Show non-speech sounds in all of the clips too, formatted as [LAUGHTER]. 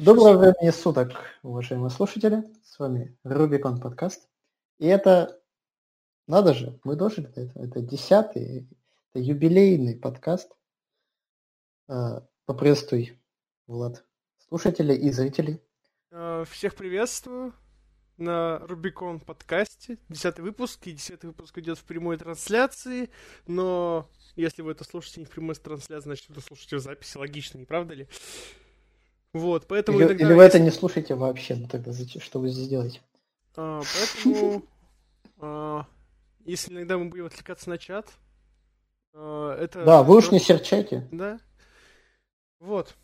Доброго времени суток, уважаемые слушатели. С вами Рубикон подкаст. И это, надо же, мы дожили до этого. Это десятый, это юбилейный подкаст. А, поприветствуй, Влад, слушателей и зрителей. А, всех приветствую на Рубикон подкасте. Десятый выпуск, и десятый выпуск идет в прямой трансляции, но если вы это слушаете не в прямой трансляции, значит, вы слушаете в записи, логично, не правда ли? Вот, поэтому или, иногда... Или вы это не слушаете вообще, ну тогда зачем, что вы здесь делаете? А, поэтому, [LAUGHS] а, если иногда мы будем отвлекаться на чат, а, это... Да, вы уж не серчайте. Да. Вот.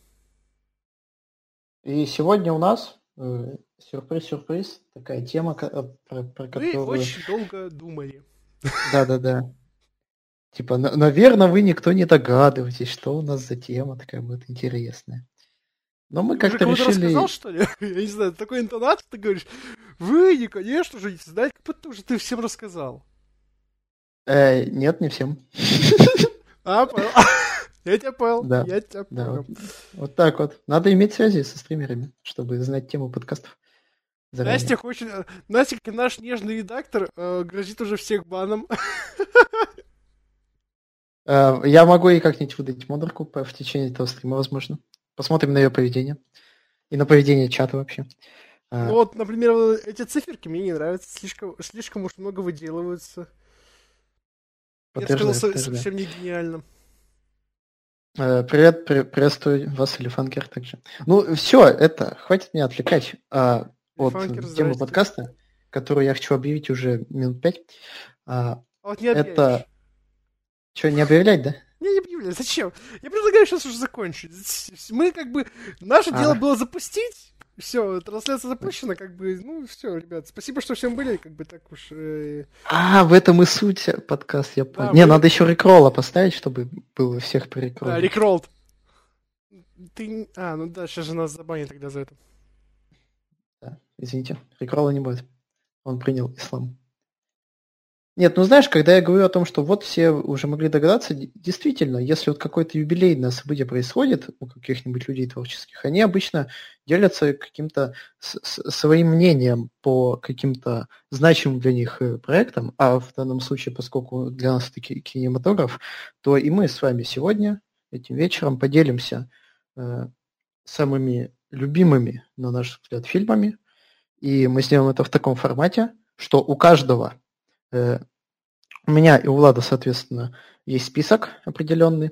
И сегодня у нас э, сюрприз-сюрприз, такая тема, э, про, про которую... Вы очень долго думали. Да-да-да. Типа, наверное, вы никто не догадываетесь, что у нас за тема такая будет интересная. Но мы как-то решили... рассказал, что ли? [LAUGHS] Я не знаю, такой интонацией ты говоришь, вы, не, конечно же, не знаете, будто уже ты всем рассказал. Э, нет, не всем. [LAUGHS] А, понял. [LAUGHS] Я тебя понял. Да. Я тебя да, понял. Вот, вот так вот. Надо иметь связи со стримерами, чтобы знать тему подкастов. Заранее. Настя хочет... Настя, наш нежный редактор, э, грозит уже всех баном. Э, я могу ей как-нибудь выдать модерку в течение этого стрима, возможно. Посмотрим на ее поведение. И на поведение чата вообще. А, ну, вот, например, эти циферки мне не нравятся. Слишком, слишком уж много выделываются. Я сказал, совсем не гениально. Э, привет, при, приветствую вас, Элефанкер, также. Ну, все, это, хватит меня отвлекать а, от темы подкаста, которую я хочу объявить уже минут пять. А, а вот не это... Что, не объявлять, да? Не, не объявляй, зачем? Я предлагаю сейчас уже закончить. Мы как бы... Наше а. дело было запустить. Все, трансляция запущена, как бы, ну, все, ребят, спасибо, что всем были, как бы так уж... Э... А, в этом и суть подкаст, я понял. Да, не, вы... надо еще рекролла поставить, чтобы было всех по рекроллу. Да, рекролл. Ты... А, ну да, сейчас же нас забанят тогда за это. Да, извините, рекролла не будет. Он принял ислам. Нет, ну знаешь, когда я говорю о том, что вот все уже могли догадаться, действительно, если вот какое-то юбилейное событие происходит у каких-нибудь людей творческих, они обычно делятся каким-то своим мнением по каким-то значимым для них э, проектам, а в данном случае, поскольку для нас это кинематограф, то и мы с вами сегодня, этим вечером, поделимся э, самыми любимыми, на наш взгляд, фильмами, и мы сделаем это в таком формате, что у каждого у меня и у Влада, соответственно, есть список определенный.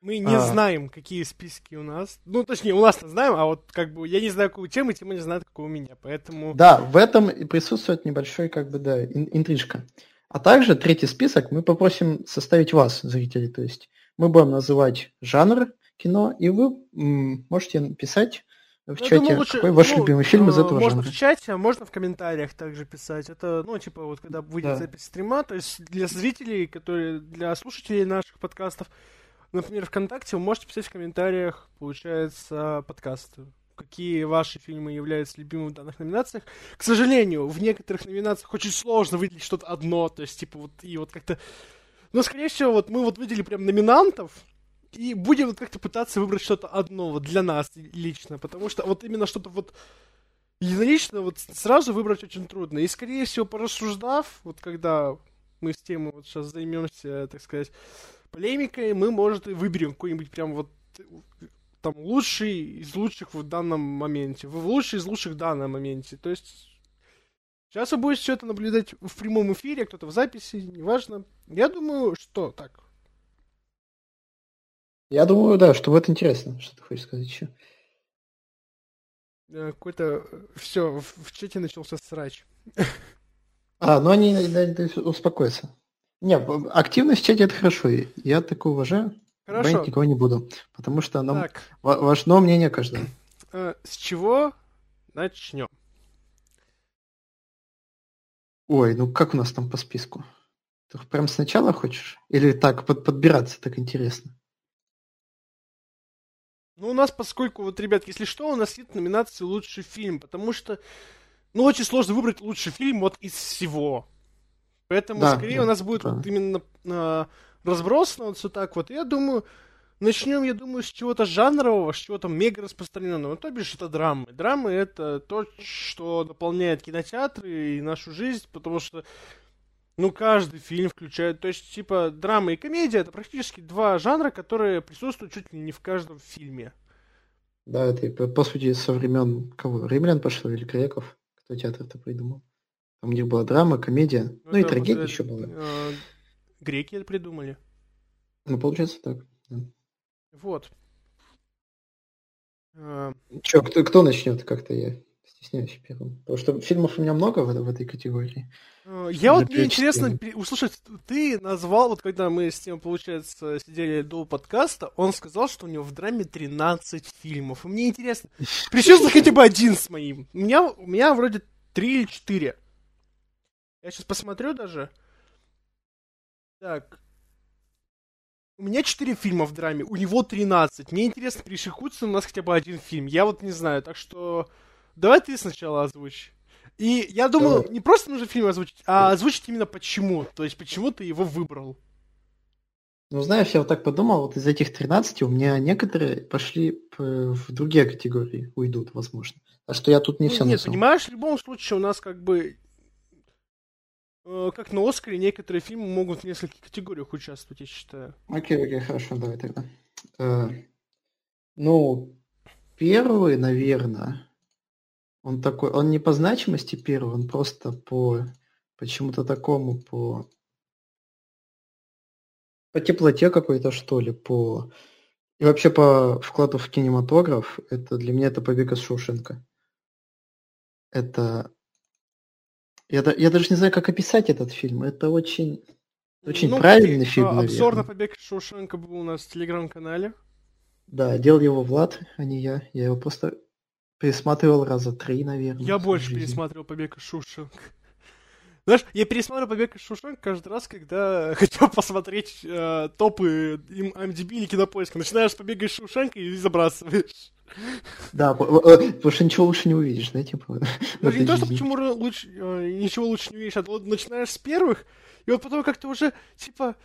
Мы не а... знаем, какие списки у нас. Ну, точнее, у нас знаем, а вот как бы я не знаю, какую тему, тема не знает, какую у меня, поэтому... Да, в этом и присутствует небольшой, как бы, да, интрижка. А также третий список мы попросим составить вас, зрители, то есть мы будем называть жанр кино, и вы можете написать в ну, чате, думаю, лучше, какой ваш ну, любимый фильм из этого Можно жанра? в чате, а можно в комментариях также писать. Это, ну, типа, вот когда выйдет да. запись стрима, то есть для зрителей, которые, для слушателей наших подкастов, например, ВКонтакте, вы можете писать в комментариях, получается, подкасты. Какие ваши фильмы являются любимыми в данных номинациях. К сожалению, в некоторых номинациях очень сложно выделить что-то одно, то есть, типа, вот, и вот как-то... Но, скорее всего, вот мы вот выделили прям номинантов, и будем вот как-то пытаться выбрать что-то одно вот для нас лично, потому что вот именно что-то вот единолично вот сразу выбрать очень трудно. И, скорее всего, порассуждав, вот когда мы с темой вот сейчас займемся, так сказать, полемикой, мы, может, и выберем какой-нибудь прям вот там лучший из лучших в данном моменте. В лучший из лучших в данном моменте. То есть Сейчас вы будете все это наблюдать в прямом эфире, кто-то в записи, неважно. Я думаю, что так. Я думаю, да, что вот интересно, что ты хочешь сказать еще. Э, какой-то... Все, в, в чате начался срач. А, ну они успокоятся. Не, активность в чате это хорошо. Я такое уважаю. Хорошо. Банить никого не буду. Потому что нам так. важно мнение каждого. Э, с чего начнем? Ой, ну как у нас там по списку? Ты прям сначала хочешь? Или так под, подбираться так интересно? Ну, у нас, поскольку, вот, ребят, если что, у нас нет номинации «Лучший фильм», потому что, ну, очень сложно выбрать лучший фильм вот из всего. Поэтому, да, скорее, да, у нас будет вот именно а, разбросано вот все так вот. Я думаю, начнем, я думаю, с чего-то жанрового, с чего-то мега распространенного. То бишь, это драмы. Драмы — это то, что дополняет кинотеатры и нашу жизнь, потому что, ну, каждый фильм включает... То есть, типа, драма и комедия — это практически два жанра, которые присутствуют чуть ли не в каждом фильме. Да, это, по сути, со времен кого? Римлян пошло или греков? Кто театр это придумал? Там у них была драма, комедия, ну, ну и трагедия еще была. Э, греки это придумали. Ну, получается так. Да. Вот. А... Че, кто, кто начнет? Как-то я стесняюсь первым. Потому что фильмов у меня много в, в этой категории. А, я вот, мне интересно услышать, ты назвал, вот когда мы с ним, получается, сидели до подкаста, он сказал, что у него в драме 13 фильмов. И мне интересно, [LAUGHS] причем хотя бы один с моим. У меня, у меня вроде 3 или 4. Я сейчас посмотрю даже. Так, у меня 4 фильма в драме, у него 13. Мне интересно, пришикуется у нас хотя бы один фильм. Я вот не знаю, так что давай ты сначала озвучь. И я думаю, не просто нужно фильм озвучить, а озвучить именно почему. То есть, почему ты его выбрал. Ну, знаешь, я вот так подумал, вот из этих 13 у меня некоторые пошли в другие категории, уйдут, возможно. А что я тут не ну, все Нет, понимаешь, в любом случае у нас как бы Э, как на Оскаре некоторые фильмы могут в нескольких категориях участвовать, я считаю. Окей, окей, хорошо, давай тогда. Э, ну, первый, наверное, он такой, он не по значимости первый, он просто по почему-то такому, по по теплоте какой-то, что ли, по и вообще по вкладу в кинематограф, это для меня это побег из Шоушенка. Это я, я даже не знаю, как описать этот фильм. Это очень, очень ну, правильный фильм, а, Обзор на побег Шоушенка был у нас в телеграм-канале. Да, делал его Влад, а не я. Я его просто пересматривал раза три, наверное. Я больше жизни. пересматривал побег из Шоушенка. Знаешь, я пересматриваю «Побег из Шушенка» каждый раз, когда [LAUGHS] хочу посмотреть э, топы MDB или Кинопоиска. Начинаешь с «Побега из Шушенка» и забрасываешь. Да, потому что ничего лучше не увидишь, да, типа. Ну, не то, что почему лучше, э, ничего лучше не увидишь, а вот начинаешь с первых, и вот потом как-то уже, типа,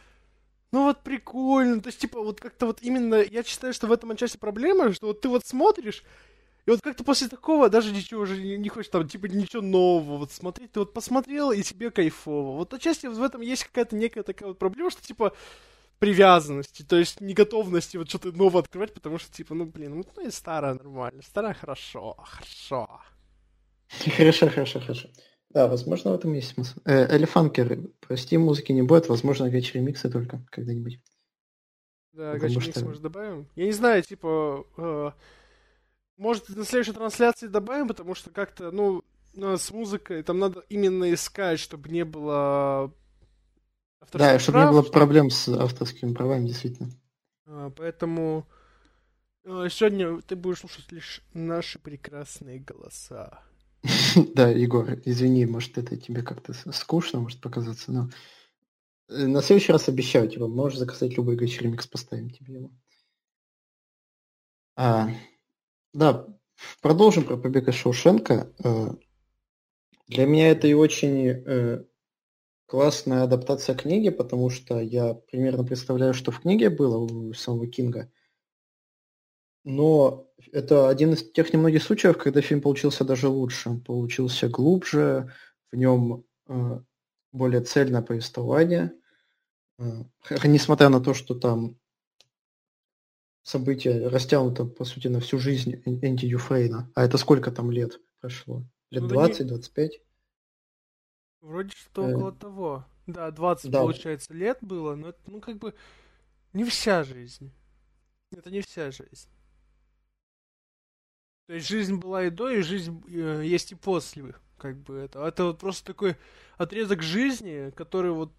ну вот прикольно, то есть, типа, вот как-то вот именно, я считаю, что в этом отчасти проблема, что вот ты вот смотришь, и вот как-то после такого даже ничего уже не, не хочешь там, типа, ничего нового вот смотреть. Ты вот посмотрел, и тебе кайфово. Вот отчасти в этом есть какая-то некая такая вот проблема, что, типа, привязанности, то есть неготовности вот что-то новое открывать, потому что, типа, ну, блин, ну, и старое нормально, старое хорошо, хорошо. [LAUGHS] Хорошо, хорошо, хорошо. Да, возможно, в этом есть смысл. Э, Элефанкер, прости, музыки не будет, возможно, вечер ремиксы только когда-нибудь. Да, Гачи что... может, добавим? Я не знаю, типа, э, может, на следующей трансляции добавим, потому что как-то, ну, с музыкой там надо именно искать, чтобы не было да, чтобы прав, не было что... проблем с авторскими правами, действительно. А, поэтому а, сегодня ты будешь слушать лишь наши прекрасные голоса. [LAUGHS] Да, Егор, извини, может, это тебе как-то скучно может показаться, но э, на следующий раз обещаю тебе, можешь заказать любой Гачи ремикс, поставим тебе его. А, да, продолжим про побег из. Э, для меня это и очень э, классная адаптация книги, потому что я примерно представляю, что в книге было у самого Кинга. Но это один из тех немногих случаев, когда фильм получился даже лучше. Он получился глубже, в нем э, более цельное повествование. Несмотря на то, что там события растянуто, по сути, на всю жизнь Энди Юфрейна. А это сколько там лет прошло? Лет ну, 20-25? Вроде что э... около того. Да, 20, да. получается, лет было, но это, ну, как бы, не вся жизнь. Это не вся жизнь. То есть жизнь была и до, и жизнь э, есть и после, как бы это. Это вот просто такой отрезок жизни, который вот,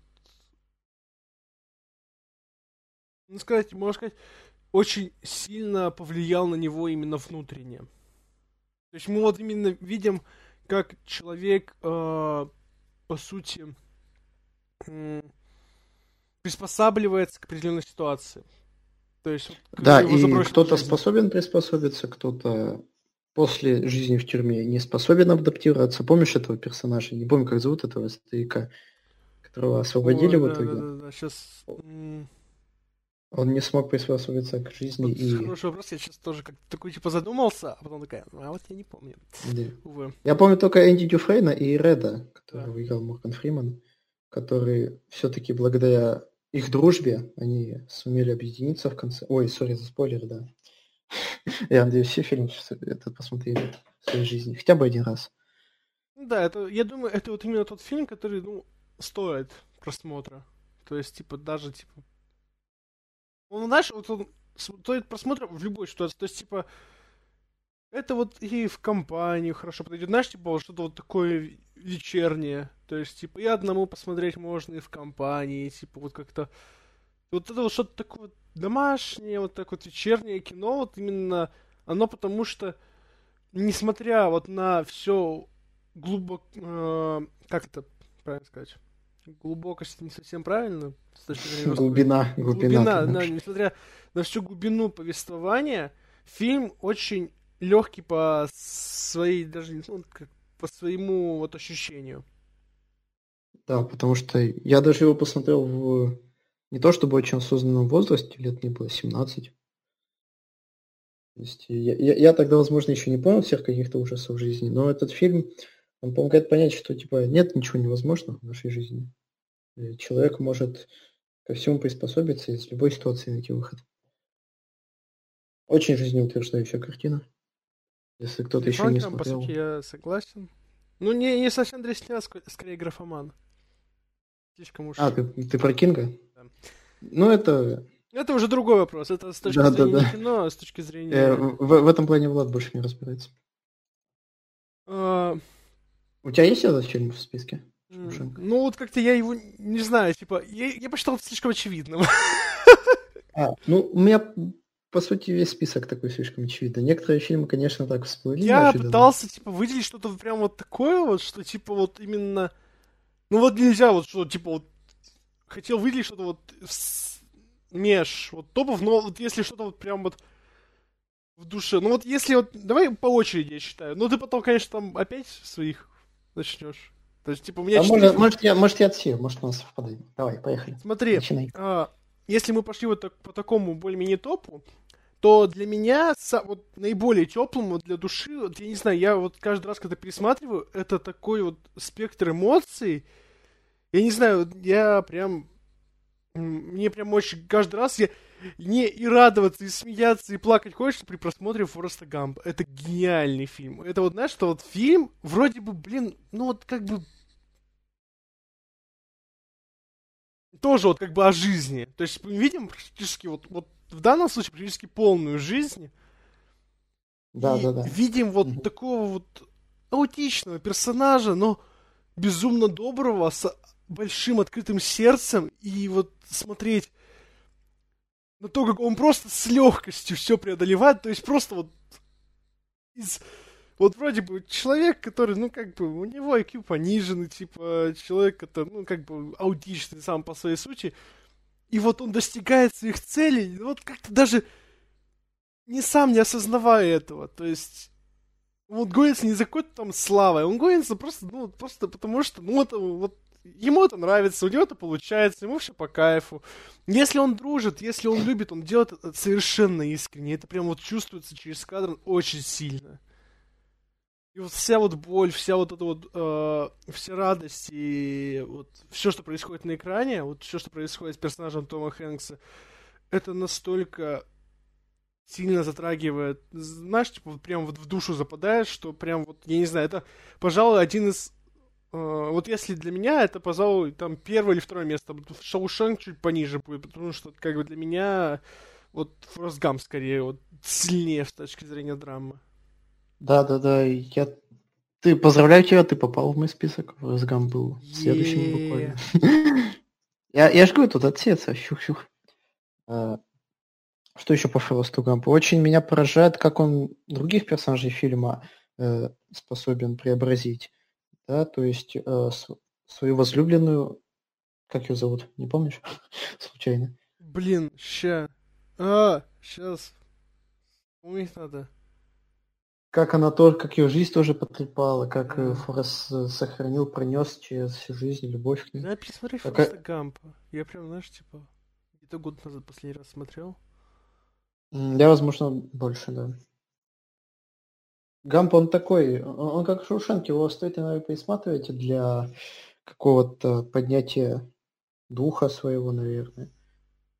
ну сказать, можно сказать, очень сильно повлиял на него именно внутренне. То есть мы вот именно видим, как человек, э, по сути, э, приспосабливается к определенной ситуации. То есть, да, и кто-то способен приспособиться, кто-то после жизни в тюрьме не способен адаптироваться. Помнишь этого персонажа? Не помню, как зовут этого старика, которого освободили О, в итоге. Да, да, да. Сейчас Он не смог приспособиться к жизни вот и... Хороший вопрос, я сейчас тоже как такой типа задумался, а потом такая, а вот я не помню. Да. Увы. Я помню только Энди Дюфрейна и Реда, который да. выиграл Морган Фриман, которые все-таки благодаря их дружбе они сумели объединиться в конце. Ой, сори за спойлер, да. [LAUGHS] Я надеюсь, все фильмы этот посмотрели в своей жизни. Хотя бы один раз. Да, это, я думаю, это вот именно тот фильм, который, ну, стоит просмотра. То есть, типа, даже, типа... Он, знаешь, вот он стоит просмотра в любой ситуации. То есть, типа, это вот и в компанию хорошо подойдет. Знаешь, типа, вот что-то вот такое вечернее. То есть, типа, и одному посмотреть можно, и в компании, типа, вот как-то... Вот это вот что-то такое домашнее, вот так вот вечернее кино, вот именно оно потому что, несмотря вот на все глубоко... Э, как это правильно сказать? Глубокость не совсем правильно. С точки зрения глубина, глубина. Глубина, да, несмотря на всю глубину повествования, фильм очень легкий по своей, даже ну, как, по своему вот ощущению. Да, потому что я даже его посмотрел в не то чтобы очень осознанном возрасте, лет мне было 17. То есть я, я, я тогда, возможно, еще не понял всех каких-то ужасов в жизни, но этот фильм, он помогает понять, что типа нет ничего невозможного в нашей жизни. Человек может ко всему приспособиться и из любой ситуации найти выход. Очень жизнеутверждающая картина. Если кто-то еще не смотрел. По сути, я согласен. Ну, не, не совсем Дресня, скорее графоман. Слишком уж... А, ты, ты про Кинга? Да. Ну, это... Это уже другой вопрос. Это с точки да, зрения да, да. кино, а с точки зрения... Э, в, в этом плане Влад больше не разбирается. А... У тебя есть этот фильм в списке? Ну, вот как-то я его не знаю, типа, я, я посчитал слишком очевидным. А, ну, у меня по сути, весь список такой слишком очевидный. Некоторые фильмы, конечно, так всплыли. Я пытался, типа, выделить что-то прям вот такое вот, что, типа, вот именно... Ну, вот нельзя вот, что, типа, вот... Хотел выделить что-то вот меж вот топов, но вот если что-то вот прям вот в душе... Ну, вот если вот... Давай по очереди, я считаю. Ну, ты потом, конечно, там опять своих начнешь. То есть, типа, у меня... А 4... может, может, я, может, я отсею, может, у нас совпадает. Давай, поехали. Смотри, а, если мы пошли вот так, по такому более-менее топу, то для меня вот наиболее теплым вот для души, вот, я не знаю, я вот каждый раз, когда пересматриваю, это такой вот спектр эмоций. Я не знаю, я прям мне прям очень каждый раз я не и радоваться, и смеяться, и плакать хочется при просмотре Фореста Гампа. Это гениальный фильм. Это вот, знаешь, что вот фильм вроде бы, блин, ну вот как бы тоже вот как бы о жизни. То есть мы видим практически вот, вот в данном случае практически полную жизнь. Да, и да, да. Видим вот угу. такого вот аутичного персонажа, но безумно доброго, с большим открытым сердцем, и вот смотреть на то, как он просто с легкостью все преодолевает, то есть просто вот из вот вроде бы человек, который, ну, как бы, у него IQ пониженный, типа, человек, который, ну, как бы, аутичный сам по своей сути, и вот он достигает своих целей, вот как-то даже не сам не осознавая этого, то есть вот гонится не за какой-то там славой, он гонится просто, ну, просто потому что, ну, это вот ему это нравится, у него это получается, ему все по кайфу. Если он дружит, если он любит, он делает это совершенно искренне. Это прям вот чувствуется через кадр очень сильно. И вот вся вот боль, вся вот эта вот, э, вся радость и вот все, что происходит на экране, вот все, что происходит с персонажем Тома Хэнкса, это настолько сильно затрагивает, знаешь, типа, прям вот в душу западаешь, что прям вот, я не знаю, это, пожалуй, один из э, вот если для меня это, пожалуй, там первое или второе место. Шоушенк чуть пониже будет, потому что как бы для меня вот Форест Гамп скорее вот сильнее с точки зрения драмы. Да, да, да. Я... Ты поздравляю тебя, ты попал в мой список. Разгам был следующим буквально. [LAUGHS] я, я ж говорю, тут отсеться. Щух-щух. А, что еще по Форесту Гампу? Очень меня поражает, как он других персонажей фильма э, способен преобразить. Да, то есть э, свою возлюбленную, как ее зовут, не помнишь? [LAUGHS] Случайно. Блин, ща. А, сейчас. Помнить надо как она тоже, как ее жизнь тоже потрепала, как mm. Форест сохранил, пронес через всю жизнь любовь к ней. Да, пересмотри как... Фореста Гампа. Я прям, знаешь, типа, Это год назад последний раз смотрел. Я, возможно, больше, да. Гамп, он такой, он, он как Шушенки, его стоит иногда пересматривать для какого-то поднятия духа своего, наверное.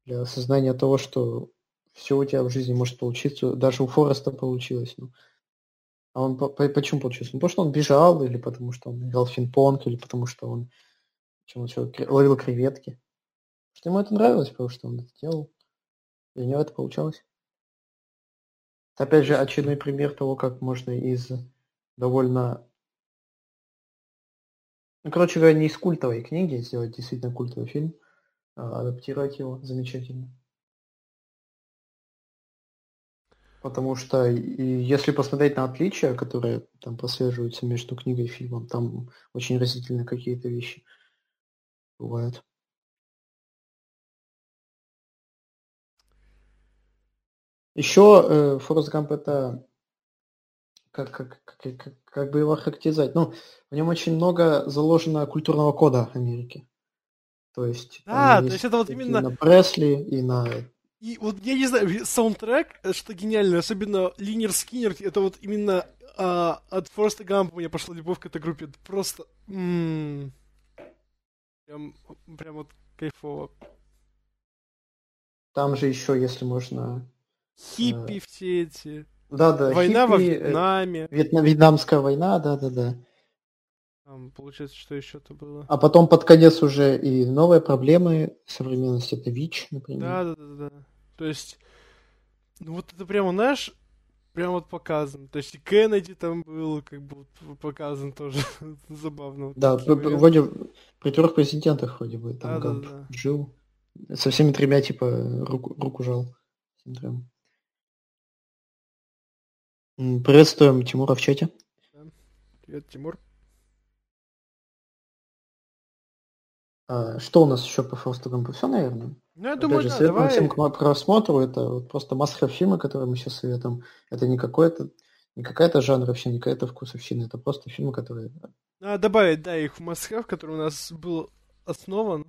Для осознания того, что все у тебя в жизни может получиться. Даже у Фореста получилось. Ну. А он по, по, почему получился? Ну, потому что он бежал, или потому что он играл в финпонг, или потому что он, чем он еще, ловил креветки. Что ему это нравилось, потому что он это делал. И у него это получалось. Опять же, очередной пример того, как можно из довольно... Ну, короче говоря, не из культовой книги сделать действительно культовый фильм, а адаптировать его замечательно. Потому что если посмотреть на отличия, которые там прослеживаются между книгой и фильмом, там очень разительные какие-то вещи бывают. Еще э, Форест Гамп это как, как, как, как, как бы его характеризовать? Ну, в нем очень много заложено культурного кода Америки. То есть, да, то есть это вот именно... на Пресли, и на... И вот я не знаю, саундтрек, э, что гениально, особенно Линер Скиннер, это вот именно а, от Фореста Гампа у меня пошла любовь к этой группе. Это просто... М-м, прям, прям вот кайфово. Там же еще, если можно Хиппи все эти. Да, да. Война хиппи, во э, Вьетнаме. Вьетна, Вьетнамская война, да, да, да. Там, получается, что еще-то было. А потом под конец уже и новые проблемы современности. Это ВИЧ, например. Да, да, да, да. То есть, ну вот это прямо, знаешь, прям вот показан. То есть и Кеннеди там был, как бы показан тоже. [LAUGHS] Забавно. Да, вроде при трех президентах вроде бы там да, да, да. жил. Со всеми тремя, типа, руку, руку жал. Всем Приветствуем Тимура в чате. Привет, Тимур. Что у нас еще по Форсту Гампу? Все, наверное? Ну, я думаю, же, да, давай. всем к просмотру. Это вот просто масса фильмы, которые мы сейчас советуем. Это не какой-то не какая-то жанровщина, не какая-то вкусовщина. Это просто фильмы, которые... А, добавить, да, их в Масхев, который у нас был основан.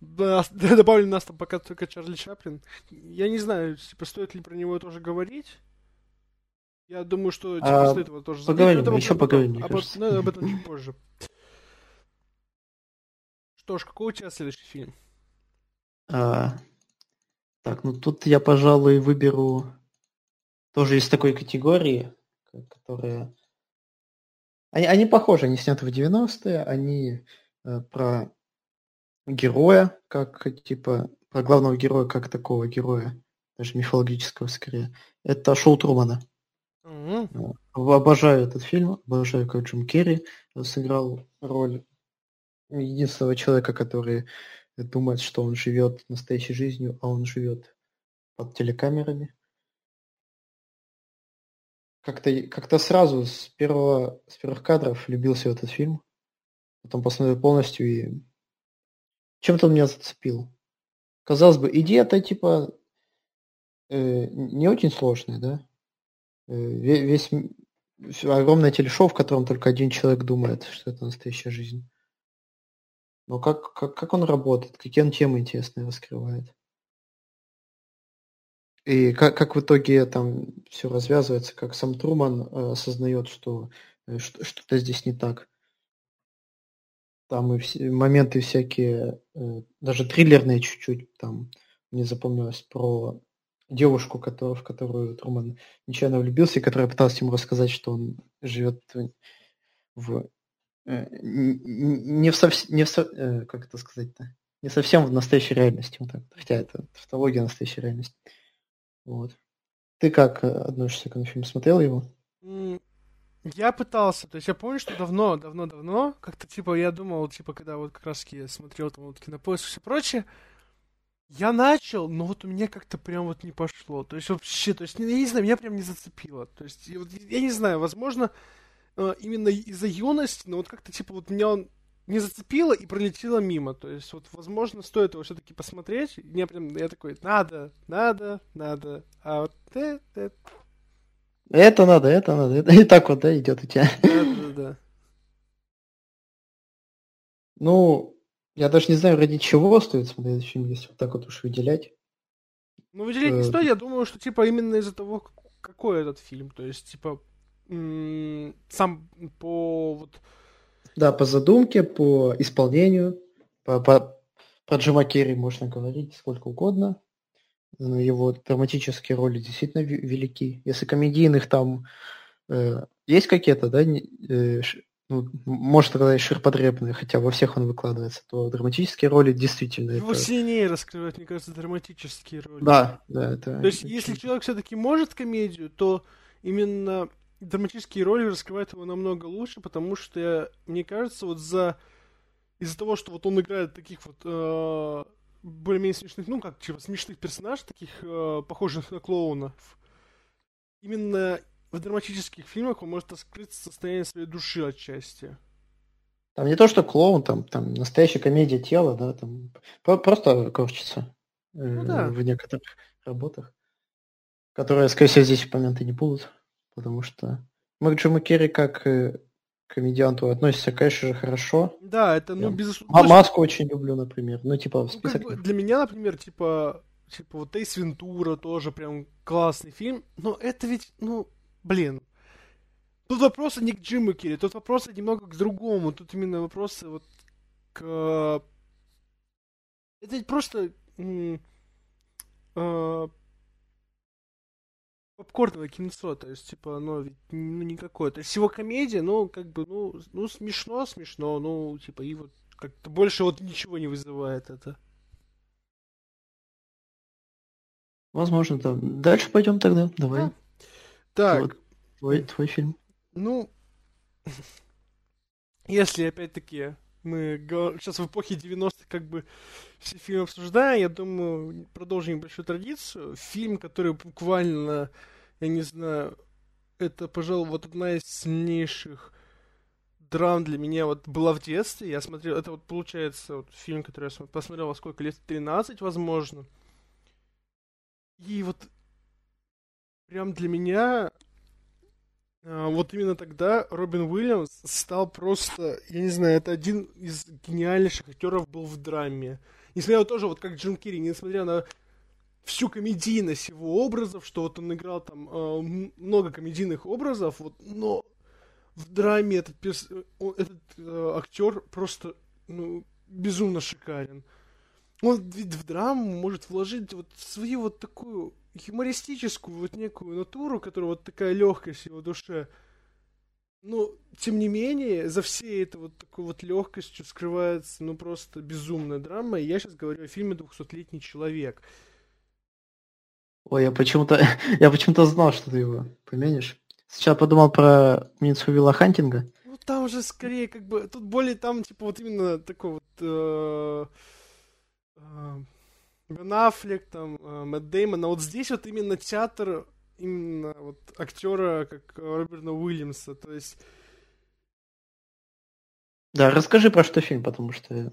Да, [LAUGHS] добавили нас там пока только Чарли Чаплин. Я не знаю, типа, стоит ли про него тоже говорить. Я думаю, что типа, а, после этого тоже Поговорим, еще поговорим. Об, ну, об этом чуть позже. Что ж, какой у тебя следующий фильм? А, так, ну тут я, пожалуй, выберу тоже из такой категории, которые... Они, они похожи, они сняты в 90-е, они э, про героя, как типа про главного героя, как такого героя, даже мифологического скорее. Это шоу Трумана. Mm-hmm. Обожаю этот фильм, обожаю, как Джим Керри сыграл роль единственного человека, который думает, что он живет настоящей жизнью, а он живет под телекамерами. Как-то как сразу с первого с первых кадров влюбился в этот фильм, потом посмотрел полностью и чем-то он меня зацепил. Казалось бы, идея-то типа э, не очень сложная, да? Э, весь огромное телешоу, в котором только один человек думает, что это настоящая жизнь. Но как, как, как он работает, какие он темы интересные раскрывает. И как, как в итоге там все развязывается, как сам Труман э, осознает, что э, что-то здесь не так. Там и все, моменты всякие, э, даже триллерные чуть-чуть, там мне запомнилось про девушку, которую, в которую Труман нечаянно влюбился, и которая пыталась ему рассказать, что он живет в не в совсем, не в, э, как это сказать-то, не совсем в настоящей реальности, вот так, хотя это тавтология настоящей реальности. Вот. Ты как относишься к этому фильму? Смотрел его? Я пытался, то есть я помню, что давно, давно, давно, как-то типа я думал, типа, когда вот как раз я смотрел там вот кинопоиск и все прочее, я начал, но вот у меня как-то прям вот не пошло. То есть вообще, то есть, я не знаю, меня прям не зацепило. То есть, я, я не знаю, возможно, э, именно из-за юности, но вот как-то типа вот меня он не зацепило и пролетело мимо. То есть, вот, возможно, стоит его все-таки посмотреть. Мне прям, я такой, надо, надо, надо. А вот это... Это, это надо, это надо. Это [LAUGHS] и так вот, да, идет у тебя. Да, да, да. Ну, я даже не знаю, ради чего стоит смотреть этот фильм, если вот так вот уж выделять. Ну, выделять не э, стоит, я думаю, что, типа, именно из-за того, какой этот фильм. То есть, типа, сам по вот... Да, по задумке, по исполнению, по, по, про Джима Керри можно говорить сколько угодно. Но его драматические роли действительно велики. Если комедийных там э, есть какие-то, да, э, ну, может сказать, ширпотребные, хотя во всех он выкладывается, то драматические роли действительно... Его это... сильнее раскрывают, мне кажется, драматические роли. Да, да, это... То есть, если человек все-таки может комедию, то именно драматические роли раскрывают его намного лучше, потому что, мне кажется, вот за... Из-за того, что вот он играет таких вот э, более-менее смешных, ну, как, типа, смешных персонажей, таких э, похожих на клоунов, именно в драматических фильмах он может раскрыть состояние своей души отчасти. Там не то, что клоун, там, там настоящая комедия тела, да, там просто корчится ну, э, да. в некоторых работах, которые, скорее всего, здесь упомянуты не будут, потому что мы к Джиму Керри как э, комедианту относится, конечно же, хорошо. Да, это, ну, безусловно... А маску очень люблю, например. Ну, типа, в список... Ну, как бы для меня, например, типа, типа, вот Эйс Вентура тоже прям классный фильм, но это ведь, ну, блин, тут вопросы не к Джиму Керри, тут вопросы немного к другому, тут именно вопросы вот к... Это ведь просто... Э- попкорновое кинцо, то есть, типа, оно ведь ну, никакое. То есть, всего комедия, ну, как бы, ну, ну, смешно, смешно, ну, типа, и вот как-то больше вот ничего не вызывает это. Возможно, да. Дальше пойдем тогда, давай. Да. Так. Вот, твой, твой фильм. Ну, [LAUGHS] если, опять-таки, мы сейчас в эпохе 90-х как бы все фильмы обсуждаем, я думаю, продолжим небольшую традицию. Фильм, который буквально, я не знаю, это, пожалуй, вот одна из сильнейших драм для меня вот была в детстве. Я смотрел, это вот получается вот фильм, который я посмотрел во сколько лет, 13, возможно. И вот прям для меня вот именно тогда Робин Уильямс стал просто, я не знаю, это один из гениальнейших актеров был в драме. Несмотря на тоже, вот как Джим Керри, несмотря на всю комедийность его образов, что вот он играл там э, много комедийных образов, вот, но в драме этот, перс... этот э, актер просто ну, безумно шикарен. Он ведь в драму может вложить вот свою вот такую юмористическую вот некую натуру, которая вот такая легкость в его душе. Но, тем не менее, за всей этой вот такой вот легкостью скрывается, ну, просто безумная драма. И я сейчас говорю о фильме «Двухсотлетний человек». Ой, я почему-то [LAUGHS] я почему-то знал, что ты его поменишь. Сейчас подумал про Минцу Вилла Хантинга. Ну, там уже скорее как бы... Тут более там, типа, вот именно такой вот... Э, э, Бен Аффлек, там, э, Мэтт Деймон, а вот здесь вот именно театр именно вот актера, как Роберта Уильямса, то есть... Да, расскажи про что фильм, потому что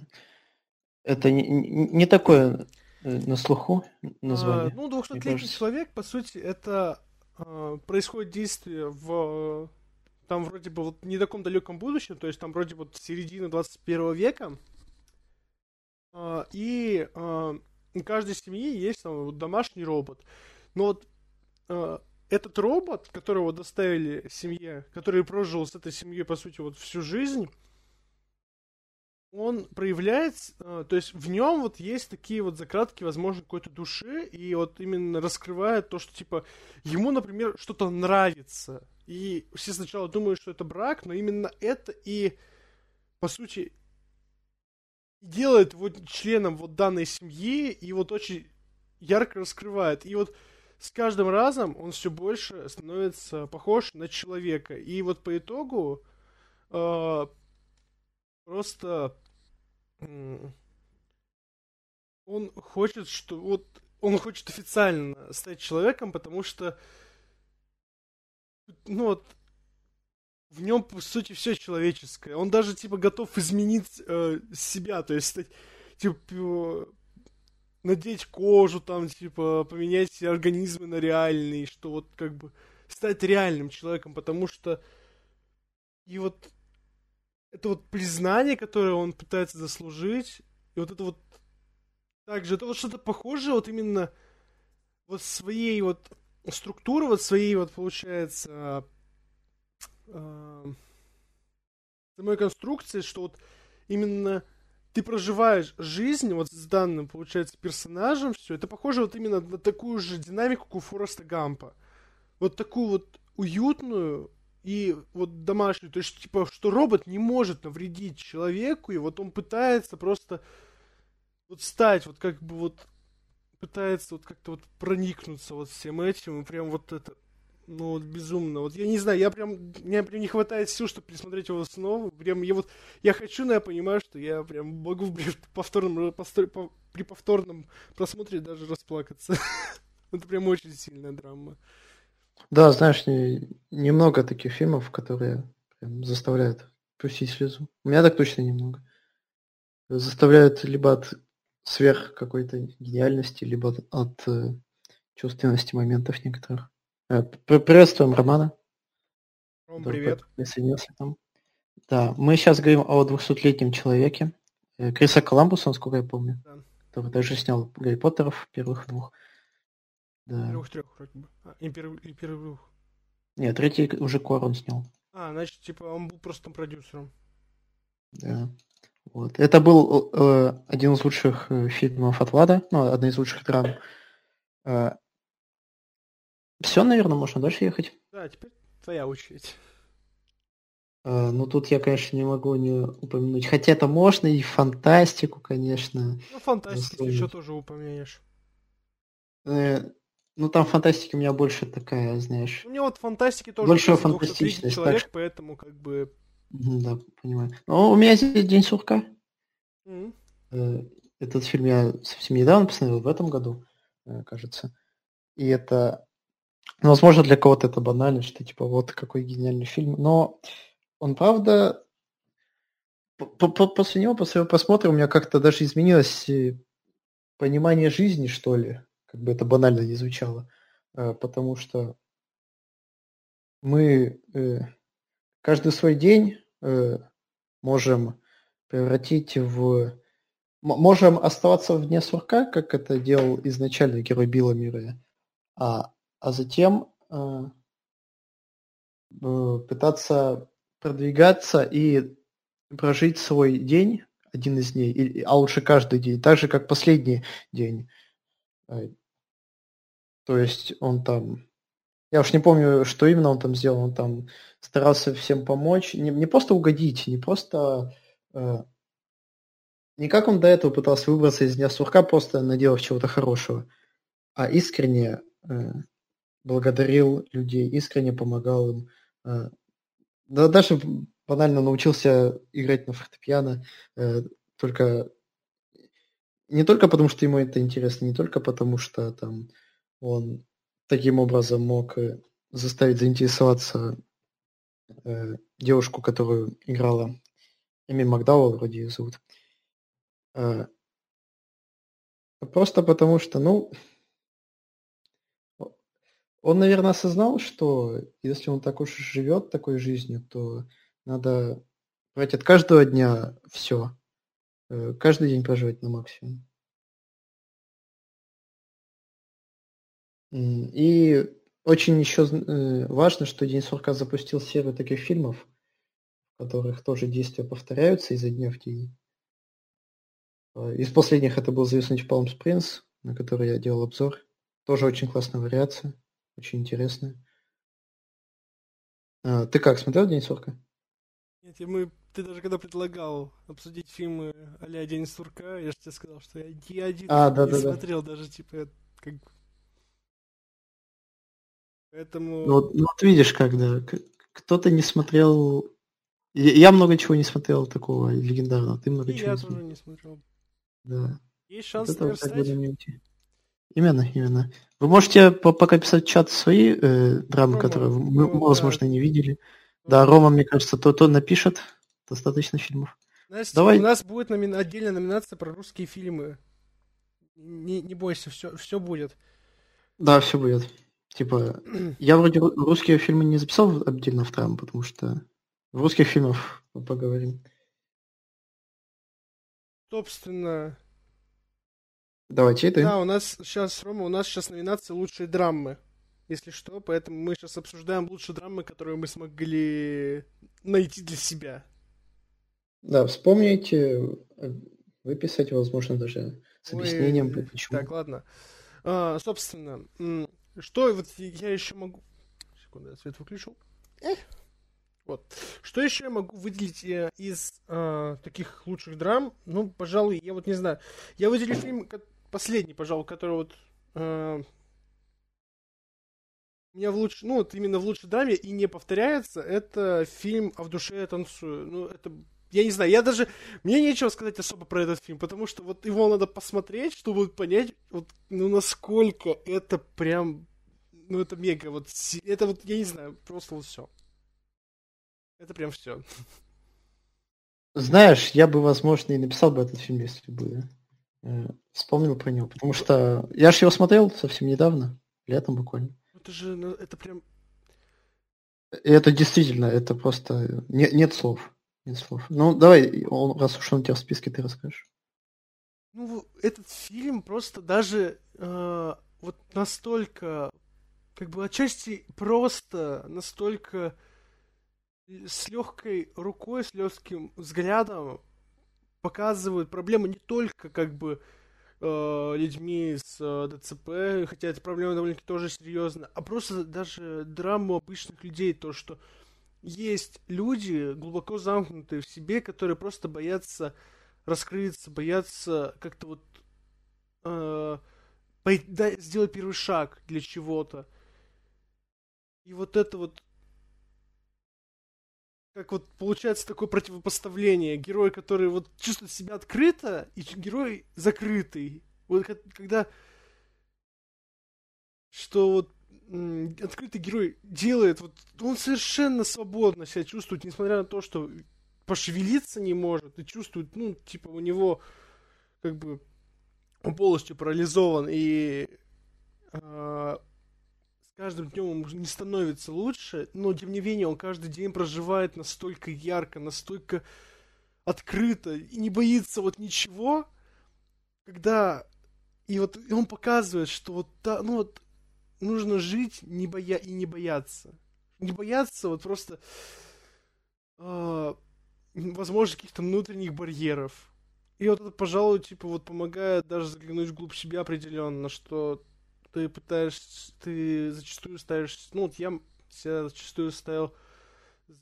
это не, не такое э, на слуху название. А, ну, 200-летний человек, по сути, это а, происходит действие в там вроде бы вот не таком далеком будущем, то есть там вроде вот середина 21 века. А, и а, у каждой семьи есть там вот домашний робот. Но вот э, этот робот, которого доставили семье, который прожил с этой семьей, по сути, вот всю жизнь, он проявляет, э, то есть в нем вот есть такие вот закратки, возможно, какой-то души, и вот именно раскрывает то, что, типа, ему, например, что-то нравится. И все сначала думают, что это брак, но именно это и, по сути, делает его членом вот данной семьи и вот очень ярко раскрывает. И вот с каждым разом он все больше становится похож на человека. И вот по итогу э, просто э, он хочет, что вот он хочет официально стать человеком, потому что ну вот в нем, по сути, все человеческое. Он даже, типа, готов изменить э, себя, то есть, типа, надеть кожу, там, типа, поменять организмы на реальные, что вот, как бы, стать реальным человеком, потому что и вот это вот признание, которое он пытается заслужить, и вот это вот также, это вот что-то похожее вот именно вот своей вот структуры, вот своей вот, получается, э, самой конструкции, что вот именно ты проживаешь жизнь вот с данным, получается, персонажем, все, это похоже вот именно на такую же динамику, как у Фореста Гампа. Вот такую вот уютную и вот домашнюю. То есть, типа, что робот не может навредить человеку, и вот он пытается просто вот стать, вот как бы вот пытается вот как-то вот проникнуться вот всем этим, и прям вот это ну, вот безумно. Вот я не знаю, я прям, мне прям не хватает сил, чтобы пересмотреть его снова. Прям я вот, я хочу, но я понимаю, что я прям могу при повторном, при повторном просмотре даже расплакаться. [LAUGHS] Это прям очень сильная драма. Да, знаешь, не, немного таких фильмов, которые прям заставляют пустить слезу. У меня так точно немного. Заставляют либо от сверх какой-то гениальности, либо от, от э, чувственности моментов некоторых. Э, приветствуем Романа. Ром, привет. Присоединился там. Да, мы сейчас говорим о 200-летнем человеке. Э, Криса Коламбуса, насколько я помню. Да. Который даже снял Гарри Поттеров первых двух. Да. Первых трех, вроде бы. А, и первых, и первых двух. Нет, третий уже Корон снял. А, значит, типа, он был просто продюсером. Да. Вот. Это был э, один из лучших э, фильмов от Влада, ну, одна из лучших драм. Э, все, наверное, можно дальше ехать. Да, теперь твоя очередь. Uh, ну, тут я, конечно, не могу не упомянуть. Хотя это можно и фантастику, конечно. Ну, фантастику ты еще тоже упомянешь. Uh, ну, там фантастика у меня больше такая, знаешь. У меня вот фантастики тоже больше фантастичность. человек, так... поэтому как бы... Да, понимаю. Ну, у меня здесь День сурка. Mm-hmm. Этот фильм я совсем недавно посмотрел, в этом году, кажется. И это ну, возможно, для кого-то это банально, что типа вот какой гениальный фильм. Но он правда после него, после его просмотра у меня как-то даже изменилось э, понимание жизни, что ли, как бы это банально не звучало, э, потому что мы э, каждый свой день можем превратить в... Можем оставаться вне сурка, как это делал изначально герой Билла Мира, а а затем э, э, пытаться продвигаться и прожить свой день, один из дней, а лучше каждый день, так же, как последний день. Э, то есть он там, я уж не помню, что именно он там сделал, он там старался всем помочь, не, не просто угодить, не просто... Не как он до этого пытался выбраться из дня сурка, просто наделав чего-то хорошего, а искренне благодарил людей, искренне помогал им. Э, да, даже банально научился играть на фортепиано, э, только не только потому, что ему это интересно, не только потому, что там он таким образом мог э, заставить заинтересоваться девушку, которую играла Эми Макдауэлл, вроде ее зовут. Просто потому что, ну, он, наверное, осознал, что если он так уж живет такой жизнью, то надо брать от каждого дня все. Э, каждый день проживать на максимум. И очень еще э, важно, что День сурка запустил серию таких фильмов, в которых тоже действия повторяются изо дня в день. Э, из последних это был «Зависнуть в Palm Springs», на который я делал обзор. Тоже очень классная вариация. Очень интересно. А, ты как, смотрел «День сурка»? Нет, мы, ты даже когда предлагал обсудить фильмы а «День сурка», я же тебе сказал, что я ни один а, да, [LAUGHS] не да, смотрел, да. даже типа как... Поэтому... Ну, вот, ну, вот видишь, когда кто-то не смотрел... Я, я много чего не смотрел такого легендарного, ты много И чего я не тоже не смотрел. Да. Есть шанс вот наверстать? Именно, именно. Вы можете пока писать в чат свои э, драмы, Рома, которые мы, ну, возможно, да. не видели. Да, Рома, мне кажется, то, то напишет достаточно фильмов. Настя, Давай. У нас будет номи... отдельная номинация про русские фильмы. Не, не бойся, все, все будет. Да, все будет. Типа, [CLEARS THROAT] я вроде русские фильмы не записал отдельно в трам, потому что в русских фильмах поговорим. Собственно, Давайте это. Да, у нас сейчас, Рома, у нас сейчас номинация «Лучшие драмы». Если что, поэтому мы сейчас обсуждаем лучшие драмы, которые мы смогли найти для себя. Да, вспомните, выписать, возможно, даже с объяснением, Ой, почему. Так, ладно. А, собственно, что вот я еще могу... Секунду, я свет выключил. Эх. Вот. Что еще я могу выделить э, из э, таких лучших драм? Ну, пожалуй, я вот не знаю. Я выделю фильм, последний, пожалуй, который вот э, меня в луч... ну, вот именно в лучшей драме и не повторяется, это фильм «А в душе я танцую». Ну, это я не знаю, я даже... Мне нечего сказать особо про этот фильм, потому что вот его надо посмотреть, чтобы понять, вот, ну, насколько это прям... Ну, это мега, вот... Это вот, я не знаю, просто вот все. Это прям все. Знаешь, я бы, возможно, и написал бы этот фильм, если бы вспомнил про него. Потому что я же его смотрел совсем недавно, летом буквально. Это же, ну, это прям... Это действительно, это просто... Не, нет слов. Нет слов. Ну, давай, он, раз уж он у тебя в списке, ты расскажешь. Ну, этот фильм просто даже э, вот настолько, как бы отчасти просто, настолько с легкой рукой, с легким взглядом показывают проблемы не только как бы э, людьми с э, ДЦП, хотя эта проблема довольно-таки тоже серьезная, а просто даже драму обычных людей, то, что есть люди, глубоко замкнутые в себе, которые просто боятся раскрыться, боятся как-то вот э, сделать первый шаг для чего-то. И вот это вот как вот получается такое противопоставление. Герой, который вот чувствует себя открыто, и герой закрытый. Вот когда что вот открытый герой делает, вот он совершенно свободно себя чувствует, несмотря на то, что пошевелиться не может, и чувствует, ну, типа, у него как бы он полностью парализован, и э, каждым днем ему не становится лучше, но тем не менее он каждый день проживает настолько ярко, настолько открыто и не боится вот ничего, когда и вот и он показывает, что вот та, ну вот нужно жить не боя и не бояться, не бояться вот просто э, возможно каких-то внутренних барьеров. И вот это, пожалуй, типа вот помогает даже заглянуть вглубь себя определенно, что ты пытаешься, ты зачастую ставишь, ну вот я себя зачастую ставил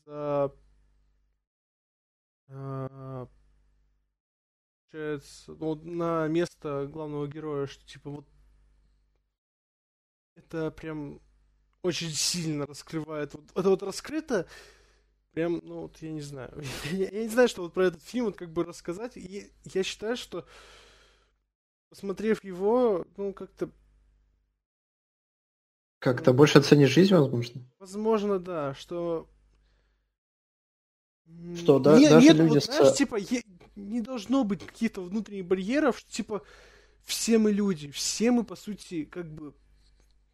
за э, получается, ну, на место главного героя, что типа вот это прям очень сильно раскрывает. Вот, это вот раскрыто, прям, ну вот я не знаю. [LAUGHS] я, я не знаю, что вот про этот фильм вот как бы рассказать. И я считаю, что посмотрев его, ну как-то как-то больше оценишь жизнь, возможно? Возможно, да, что... Что, да, не, даже нет, люди... Вот, знаешь, типа, е- не должно быть каких-то внутренних барьеров, что, типа, все мы люди, все мы, по сути, как бы,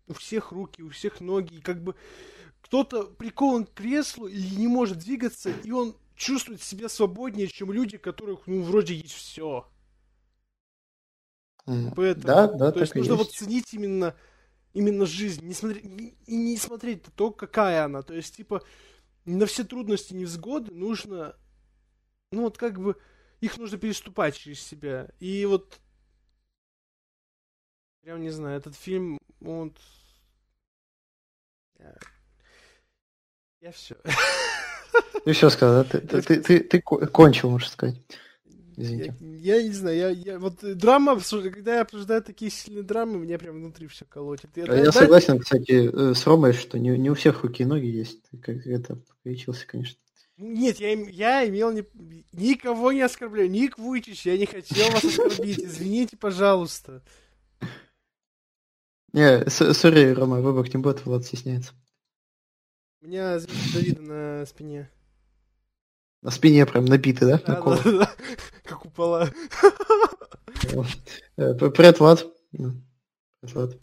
у всех руки, у всех ноги, и как бы кто-то прикован к креслу и не может двигаться, и он чувствует себя свободнее, чем люди, которых, ну, вроде есть все. Поэтому, да, да, то есть нужно есть. вот ценить именно именно жизнь, не смотреть, и не смотреть то, какая она. То есть, типа, на все трудности, невзгоды нужно, ну вот как бы, их нужно переступать через себя. И вот, прям не знаю, этот фильм, он... Я, я все. Ты все сказал, ты, ты, ты, ты кончил, можно сказать. Извините. Я, я не знаю, я, я вот э, драма, когда я обсуждаю такие сильные драмы, меня прям внутри все колотит. Я, а я, я согласен, кстати, э, с Ромой, что не, не у всех руки и ноги есть. Как это погорячился, конечно. Нет, я, я имел не, никого не оскорбляю. Ник Вуйчич, я не хотел вас оскорбить. [LAUGHS] Извините, пожалуйста. Не, сори, Рома, выбор не будет, Влад стесняется. У меня Давида на спине. На спине прям набиты, да? Да, да, да, как купола. Э, привет, Влад. Влад.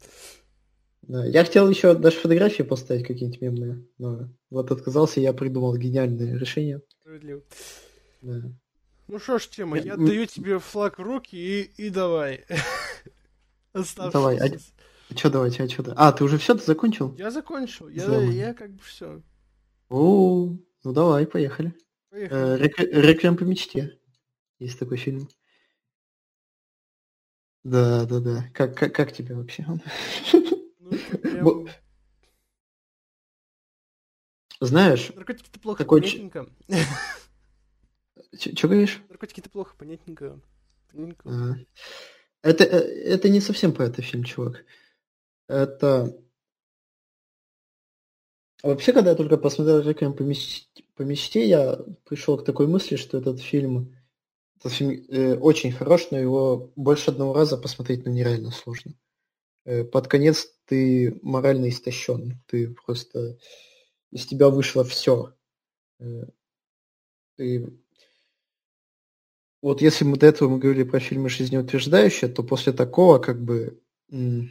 Да. Я хотел еще даже фотографии поставить какие-нибудь мемные, но вот отказался, я придумал гениальное решение. Справедливо. Да. Ну что ж, тема, я отдаю тебе флаг в руки и, и давай. [LAUGHS] Давай, а, а что давайте, а что А, ты уже все, ты закончил? Я закончил, я, я как бы все. О, ну давай, поехали. поехали. Э, Реквием по мечте. Есть такой фильм. Да, да, да. Как, как, как тебе вообще? [LAUGHS] Ну, прям... Знаешь, наркотики-то плохо, такой... понятненько. [LAUGHS] Что говоришь? Наркотики-то плохо, понятненько. понятненько. А. Это, э, это не совсем по это фильм, чувак. Это... Вообще, когда я только посмотрел «Реквием по мечте», по мечте, я пришел к такой мысли, что этот фильм, этот фильм э, очень хорош, но его больше одного раза посмотреть ну, нереально сложно. Э, под конец ты морально истощен. Ты просто... Из тебя вышло все. Э, ты вот если мы до этого мы говорили про фильмы жизнеутверждающие, то после такого как бы э,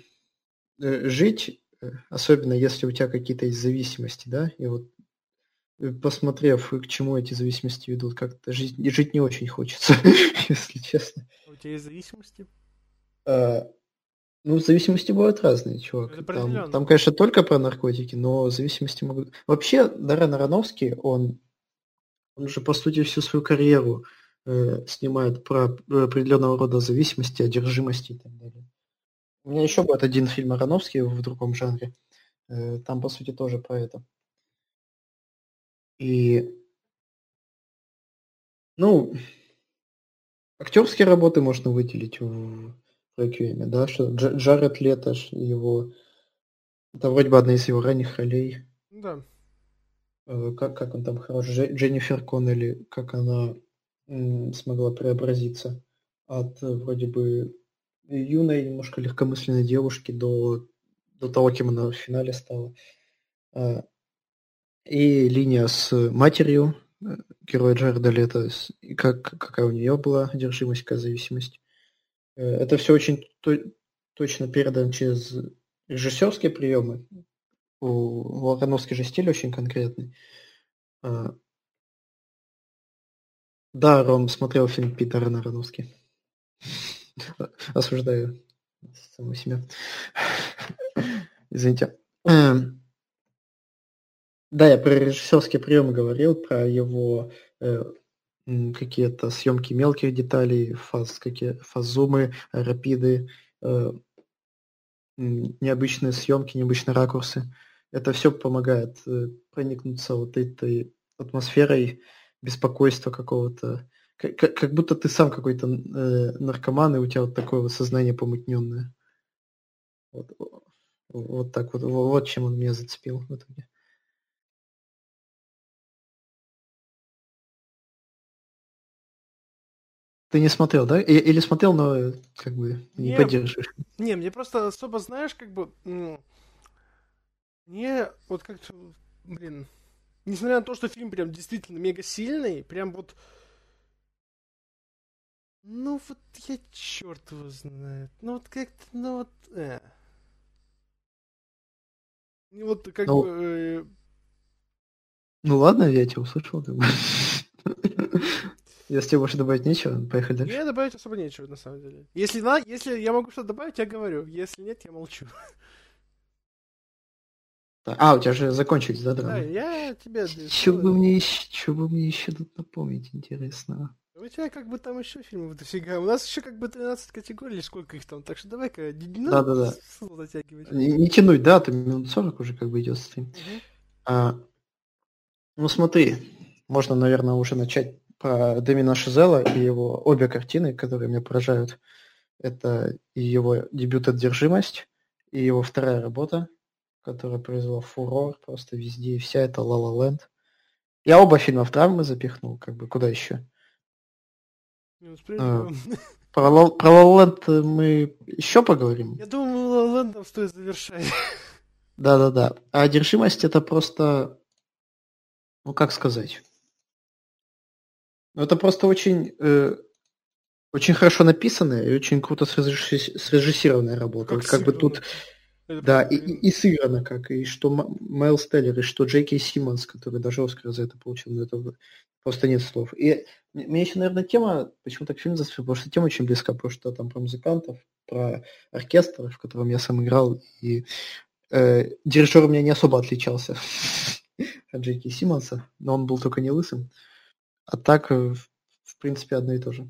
жить, э, особенно если у тебя какие-то есть зависимости, да, и вот посмотрев, к чему эти зависимости ведут, как-то жить, жить не очень хочется, [LAUGHS] если честно. А у тебя есть зависимости? А, ну, зависимости бывают разные, чувак. Там, там, конечно, только про наркотики, но зависимости могут... Вообще, Даррен Ароновский, он, он же, по сути, всю свою карьеру э, снимает про определенного рода зависимости, одержимости и так далее. У меня еще будет один фильм Ароновский в другом жанре. Э, там, по сути, тоже про это. И, ну, актерские работы можно выделить в Реквиеме, да, что Дж- Джаред Леташ, его... Это вроде бы одна из его ранних ролей. Да. Э, как, как он там хорош, Дженнифер Коннелли, как она смогла преобразиться от э, вроде бы юной, немножко легкомысленной девушки до, до того, кем она в финале стала. А, и линия с матерью э, героя Джареда Лето, и как, какая у нее была одержимость, какая зависимость. Э, это все очень то, точно передано через режиссерские приемы. У Лорановский же стиль очень конкретный. А, да, Ром смотрел фильм Питера Нароновский. [LAUGHS] Осуждаю саму себя. Извините. Да, я про режиссерские приемы говорил, про его э, какие-то съемки мелких деталей, фаз, какие, фазумы, рапиды, э, необычные съемки, необычные ракурсы. Это все помогает э, проникнуться вот этой атмосферой беспокойства какого-то. Как, как будто ты сам какой-то э, наркоман, и у тебя вот такое вот сознание помутненное. Вот, вот так вот. Вот чем он меня зацепил в итоге. Ты не смотрел, да? Или смотрел, но как бы не, не поддерживаешь? Не, мне просто особо, знаешь, как бы... Мне вот как-то, блин, несмотря на то, что фильм прям действительно мега сильный, прям вот... Ну вот я черт его знает. Ну вот как-то, ну вот... Э. И вот как ну, бы... Э... Ну ладно, я тебя услышал. Как бы. Если больше добавить нечего, поехали дальше. Мне добавить особо нечего, на самом деле. Если, на, если я могу что-то добавить, я говорю. Если нет, я молчу. А, у тебя же закончились, да, драмы? Да, я тебе... Что бы мне еще, что бы мне еще тут напомнить интересного? У тебя как бы там еще фильмов дофига. У нас еще как бы 13 категорий, или сколько их там. Так что давай-ка не да, да, да. затягивать. Не, не тянуть, да, там минут 40 уже как бы идет стрим. Угу. А, ну смотри, можно, наверное, уже начать про Демина Шизела и его обе картины, которые меня поражают. Это и его дебют «Одержимость», и его вторая работа которая произвела фурор просто везде, и вся эта La La Land. Я оба фильма в травмы запихнул, как бы, куда еще? А, [LAUGHS] про, La Land мы еще поговорим. Я думаю, La Land стоит завершать. Да-да-да. А одержимость это просто, ну как сказать, ну, это просто очень, э, очень хорошо написанная и очень круто срежиссированная работа. Как, как бы тут да, и, и, и сыграно как, и что Майлз Теллер, и что Джей Кей Симмонс, который даже Оскар за это получил, но это просто нет слов. И мне еще, наверное, тема, почему так фильм зацепил, потому что тема очень близка, потому что там про музыкантов, про оркестр, в котором я сам играл, и э, дирижер у меня не особо отличался [LAUGHS] от Джеки Симмонса, но он был только не лысым. А так, э, в принципе, одно и то же.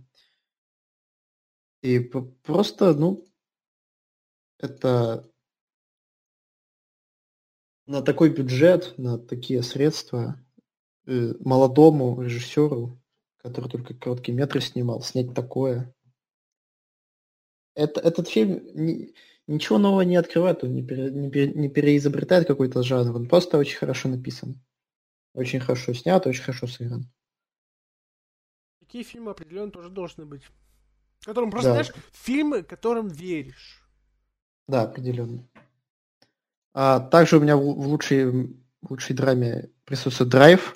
И просто, ну, это на такой бюджет, на такие средства э, молодому режиссеру, который только короткие метры снимал, снять такое. Это, этот фильм ни, ничего нового не открывает, он не, пере, не, пере, не переизобретает какой-то жанр, он просто очень хорошо написан. Очень хорошо снят, очень хорошо сыгран. Такие фильмы определенно тоже должны быть. Которым просто, да. знаешь, фильмы, которым веришь. Да, определенно. А также у меня в, в лучшей, в лучшей драме присутствует драйв.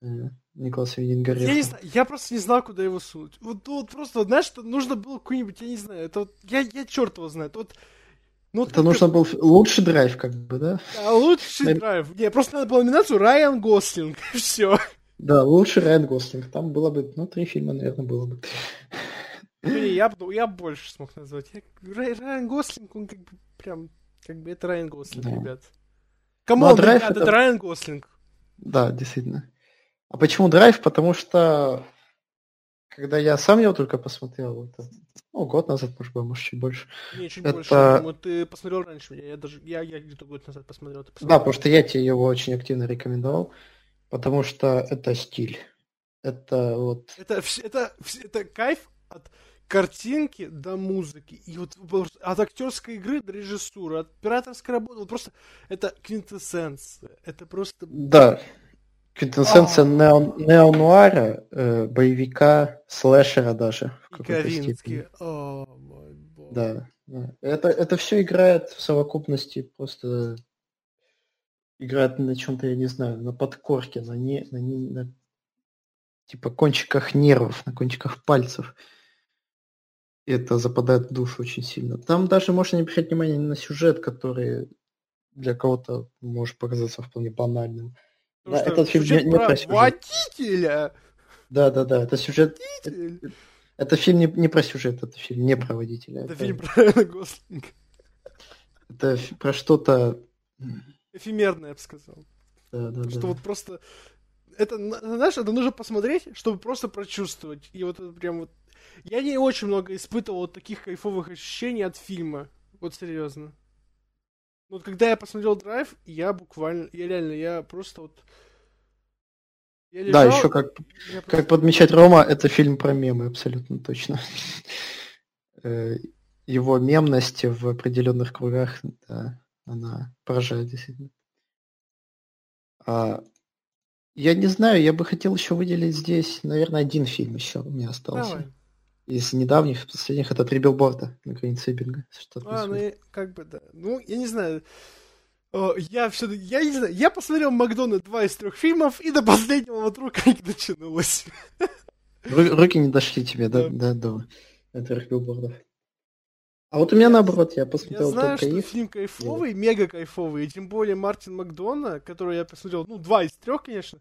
Э, Николаса Виндинга я, не знаю, я просто не знал, куда его сунуть. Вот, вот просто, знаешь, что нужно было какой-нибудь, я не знаю, это вот, я, я черт его знает. Вот, ну, это нужно был лучший драйв, как бы, да? Да, лучший драйв. Не, просто надо было номинацию Райан Гослинг, [LAUGHS] все. Да, лучший Райан Гослинг. Там было бы, ну, три фильма, наверное, было бы. Ну, я, я больше смог назвать. Я, Райан Гослинг, он как бы прям как бы это Райан Гослинг, да. ребят. Кому ну, а драйв это... это Райан Гослинг. Да, действительно. А почему драйв? Потому что когда я сам его только посмотрел, это, ну, год назад, может быть, может, чуть больше. Не, чуть это... больше. Думаю, ты посмотрел раньше меня. Я даже я, я где-то год назад посмотрел. посмотрел. Да, потому что я тебе его очень активно рекомендовал, потому что это стиль. Это вот... Это, это, это кайф от картинки до музыки, и вот от актерской игры до режиссуры, от операторской работы, вот просто это квинтэссенция, это просто... Да, квинтэссенция нео, неонуара, э, боевика, слэшера даже. В и о мой бог. Да, да. Это, это все играет в совокупности просто играет на чем-то, я не знаю, на подкорке, на не, на, не, на типа кончиках нервов, на кончиках пальцев это западает в душу очень сильно. Там даже можно не обращать внимание на сюжет, который для кого-то может показаться вполне банальным. да, этот фильм не, не про сюжет. водителя. Да, да, да, это сюжет. Это, это фильм не, не про сюжет, это фильм не про водителя. Это, это фильм про Гослинга. Это про что-то... Эфемерное, я бы сказал. Да, да, что да. вот просто... Это, знаешь, это нужно посмотреть, чтобы просто прочувствовать. И вот это прям вот я не очень много испытывал таких кайфовых ощущений от фильма. Вот серьезно. Вот когда я посмотрел драйв, я буквально, я реально, я просто вот... Я лежал, да, еще как, просто... как подмечать Рома, это фильм про мемы, абсолютно точно. [LAUGHS] Э, его мемность в определенных кругах, да, она поражает действительно. А, я не знаю, я бы хотел еще выделить здесь, наверное, один фильм еще у меня остался. Давай из недавних, последних, это три билборда на границе Эббинга. Что а, ну, как бы, да. Ну, я не знаю. О, я все я не знаю, я посмотрел Макдона два из трех фильмов, и до последнего вот рука не дотянулась. руки не дошли тебе, да, да, до трех билбордов. А вот у меня наоборот, я посмотрел Я знаю, что их. фильм кайфовый, мега кайфовый, и тем более Мартин Макдона, который я посмотрел, ну, два из трех, конечно,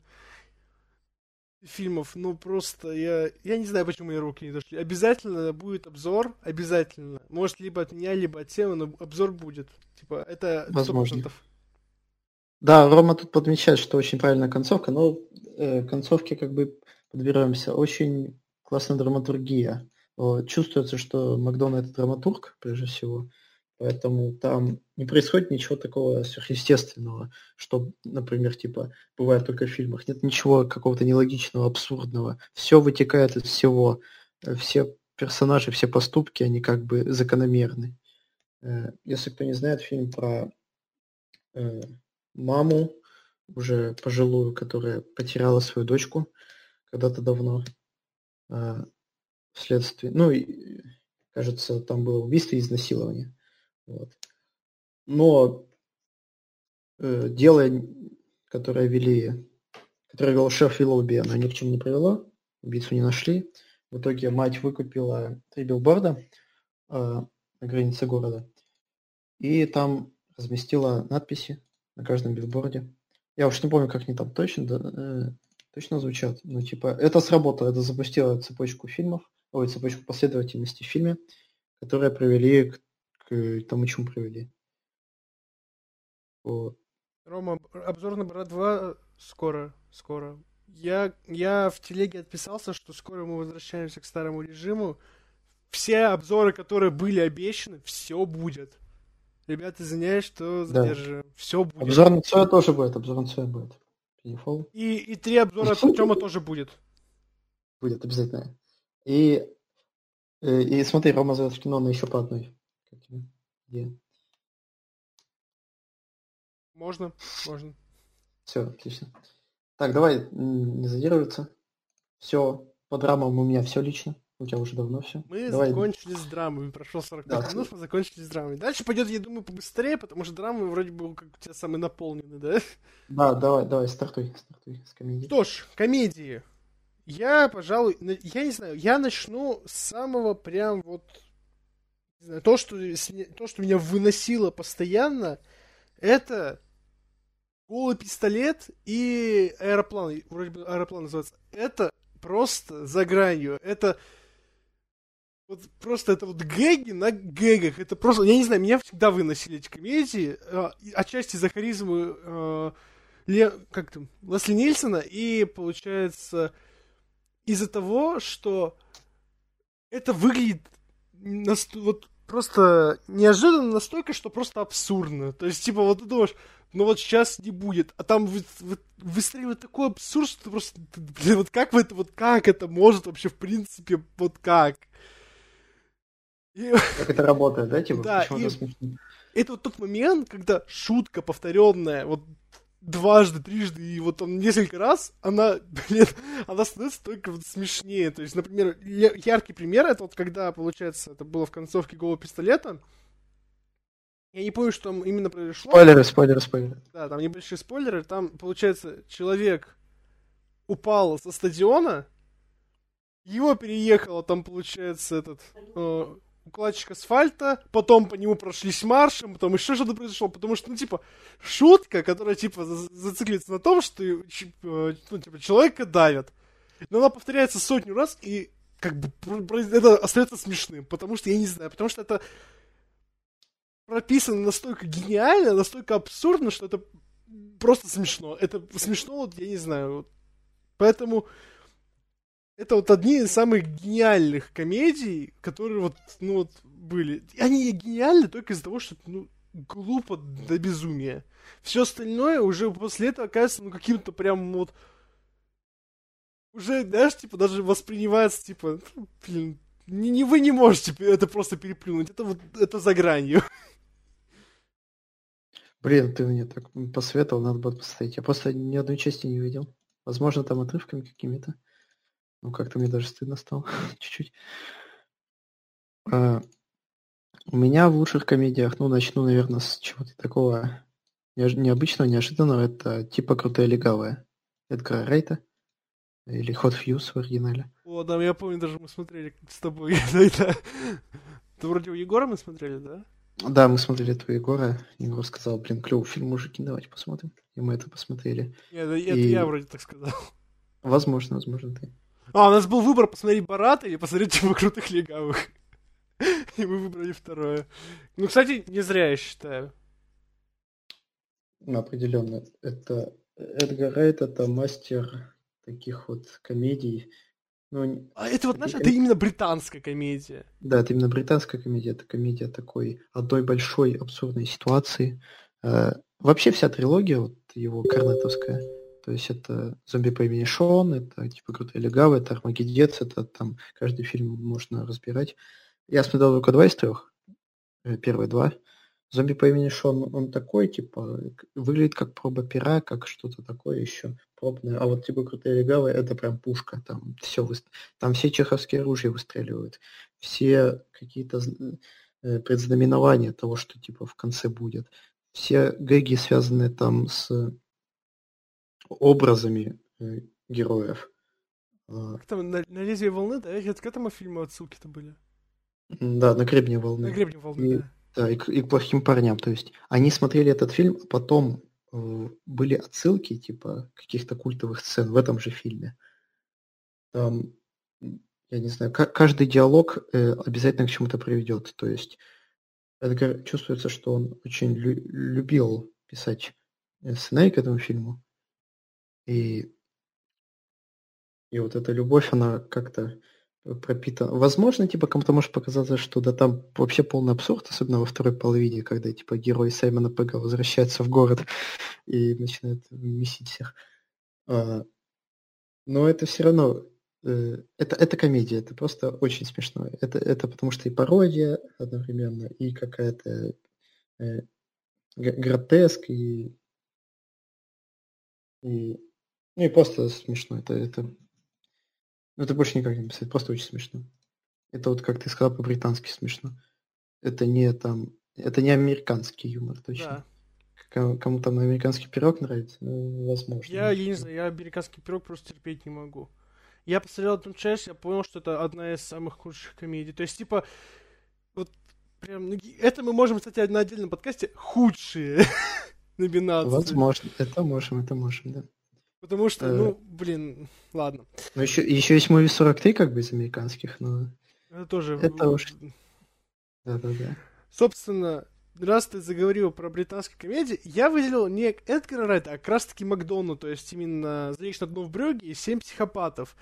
фильмов, ну просто я, я не знаю, почему мои руки не дошли. Обязательно будет обзор, обязательно. Может, либо от меня, либо от темы, но обзор будет. Типа, это 100%. Возможно. Да, Рома тут подмечает, что очень правильная концовка, но э, концовки как бы подбираемся. Очень классная драматургия. Чувствуется, что Макдональд это драматург, прежде всего. Поэтому там не происходит ничего такого сверхъестественного, что, например, типа, бывает только в фильмах. Нет ничего какого-то нелогичного, абсурдного. Все вытекает из всего. Э, все персонажи, все поступки, они как бы закономерны. Э, если кто не знает, фильм про э, маму, уже пожилую, которая потеряла свою дочку когда-то давно вследствие, ну, кажется, там было убийство и изнасилование. Вот. Но э, дело, которое вели, которое вел шеф Виллоуби, оно ни к чему не привело. Убийцу не нашли. В итоге мать выкупила три билборда э, на границе города. И там разместила надписи на каждом билборде. Я уж не помню, как они там точно, да, э, точно звучат. Ну, типа, это сработало, это запустило цепочку фильмов, ой, цепочку последовательности в фильме которые привели к, к тому, чему привели. Вот. Рома, обзор на Брат 2 скоро, скоро. Я, я в телеге отписался, что скоро мы возвращаемся к старому режиму. Все обзоры, которые были обещаны, все будет. Ребята, извиняюсь, что задерживаем. Да. Все будет. Обзор на Цоя тоже будет, обзор на Цоя будет. И, и три обзора от Артема тоже будет. Будет, обязательно. И, э, и, смотри, Рома зовет в кино на еще по одной. Где? Можно, можно. Все, отлично. Так, давай не задерживаться. Все, по драмам у меня все лично. У тебя уже давно все. Мы давай. закончили с драмами. Прошло 45 да. минут, мы закончили с драмами. Дальше пойдет, я думаю, побыстрее, потому что драмы вроде бы как у тебя самые наполнены, да? Да, давай, давай, стартуй, стартуй с комедией. Что ж, комедии. Я, пожалуй, я не знаю, я начну с самого прям вот не знаю, то, что, то, что меня выносило постоянно, это голый пистолет и аэроплан, вроде бы аэроплан называется, это просто за гранью. Это вот просто это вот гэги на гэгах. Это просто, я не знаю, меня всегда выносили эти комедии, э, отчасти за харизму э, Ле, как там, Лесли Нильсона, и получается из-за того, что это выглядит вот просто неожиданно настолько, что просто абсурдно. То есть, типа, вот ты думаешь, ну вот сейчас не будет. А там вы, вы, выстреливает такой абсурд, что ты просто, блин, вот как вы это, вот как это может вообще в принципе, вот как? И... Как это работает, да, типа? Да, и это, это вот тот момент, когда шутка повторенная, вот дважды, трижды и вот там несколько раз, она, блин, [LAUGHS] она становится только вот смешнее. То есть, например, яркий пример, это вот когда, получается, это было в концовке голого пистолета, я не помню, что там именно произошло. Спойлеры, спойлеры, спойлеры. Да, там небольшие спойлеры. Там, получается, человек упал со стадиона, его переехало там, получается, этот э, укладчик асфальта, потом по нему прошлись маршем, потом еще что-то произошло, потому что, ну, типа, шутка, которая, типа, зацикливается на том, что, э, ну, типа, человека давят. Но она повторяется сотню раз, и как бы это остается смешным, потому что, я не знаю, потому что это прописано настолько гениально, настолько абсурдно, что это просто смешно. Это смешно, вот, я не знаю. Вот. Поэтому это вот одни из самых гениальных комедий, которые вот, ну вот, были. Они гениальны только из-за того, что, ну, глупо до безумия. Все остальное уже после этого кажется, ну, каким-то прям вот... Уже, знаешь, типа, даже воспринимается, типа, ну, блин, не, не вы не можете это просто переплюнуть. Это вот, это за гранью. Блин, ты мне так посоветовал, надо будет посмотреть. Я просто ни одной части не видел. Возможно, там отрывками какими-то. Ну, как-то мне даже стыдно стало. [LAUGHS] Чуть-чуть. А, у меня в лучших комедиях, ну, начну, наверное, с чего-то такого необычного, неожиданного. Это типа «Крутая легавая». Эдгара Рейта. Или Hot Fuse в оригинале. О, да, я помню, даже мы смотрели с тобой. [LAUGHS] это. Ты вроде у Егора мы смотрели, да? Да, мы смотрели этого Егора. Егор сказал, блин, клевый фильм, мужики, давайте посмотрим. И мы это посмотрели. Нет, это, и... я вроде так сказал. Возможно, возможно, ты. А, у нас был выбор посмотреть Барата или посмотреть типа крутых легавых. И мы выбрали второе. Ну, кстати, не зря, я считаю. Определенно. Это Эдгар Райт это мастер таких вот комедий, ну, а это вот, знаешь, это именно британская комедия. Да, это именно британская комедия. Это комедия такой одной большой абсурдной ситуации. Э, вообще вся трилогия, вот его корнетовская, то есть это «Зомби по имени Шон», это типа «Крутые легавы», это «Армагеддец», это там каждый фильм можно разбирать. Я смотрел только два из трех, э, первые два. Зомби по имени Шон, он такой, типа, выглядит как проба пера, как что-то такое еще пробное. А вот типа крутые легавые, это прям пушка. Там все, там все чеховские оружия выстреливают. Все какие-то э, предзнаменования того, что типа в конце будет. Все гэги связаны там с образами э, героев. А. Как там, на, на лезвие волны, да? Это к этому фильму отсылки-то были? Да, на гребне волны. На гребне волны, и, да. Да, и, и к плохим парням. То есть они смотрели этот фильм, а потом э, были отсылки, типа, каких-то культовых сцен в этом же фильме. Там я не знаю, каждый диалог э, обязательно к чему-то приведет. То есть Эдгар чувствуется, что он очень лю- любил писать э, сценарий к этому фильму. И, и вот эта любовь, она как-то пропитана. Возможно, типа, кому-то может показаться, что да там вообще полный абсурд, особенно во второй половине, когда, типа, герой Саймона Пега возвращается в город [LAUGHS] и начинает месить всех. А, но это все равно Э, это, это комедия, это просто очень смешно. Это, это потому что и пародия одновременно, и какая-то э, гротеск, и, и, ну и просто смешно. Это, это, ну, это больше никак не писать, просто очень смешно. Это вот, как ты сказал, по-британски смешно. Это не там, это не американский юмор, точно. Да. Кому, там американский пирог нравится, ну, возможно. Я, я не знаю, я американский пирог просто терпеть не могу я посмотрел эту часть, я понял, что это одна из самых худших комедий. То есть, типа, вот прям, ну, это мы можем, кстати, на отдельном подкасте худшие [LAUGHS] номинации. Возможно, это можем, это можем, да. Потому что, ну, э. блин, ладно. Ну, еще, еще есть Movie 43, как бы, из американских, но... Это тоже... Это уж... Да-да-да. Собственно, раз ты заговорил про британские комедии, я выделил не Эдгара Райта, а как раз-таки Макдону, то есть именно «Залечь на дно в брюге» и «Семь психопатов».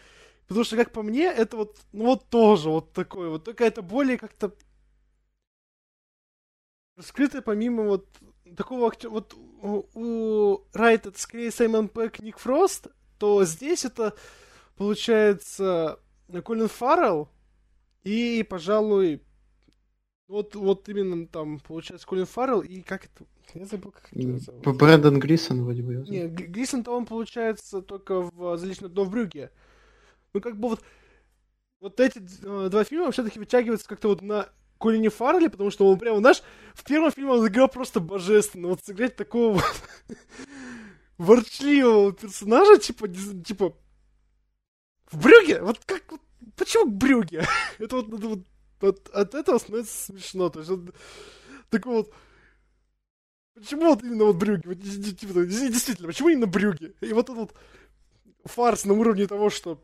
Потому что, как по мне, это вот, ну вот тоже вот такое вот, только это более как-то раскрытое помимо вот такого актера, вот у, Райта это скорее Саймон Пэк, Ник Фрост, то здесь это получается Колин Фаррелл и, пожалуй, вот, вот именно там, получается, Колин Фаррелл и как это... Я забыл, как это зовут. Брэндон Грисон вроде бы. Не, Грисон-то он, получается, только в «Залично дно в брюге». Ну, как бы вот... Вот эти э, два фильма все-таки вытягиваются как-то вот на Колине Фаррелли, потому что он прямо, знаешь, в первом фильме он играл просто божественно. Вот сыграть такого вот [LAUGHS] ворчливого персонажа, типа, типа, в Брюге? Вот как, вот, почему Брюге? [LAUGHS] это вот, это вот от, от этого становится смешно. То есть, вот, такой вот... Почему вот именно вот брюги? Вот, типа, действительно, почему именно брюги? И вот этот вот фарс на уровне того, что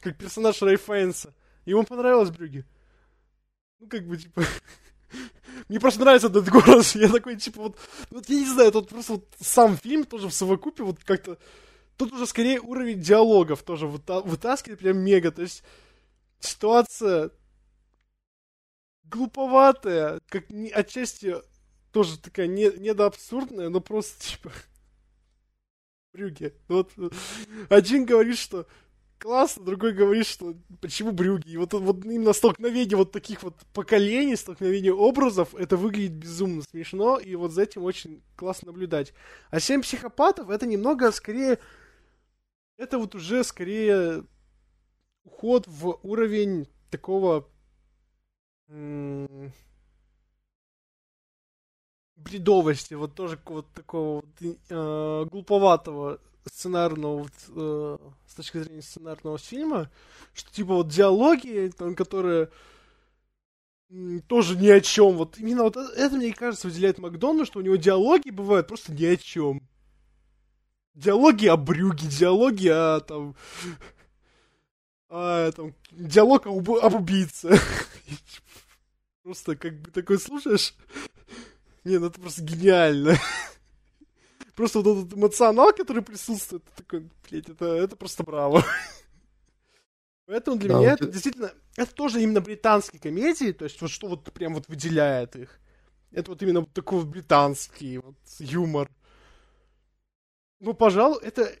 как персонаж Рэй Файнса. Ему понравилось брюги. Ну, как бы, типа... [LAUGHS] Мне просто нравится этот голос. Я такой, типа, вот, вот я не знаю, тут просто вот сам фильм тоже в совокупе вот как-то... Тут уже скорее уровень диалогов тоже вытаскивает прям мега. То есть ситуация глуповатая, как не, отчасти тоже такая не, недоабсурдная, но просто типа [LAUGHS] брюги. Вот один говорит, что классно, другой говорит, что почему брюги. И вот, вот именно столкновение вот таких вот поколений, столкновение образов, это выглядит безумно смешно, и вот за этим очень классно наблюдать. А семь психопатов это немного скорее... Это вот уже скорее уход в уровень такого бредовости, вот тоже вот такого вот, э, глуповатого сценарного, вот, э, с точки зрения сценарного фильма, что типа вот диалоги, там, которые тоже ни о чем. Вот именно вот это, мне кажется, выделяет Макдону, что у него диалоги бывают просто ни о чем. Диалоги о брюге, диалоги о там а, там, диалог об, об убийце. [LAUGHS] Просто как бы такой слушаешь. Не, ну это просто гениально. Просто вот этот эмоционал, который присутствует, такой, блядь, это, это просто браво. Поэтому для да, меня вот это действительно, это тоже именно британские комедии, то есть вот что вот прям вот выделяет их. Это вот именно вот такой вот британский вот юмор. Ну, пожалуй, это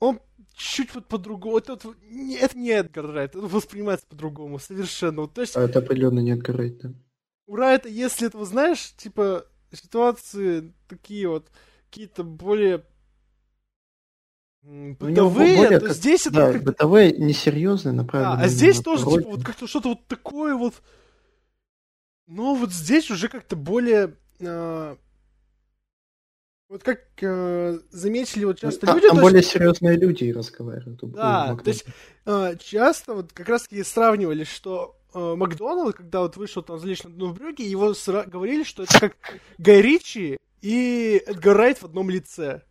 он чуть вот по-другому. Это, это, это не Эдгар Райт, это воспринимается по-другому, совершенно. Вот, то есть, а это определенно не Эдгар Райт, да. У Райта, если это, знаешь, типа, ситуации такие вот, какие-то более бытовые, более, то как, здесь да, это... Как... бытовые, несерьезные, направленные А, а здесь тоже, типа, вот как-то что-то вот такое вот... Но вот здесь уже как-то более... Э, вот как э, заметили вот часто а, люди... Там более есть... серьезные люди разговаривают. Да, то есть э, часто вот как раз таки сравнивали, что э, Макдоналд, когда вот вышел там «Залечь на дно в брюге», его сра- говорили, что это как Гай Ричи и Эдгар Райт в одном лице.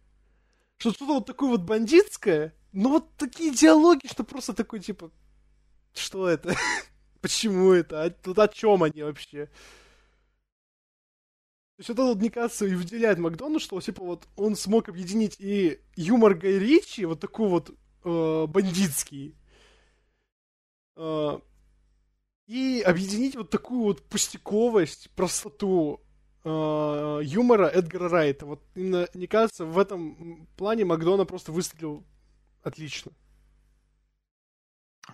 Что что-то вот такое вот бандитское, ну вот такие диалоги, что просто такой, типа, что это? [LAUGHS] Почему это? А тут о чем они вообще? То есть это вот, мне кажется, и выделяет Макдону, что типа вот он смог объединить и юмор Гай Ричи, вот такой вот э, бандитский, э, и объединить вот такую вот пустяковость, простоту э, юмора Эдгара Райта. Вот именно, мне кажется, в этом плане Макдона просто выстрелил отлично.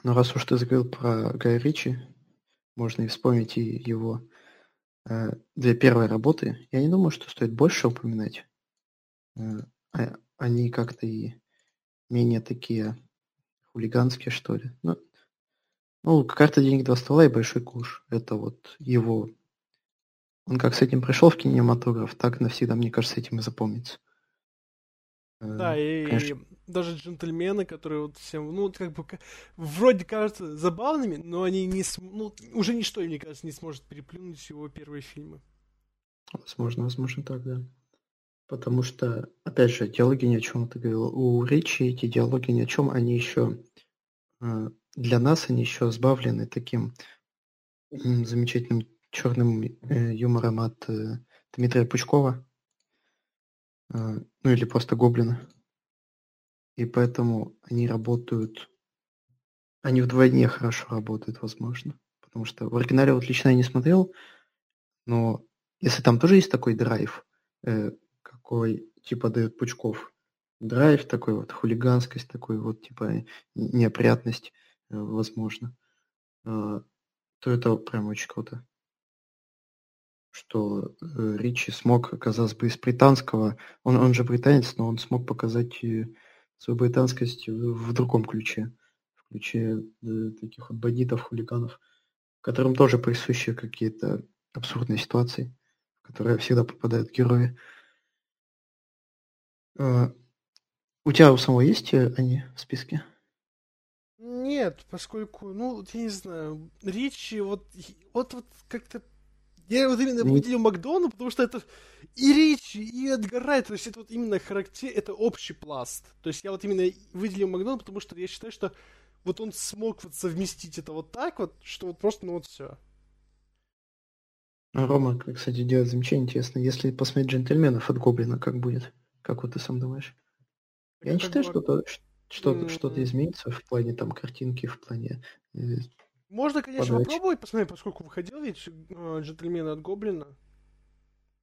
Ну, раз уж ты заговорил про Гая Ричи, можно и вспомнить и его э, две первые работы. Я не думаю, что стоит больше упоминать. Э, а, они как-то и менее такие хулиганские, что ли. Ну, ну, карта денег два ствола и большой куш. Это вот его... Он как с этим пришел в кинематограф, так навсегда, мне кажется, этим и запомнится. Да, э, и, Конечно. даже джентльмены, которые вот всем, ну, как бы, вроде кажутся забавными, но они не, ну, уже ничто, мне кажется, не сможет переплюнуть его первые фильмы. Возможно, возможно так, да. Потому что, опять же, диалоги ни о чем, ты говорил, у Ричи эти диалоги ни о чем, они еще, э, для нас они еще сбавлены таким замечательным черным э, юмором от Дмитрия Пучкова, а, ну или просто гоблины. И поэтому они работают, они вдвойне хорошо работают, возможно. Потому что в оригинале вот лично я не смотрел, но если там тоже есть такой драйв, э, какой типа дает Пучков, драйв такой вот, хулиганскость такой вот, типа неопрятность, э, возможно, э, то это прям очень круто что э, Ричи смог, казалось бы, из британского, он, он же британец, но он смог показать свою британскость в, в другом ключе, в ключе э, таких вот бандитов, хулиганов, которым тоже присущи какие-то абсурдные ситуации, в которые всегда попадают герои. А, у тебя у самого есть э, они в списке? Нет, поскольку, ну, я не знаю, Ричи, вот, вот, вот как-то я вот именно выделил Макдону, потому что это и Ричи, и Эдгар Райт, то есть это вот именно характер, это общий пласт. То есть я вот именно выделил Макдону, потому что я считаю, что вот он смог вот совместить это вот так вот, что вот просто, ну вот все. А Рома, кстати, делает замечание интересно. Если посмотреть джентльменов от Гоблина, как будет? Как вот ты сам думаешь? Я не считаю, что то, что, что-то изменится в плане там картинки, в плане э, можно, конечно, подачи. попробовать посмотреть, поскольку выходил ведь э, джентльмен от Гоблина.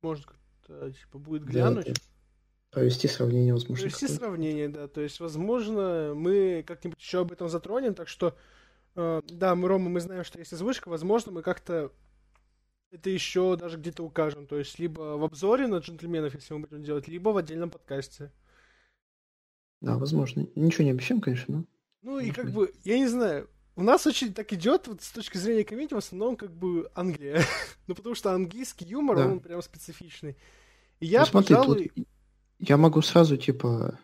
Может, типа, будет глянуть. Да, провести сравнение, возможно. Провести сравнение, да. То есть, возможно, мы как-нибудь еще об этом затронем. Так что, э, да, мы, Рома, мы знаем, что есть озвучка. Возможно, мы как-то это еще даже где-то укажем. То есть, либо в обзоре на джентльменов, если мы будем делать, либо в отдельном подкасте. Да, возможно. Ничего не обещаем, конечно, но... Ну и как бы, я не знаю, у нас очень так идет, вот с точки зрения комедии, в основном как бы Англия. [LAUGHS] ну, потому что английский юмор, да. он прям специфичный. И я, ну, смотри, пожалуй... Тут я могу сразу, типа...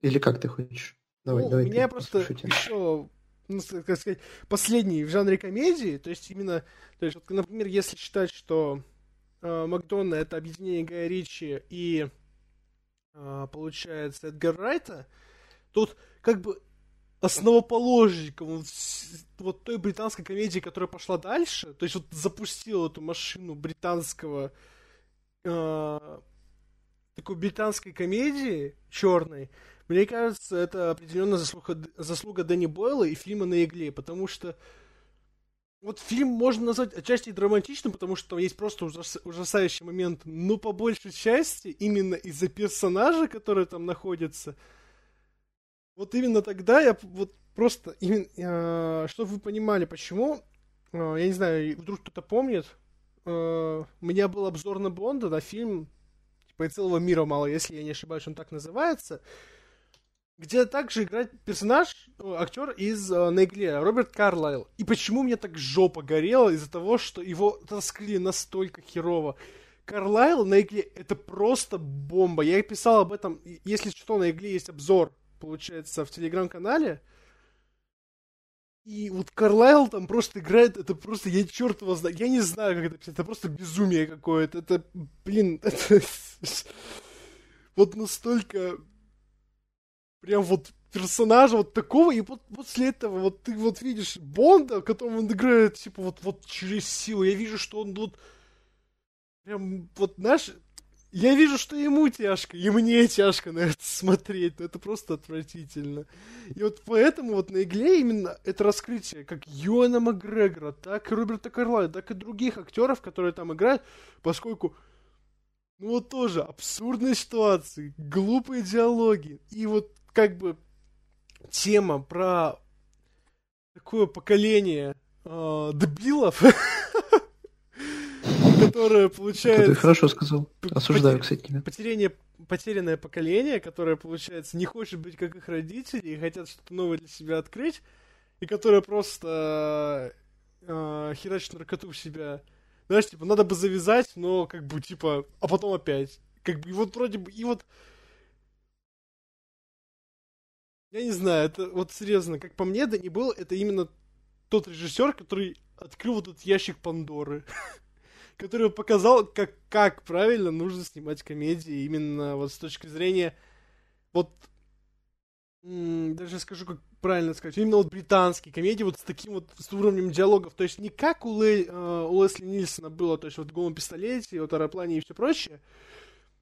Или как ты хочешь? Давай, ну, давай. У меня просто еще, ну, как сказать, последний в жанре комедии, то есть именно, то есть, вот, например, если считать, что э, Макдонна это объединение Гая Ричи и э, получается Эдгар Райта, тут как бы основоположником вот, вот той британской комедии, которая пошла дальше, то есть вот запустил эту машину британского э, такой британской комедии черной, мне кажется, это определенно заслуга, заслуга Дэнни Бойла и фильма на игле, потому что вот фильм можно назвать отчасти драматичным, потому что там есть просто ужас, ужасающий момент, но по большей части именно из-за персонажа, который там находится, вот именно тогда я вот просто, именно, э, чтобы вы понимали, почему, э, я не знаю, вдруг кто-то помнит, э, у меня был обзор на Бонда, на фильм, типа и целого мира мало, если я не ошибаюсь, он так называется, где также играет персонаж, э, актер из э, Негле, Роберт Карлайл. И почему мне так жопа горела из-за того, что его таскали настолько херово. Карлайл на игле это просто бомба. Я писал об этом, если что, на игле есть обзор получается, в телеграм-канале. И вот Карлайл там просто играет, это просто, я черт его знаю, я не знаю, как это писать, это просто безумие какое-то, это, блин, [LAUGHS] это вот настолько прям вот персонажа вот такого, и вот после этого вот ты вот видишь Бонда, которому он играет, типа, вот, вот через силу. Я вижу, что он вот прям, вот, знаешь, я вижу, что ему тяжко, и мне тяжко на это смотреть, но это просто отвратительно. И вот поэтому вот на игле именно это раскрытие как Юэна Макгрегора, так и Роберта Карлайда, так и других актеров, которые там играют, поскольку ну вот тоже абсурдные ситуации, глупые диалоги. И вот как бы тема про такое поколение э, дебилов, [LAUGHS] которое получается... Ты хорошо сказал. Осуждаю, кстати. Потеряние, потерянное поколение, которое, получается, не хочет быть как их родители и хотят что-то новое для себя открыть, и которое просто э, херачит наркоту в себя. Знаешь, типа, надо бы завязать, но как бы, типа, а потом опять. Как бы, и вот вроде бы, и вот... Я не знаю, это вот серьезно, как по мне, да не был, это именно тот режиссер, который открыл вот этот ящик Пандоры. [LAUGHS] который показал, как, как правильно нужно снимать комедии, именно вот с точки зрения, вот, даже скажу, как правильно сказать, именно вот британские комедии, вот с таким вот, с уровнем диалогов, то есть не как у, Лэ, э, у Лесли Нильсона было, то есть вот в «Голом пистолете», вот «Аэроплане» и все прочее,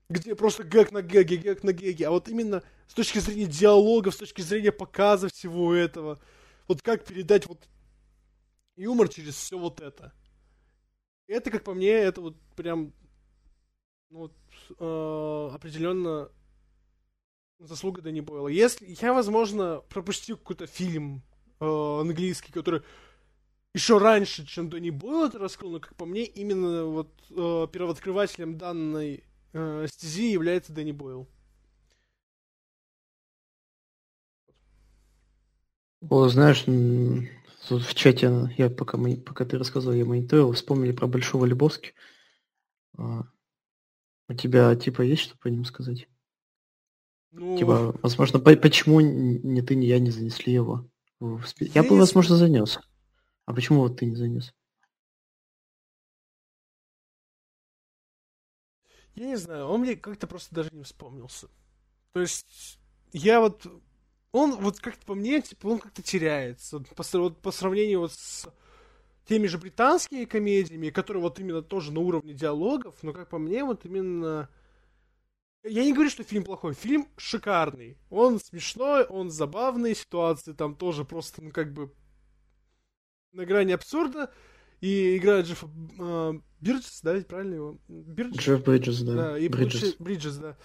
где просто гэг на гэге, гэг на гэге, а вот именно с точки зрения диалогов, с точки зрения показа всего этого, вот как передать вот юмор через все вот это. Это, как по мне, это вот прям ну, вот, э, определенно заслуга Дэнни Бойла. Если я, возможно, пропустил какой-то фильм э, английский, который еще раньше, чем Дэнни Бойл это раскрыл, но, как по мне, именно вот э, первооткрывателем данной э, стези является Дэнни Бойл. О, знаешь, Тут в чате, я пока, пока ты рассказывал, я мониторил, вспомнили про Большого Лебовски. А, у тебя, типа, есть что по нему сказать? Ну... Типа, возможно, по почему ни ты, ни я не занесли его в спи... Я бы, возможно, занес. А почему вот ты не занес? Я не знаю, он мне как-то просто даже не вспомнился. То есть, я вот он вот как-то по мне, типа, он как-то теряется. По, вот, по сравнению вот с теми же британскими комедиями, которые вот именно тоже на уровне диалогов, но как по мне, вот именно... Я не говорю, что фильм плохой, фильм шикарный. Он смешной, он забавный, ситуации там тоже просто, ну, как бы на грани абсурда. И играет Джефф э, Бирджес, да, ведь правильно его? Бирджес? Джефф Бриджес, да. Да, и Бриджес. Бриджес, да.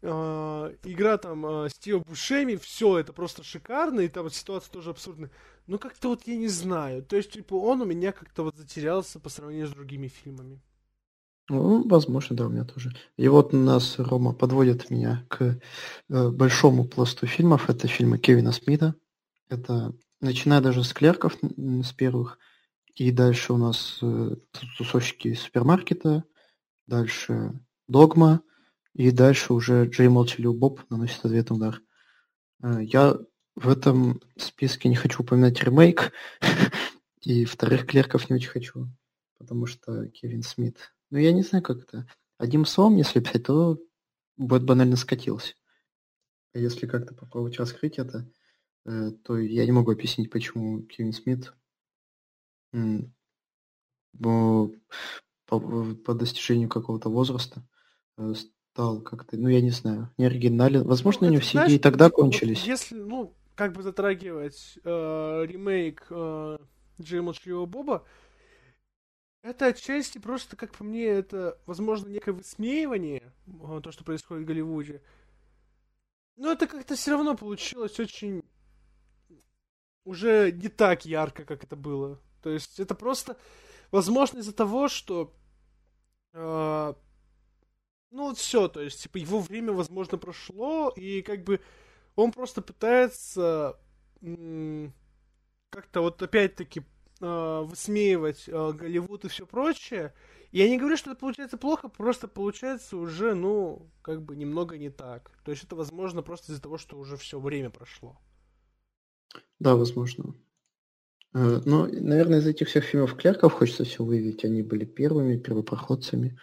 Uh, игра там uh, Стива Бушеми, все это просто шикарно, и там ситуация тоже абсурдная. Но как-то вот я не знаю. То есть, типа, он у меня как-то вот затерялся по сравнению с другими фильмами. Ну, возможно, да, у меня тоже. И вот у нас Рома подводит меня к э, большому пласту фильмов. Это фильмы Кевина Смита. Это начиная даже с клерков с первых. И дальше у нас э, тусовщики супермаркета. Дальше Догма. И дальше уже Джей Молчалив Боб наносит ответный удар. Э, я в этом списке не хочу упоминать ремейк, [LAUGHS] и вторых клерков не очень хочу, потому что Кевин Смит. Ну, я не знаю, как это. Одним словом, если писать, то будет банально скатился. А если как-то попробовать раскрыть это, э, то я не могу объяснить, почему Кевин Смит по, по достижению какого-то возраста э, стал как-то, ну я не знаю, не оригинален. Возможно, ну, не все знаешь, идеи тогда кончились. Если, ну, как бы затрагивать э, ремейк э, Джейма Шлива Боба, это отчасти просто, как по мне, это, возможно, некое высмеивание, э, то, что происходит в Голливуде. Но это как-то все равно получилось очень уже не так ярко, как это было. То есть это просто, возможно, из-за того, что э, ну вот все, то есть, типа, его время, возможно, прошло, и как бы он просто пытается как-то вот опять-таки э, высмеивать э, Голливуд и все прочее. Я не говорю, что это получается плохо, просто получается уже, ну, как бы немного не так. То есть это возможно просто из-за того, что уже все время прошло. Да, возможно. Э, ну, наверное, из этих всех фильмов Клерков хочется все выявить. Они были первыми, первопроходцами.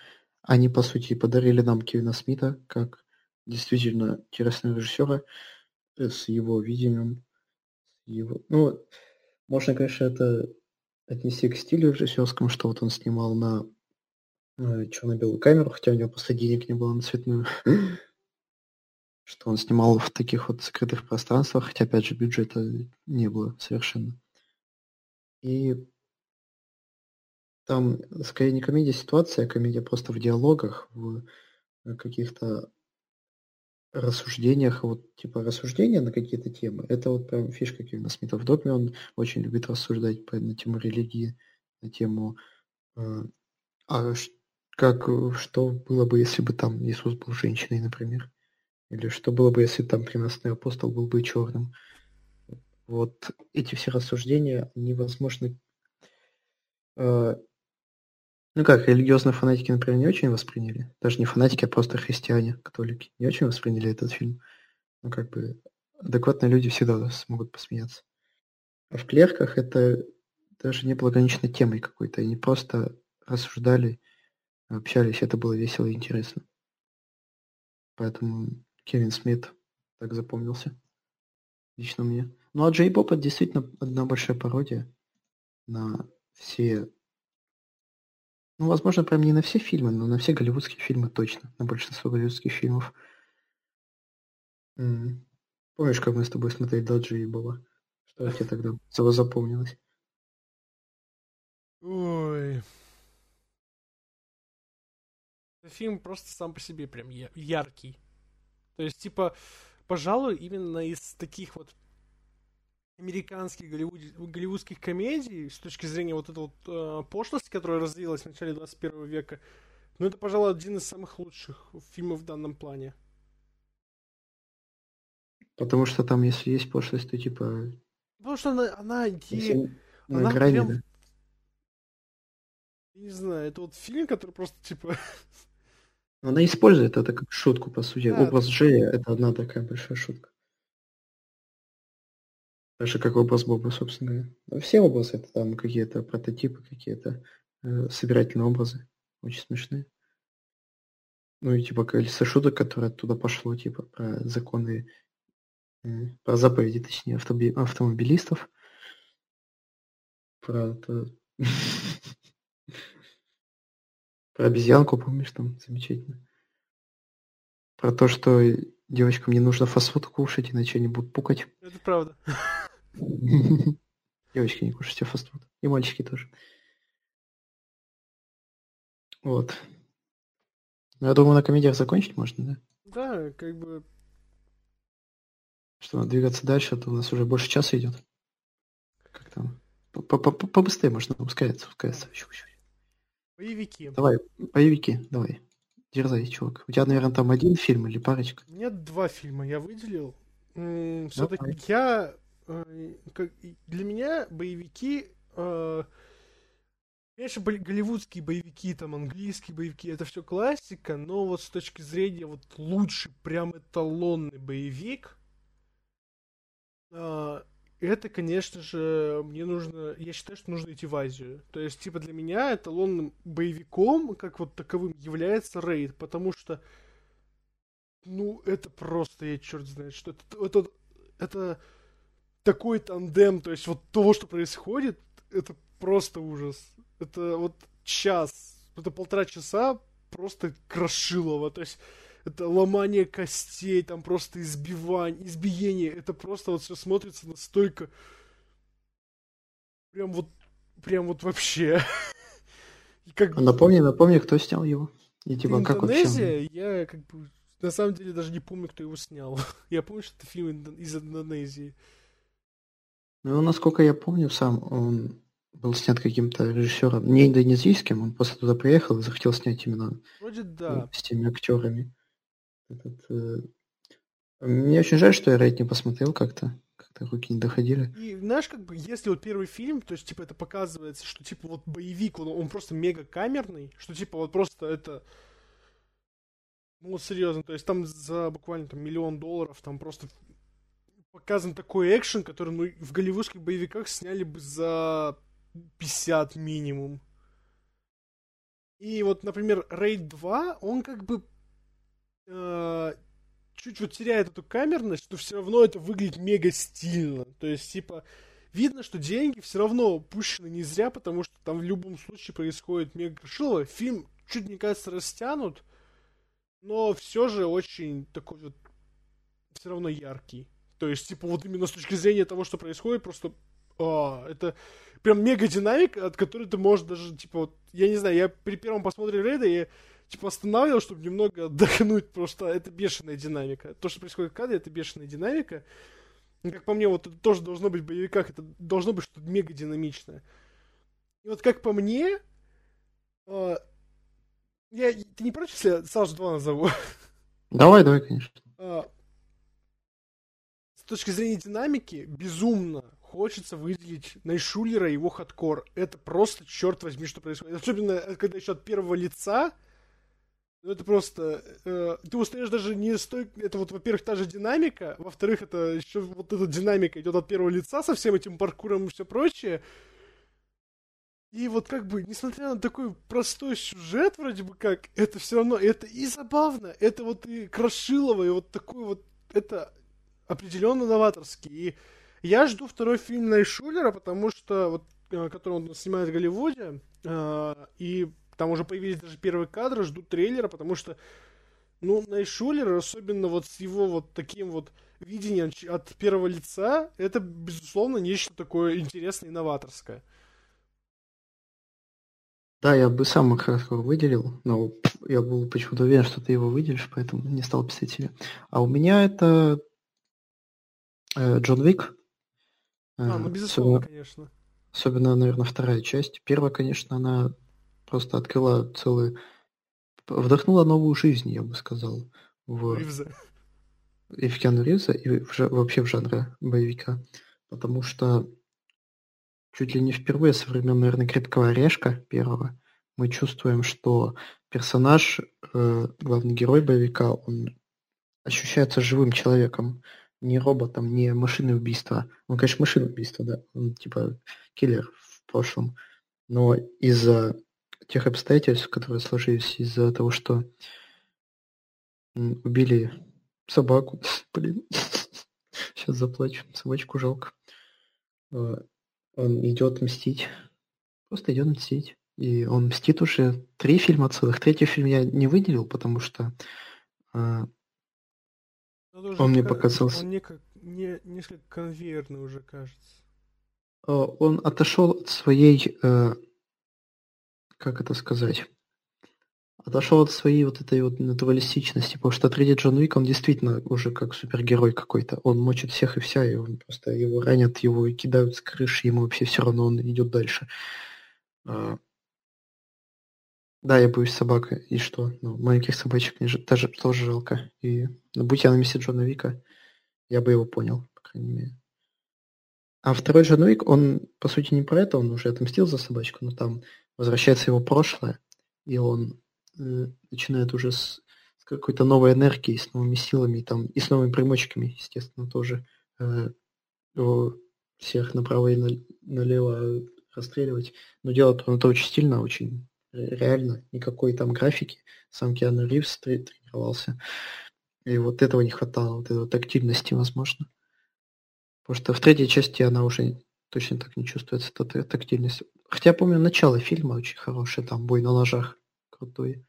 Они, по сути, подарили нам Кевина Смита как действительно интересного режиссера. с его видением, с его... Ну, можно, конечно, это отнести к стилю режиссерскому, что вот он снимал на э, черно-белую камеру, хотя у него просто денег не было на цветную. [LAUGHS] что он снимал в таких вот закрытых пространствах, хотя, опять же, бюджета не было совершенно. И там скорее не комедия ситуация, а комедия просто в диалогах, в каких-то рассуждениях, вот типа рассуждения на какие-то темы. Это вот прям фишка Кевина Смита. В Догме он очень любит рассуждать по, на тему религии, на тему э, а как, что было бы, если бы там Иисус был женщиной, например. Или что было бы, если там 13 апостол был бы черным. Вот эти все рассуждения невозможны э, ну как, религиозные фанатики, например, не очень восприняли. Даже не фанатики, а просто христиане, католики. Не очень восприняли этот фильм. Ну как бы адекватные люди всегда смогут посмеяться. А в клерках это даже не было ограничено темой какой-то. Они просто рассуждали, общались. Это было весело и интересно. Поэтому Кевин Смит так запомнился. Лично мне. Ну а Джей Боб это действительно одна большая пародия на все ну, возможно, прям не на все фильмы, но на все голливудские фильмы точно. На большинство голливудских фильмов. М. Помнишь, как мы с тобой смотрели Даджи и было? Что тебе тогда запомнилось? Ой. Фильм просто сам по себе прям яркий. То есть, типа, пожалуй, именно из таких вот американских голливуд, голливудских комедий с точки зрения вот этой вот э, пошлости, которая развилась в начале 21 века, ну это, пожалуй, один из самых лучших фильмов в данном плане. Потому что там, если есть пошлость, то типа... Потому что она, она, е... она грани, прям... Да. Не знаю, это вот фильм, который просто типа... Она использует это как шутку, по сути. Да, Образ Джея — это одна такая большая шутка. Так как образ Боба, собственно. Но все образы это там какие-то прототипы, какие-то э, собирательные образы. Очень смешные. Ну и типа колесо шуток, которое оттуда пошло, типа про законы, э, про заповеди, точнее, автоби- автомобилистов. Про это... [LAUGHS] Про обезьянку, помнишь, там замечательно. Про то, что девочкам не нужно фастфуд кушать, иначе они будут пукать. Это правда. [LAUGHS] [LAUGHS] Девочки не кушайте фастфуд. И мальчики тоже. Вот. Ну, я думаю, на комедиях закончить можно, да? Да, как бы... Что, надо двигаться дальше, а то у нас уже больше часа идет. Как там? Побыстрее можно ускориться, ускориться. Боевики. Давай, боевики, давай. Дерзай, чувак. У тебя, наверное, там один фильм или парочка? Нет, два фильма я выделил. Все-таки я для меня боевики, э, конечно, голливудские боевики, там, английские боевики, это все классика, но вот с точки зрения вот лучший, прям эталонный боевик, э, это, конечно же, мне нужно, я считаю, что нужно идти в Азию. То есть, типа, для меня эталонным боевиком, как вот таковым, является рейд, потому что, ну, это просто, я черт знает, что это, это, это такой тандем, то есть вот того, что происходит, это просто ужас. Это вот час, это полтора часа просто крошилово, то есть это ломание костей, там просто избивание, избиение, это просто вот все смотрится настолько прям вот, прям вот вообще. [LAUGHS] как... А напомни, напомни, кто снял его. И типа, как Индонезия, я как бы на самом деле даже не помню, кто его снял. [LAUGHS] я помню, что это фильм из Индонезии. Ну, насколько я помню, сам он был снят каким-то режиссером, не индонезийским, он просто туда приехал и захотел снять именно Вроде да. с теми актерами. Этот, э... Мне очень жаль, что я Рейд не посмотрел как-то. Как-то руки не доходили. И знаешь, как бы, если вот первый фильм, то есть, типа, это показывается, что, типа, вот боевик, он, он просто мега камерный, что, типа, вот просто это... Ну, вот серьезно, то есть там за буквально там миллион долларов там просто показан такой экшен, который ну, в голливудских боевиках сняли бы за 50 минимум. И вот, например, Рейд 2, он как бы... Э, чуть вот теряет эту камерность, но все равно это выглядит мега стильно. То есть, типа, видно, что деньги все равно пущены не зря, потому что там в любом случае происходит мега крышилово. Фильм чуть, мне кажется, растянут, но все же очень такой вот все равно яркий. То есть, типа, вот именно с точки зрения того, что происходит, просто а, это прям мега динамика, от которой ты можешь даже, типа, вот, я не знаю, я при первом посмотре рейда, я типа останавливал, чтобы немного отдохнуть, потому что это бешеная динамика. То, что происходит в кадре, это бешеная динамика. И, как по мне, вот это тоже должно быть в боевиках, это должно быть что-то мега динамичное. И вот как по мне, э, я, ты не против, если я сразу два назову? Давай, давай, конечно. С точки зрения динамики, безумно хочется выделить Найшулера и его хардкор. Это просто, черт возьми, что происходит. Особенно, э, когда еще от первого лица ну, это просто... Э, ты устаешь даже не с той... Это вот, во-первых, та же динамика, во-вторых, это еще вот эта динамика идет от первого лица со всем этим паркуром и все прочее. И вот как бы, несмотря на такой простой сюжет, вроде бы как, это все равно, это и забавно, это вот и крошилово, и вот такой вот, это определенно новаторский. И я жду второй фильм Найшулера, потому что, вот, э, который он снимает в Голливуде, э, и там уже появились даже первые кадры, ждут трейлера, потому что, ну, Найшулер, особенно вот с его вот таким вот видением от первого лица, это, безусловно, нечто такое интересное и новаторское. Да, я бы сам хорошо выделил, но я был почему-то уверен, что ты его выделишь, поэтому не стал писать себе. А у меня это Джон Вик. А, ну, безусловно, особенно, конечно. Особенно, наверное, вторая часть. Первая, конечно, она просто открыла целый... Вдохнула новую жизнь, я бы сказал. В... Ривза. И в Киану Ривза, и в, вообще в жанре боевика. Потому что чуть ли не впервые со времен, наверное, Крепкого Орешка первого мы чувствуем, что персонаж, э, главный герой боевика, он ощущается живым человеком, не роботом, не машиной убийства. Он, конечно, машина убийства, да, он типа киллер в прошлом, но из-за тех обстоятельств, которые сложились из-за того, что убили собаку. [LAUGHS] Блин. [LAUGHS] Сейчас заплачу. Собачку жалко. А, он идет мстить. Просто идет мстить. И он мстит уже три фильма целых. Третий фильм я не выделил, потому что а, он мне показался... Он не, не, несколько конвейерный уже, кажется. А, он отошел от своей э, как это сказать, отошел от своей вот этой вот натуралистичности, потому что третий Джон Уик, он действительно уже как супергерой какой-то. Он мочит всех и вся, и он просто его ранят, его кидают с крыши, ему вообще все равно, он идет дальше. А... Да, я боюсь собак, и что? Ну, маленьких собачек мне же, даже тоже жалко. И ну, будь я на месте Джона Вика, я бы его понял, по крайней мере. А второй Джон Уик, он, по сути, не про это, он уже отомстил за собачку, но там возвращается его прошлое, и он э, начинает уже с, с какой-то новой энергией, с новыми силами, там, и с новыми примочками, естественно, тоже э, всех направо и налево расстреливать. Но делает он это очень стильно, очень реально, никакой там графики. Сам Киану Ривз тренировался. И вот этого не хватало, вот этой тактильности, возможно. Потому что в третьей части она уже точно так не чувствуется, эта тактильность. Хотя помню начало фильма очень хорошее, там бой на ножах крутой.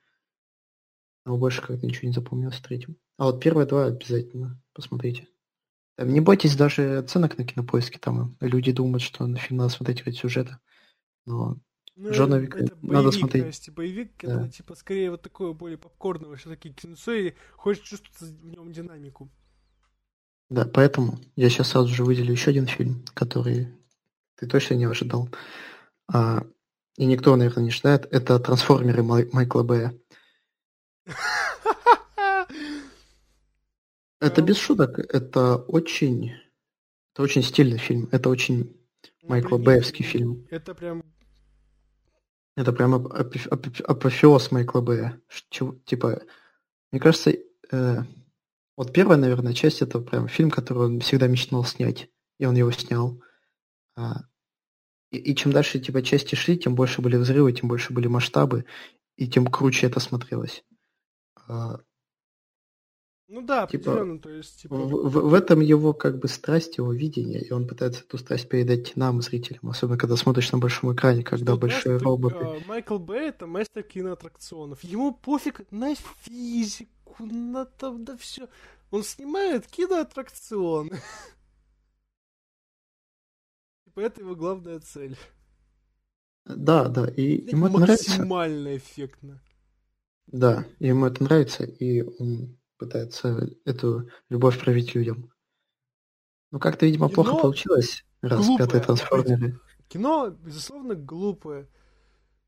Но больше как-то ничего не запомнилось в третьем. А вот первые два обязательно посмотрите. Там, не бойтесь даже оценок на кинопоиске, там люди думают, что на фильм надо смотреть ради сюжета. Но ну, Джона Вика это боевик, надо смотреть. То есть боевик, да. это типа скорее вот такое более попкорновое, все-таки кинцо, и хочешь чувствовать в нем динамику. Да, поэтому я сейчас сразу же выделю еще один фильм, который ты точно не ожидал. А, и никто, наверное, не ожидает. Это «Трансформеры» Май- Майкла Бэя. [LAUGHS] Это без шуток. Это очень... Это очень стильный фильм. Это очень ну, Майкла Бэевский фильм. Это прям... Это прям апофеоз Майкла Бэя. Типа, мне кажется, э, вот первая, наверное, часть это прям фильм, который он всегда мечтал снять. И он его снял. А, и, и чем дальше типа части шли, тем больше были взрывы, тем больше были масштабы, и тем круче это смотрелось. А, Ну да, Типа, определенно, то есть, типа... В, в- в этом его как бы страсть, его видение, и он пытается эту страсть передать нам, зрителям, особенно когда смотришь на большом экране, когда что, большие ты, роботы. а, Майкл Бэй это мастер киноаттракционов. Ему пофиг на физику, на там, да все. Он снимает киноаттракцион. [LAUGHS] Типа это его главная цель. Да, да, и ему это нравится. Максимально эффектно. Да, ему это нравится, и он пытается эту любовь проявить людям. Ну, как-то, видимо, плохо Кино получилось, раз глупое, пятые трансформеры. [LAUGHS] Кино, безусловно, глупое.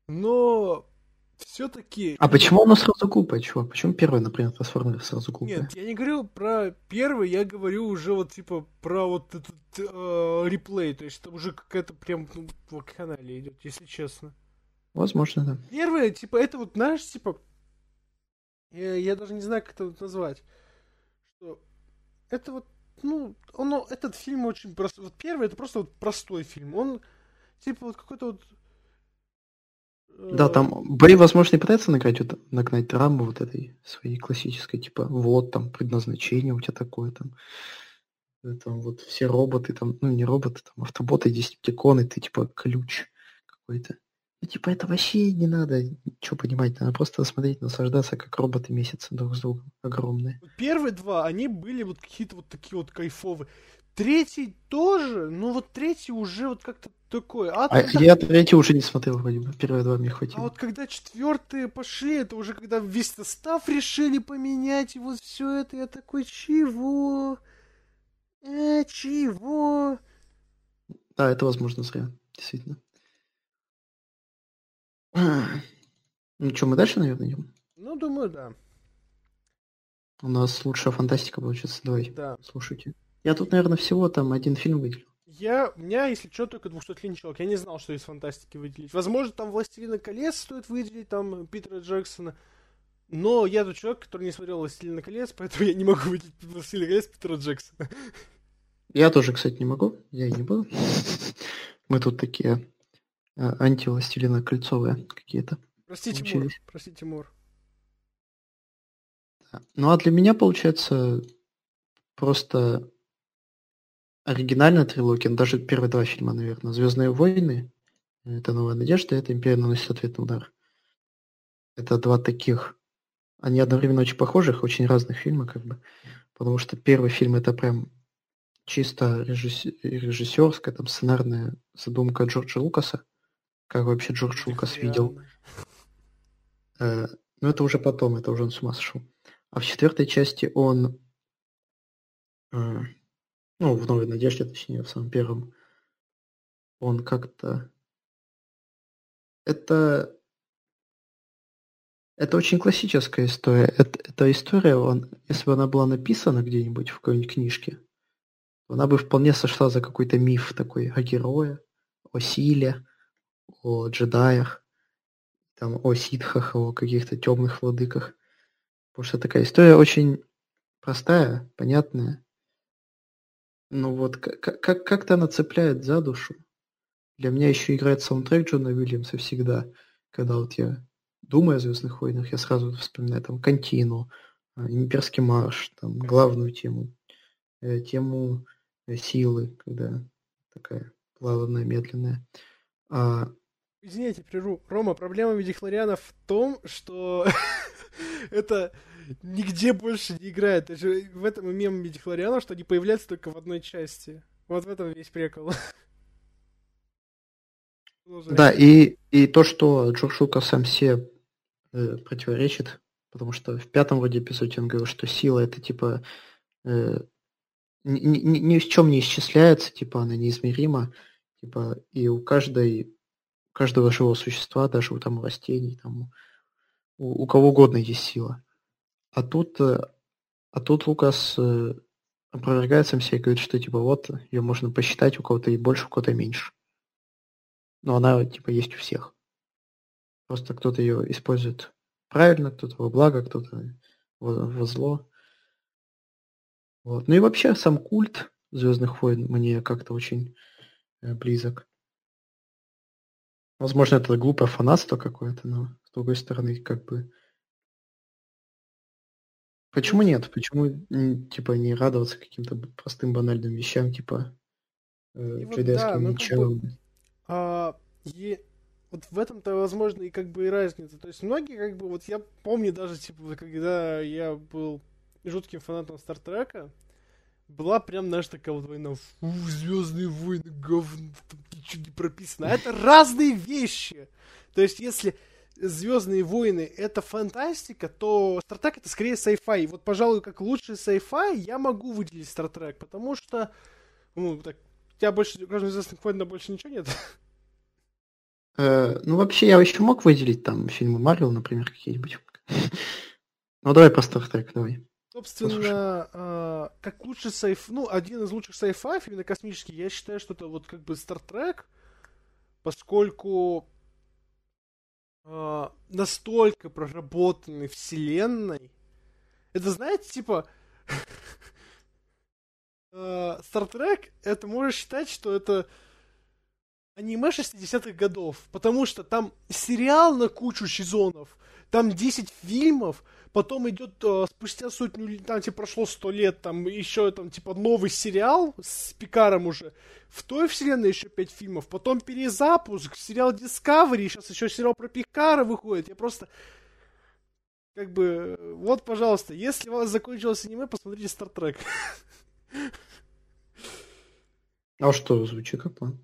Но все-таки... А почему оно сразу глупое, чувак? Почему первый, например, трансформеры сразу глупое? Нет, я не говорю про первый, я говорю уже вот типа про вот этот э, реплей, то есть это уже какая-то прям ну, вакханалия идет, если честно. Возможно, да. Первое, типа, это вот, знаешь, типа, я, я даже не знаю, как это назвать, что это вот, ну, оно, этот фильм очень простой. Вот первый, это просто вот простой фильм. Он, типа, вот какой-то вот... э, Да, там Бэй, возможно, и пытается нагнать, вот, нагнать драму вот этой своей классической, типа, вот там предназначение у тебя такое, там, э, там вот все роботы, там, ну не роботы, там автоботы, десептиконы, ты типа ключ какой-то. Ну, типа, это вообще не надо ничего понимать, надо просто смотреть, наслаждаться, как роботы месяцы друг с другом, огромные. Первые два, они были вот какие-то вот такие вот кайфовые. Третий тоже, ну вот третий уже вот как-то такой. А, А когда- я третий уже не смотрел вроде бы, первые два мне а хватило. вот когда четвертые пошли, это уже когда весь состав решили поменять, и вот все это, я такой, чего? Э, чего? Да, это возможно зря, действительно. Ну что, мы дальше, наверное, идем? Ну, думаю, да. У нас лучшая фантастика получится. Давай, Да. слушайте. Я тут, наверное, всего там один фильм выделил. Я, у меня, если что, только 200 человек. Я не знал, что из фантастики выделить. Возможно, там «Властелина колец» стоит выделить, там, Питера Джексона. Но я тот человек, который не смотрел «Властелина колец», поэтому я не могу выделить «Властелина колец» Питера Джексона. Я тоже, кстати, не могу. Я и не буду. [LAUGHS] Мы тут такие антивластелина кольцовые какие-то. Простите, Мур. Простите, Мур. Ну а для меня, получается, просто оригинальная трилогия, ну, даже первые два фильма, наверное. Звездные войны, это Новая надежда, это Империя наносит ответный удар. Это два таких, они одновременно очень похожих, очень разных фильма, как бы. Потому что первый фильм это прям чисто режисс- режиссерская, там, сценарная задумка Джорджа Лукаса. Как вообще Джордж Лукас видел. Э, Но это уже потом, это уже он с ума сошел. А в четвертой части он, э, ну, в «Новой надежде», точнее, в самом первом, он как-то... Это... Это очень классическая история. Это, эта история, он, если бы она была написана где-нибудь в какой-нибудь книжке, она бы вполне сошла за какой-то миф такой о герое, о силе, о джедаях там, о ситхах, о каких-то темных владыках. Потому что такая история очень простая, понятная. Но вот как- как- как-то она цепляет за душу. Для меня еще играет саундтрек Джона Уильямса всегда. Когда вот я думаю о Звездных войнах, я сразу вспоминаю там Контину, а, Имперский марш, там главную тему, э, тему э, силы, когда такая плавная, медленная. А Извините, прерву. Рома, проблема видихлориана в том, что [LAUGHS] это нигде больше не играет. Это же в этом и мем видихлориана, что они появляются только в одной части. Вот в этом весь прикол. [LAUGHS] Да, и, и то, что Джордж Лукас сам себе э, противоречит, потому что в пятом вроде эпизоде он говорил, что сила это типа э, ни, ни- ни в чем не исчисляется, типа она неизмерима, типа и у каждой у каждого живого существа, даже у там растений, там у, у кого угодно есть сила. А тут, э, а тут Лукас э, опровергает сам себя и говорит, что типа вот ее можно посчитать, у кого-то и больше, у кого-то меньше. Но она типа есть у всех. Просто кто-то ее использует правильно, кто-то во благо, кто-то во, во зло. Вот. Ну и вообще сам культ Звездных войн мне как-то очень близок. Возможно, это глупое фанатство какое-то, но с другой стороны, как бы Почему нет? Почему, типа, не радоваться каким-то простым банальным вещам, типа э, джедайским вот, да, мечам? Как бы, а, и вот в этом-то, возможно, и как бы и разница. То есть многие, как бы, вот я помню даже, типа, когда я был жутким фанатом Стартрека, была прям, знаешь, такая вот война. Фу, Звездные войны, говно, там ничего не прописано. А это разные вещи. То есть, если Звездные войны это фантастика, то Стартрек это скорее. И вот, пожалуй, как лучший sci-fi я могу выделить Стартрек, потому что, ну, так, у тебя больше, кроме Звездных войн, больше ничего нет? Э, ну, вообще, я еще мог выделить там фильмы Марвел, например, какие-нибудь. Ну, давай про Стартрек, давай. Собственно, э, как лучший сайф, ну, один из лучших сайфаев, именно космический, я считаю, что это вот как бы Стартрек, поскольку э, настолько проработанной вселенной, это, знаете, типа, [LAUGHS] Стартрек, э, это можно считать, что это аниме 60-х годов, потому что там сериал на кучу сезонов, там 10 фильмов, потом идет э, спустя сотню, там типа прошло сто лет, там еще там типа новый сериал с Пикаром уже, в той вселенной еще пять фильмов, потом перезапуск, сериал Discovery, сейчас еще сериал про Пикара выходит, я просто как бы, вот, пожалуйста, если у вас закончилось аниме, посмотрите Стартрек. А что, звучит как план?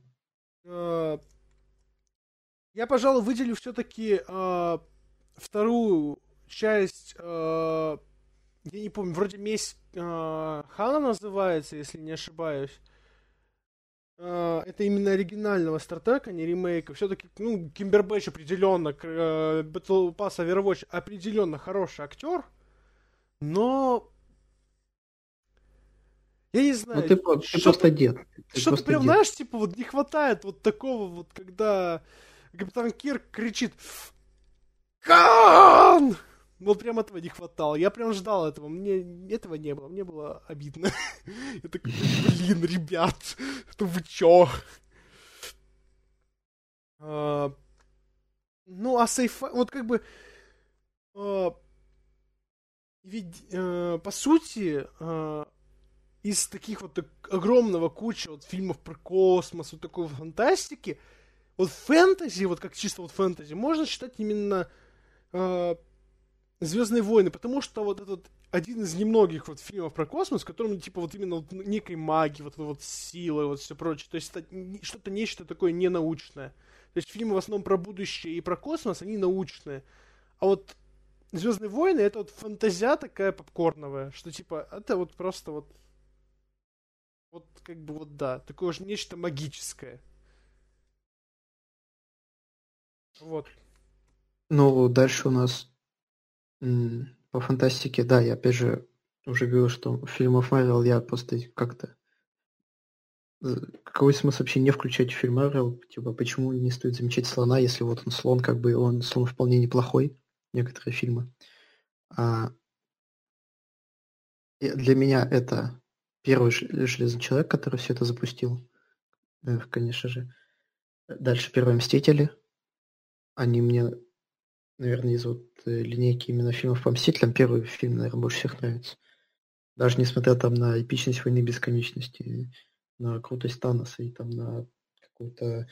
Э, я, пожалуй, выделю все-таки э, вторую часть, э, я не помню, вроде месть э, Хана называется, если не ошибаюсь. Uh, это именно оригинального Стартрека, не ремейка. Все-таки, ну, Кимбербэтч определенно, uh, Battle Pass Overwatch определенно хороший актер, но я не знаю. Ну, ты, ты просто дед. Что-то прям, дед. знаешь, типа, вот не хватает вот такого вот, когда Капитан Кирк кричит Кан! Вот прям этого не хватало. Я прям ждал этого. Мне этого не было. Мне было обидно. [LAUGHS] Я такой, блин, ребят, это вы чё? А, ну, а сейф... Вот как бы... А, ведь, а, по сути, из таких вот огромного куча вот фильмов про космос, вот такой фантастики, вот фэнтези, вот как чисто вот фэнтези, можно считать именно э, Звездные войны, потому что вот этот один из немногих вот фильмов про космос, в котором типа вот именно вот некой магии, вот вот силы, вот все прочее. То есть что-то нечто такое ненаучное. То есть фильмы в основном про будущее и про космос, они научные. А вот Звездные войны это вот фантазия такая попкорновая, что типа это вот просто вот вот как бы вот да, такое же нечто магическое. Вот. Ну, дальше у нас по фантастике, да, я опять же уже говорил, что фильмов Марвел я просто как-то какой смысл вообще не включать в фильм Марвел? Типа, почему не стоит замечать слона, если вот он слон, как бы он слон вполне неплохой, некоторые фильмы. А для меня это первый железный человек, который все это запустил, конечно же. Дальше первые Мстители. Они мне наверное, из вот э, линейки именно фильмов по Мстителям первый фильм, наверное, больше всех нравится. Даже несмотря там на эпичность войны бесконечности, на крутость Таноса и там на какой-то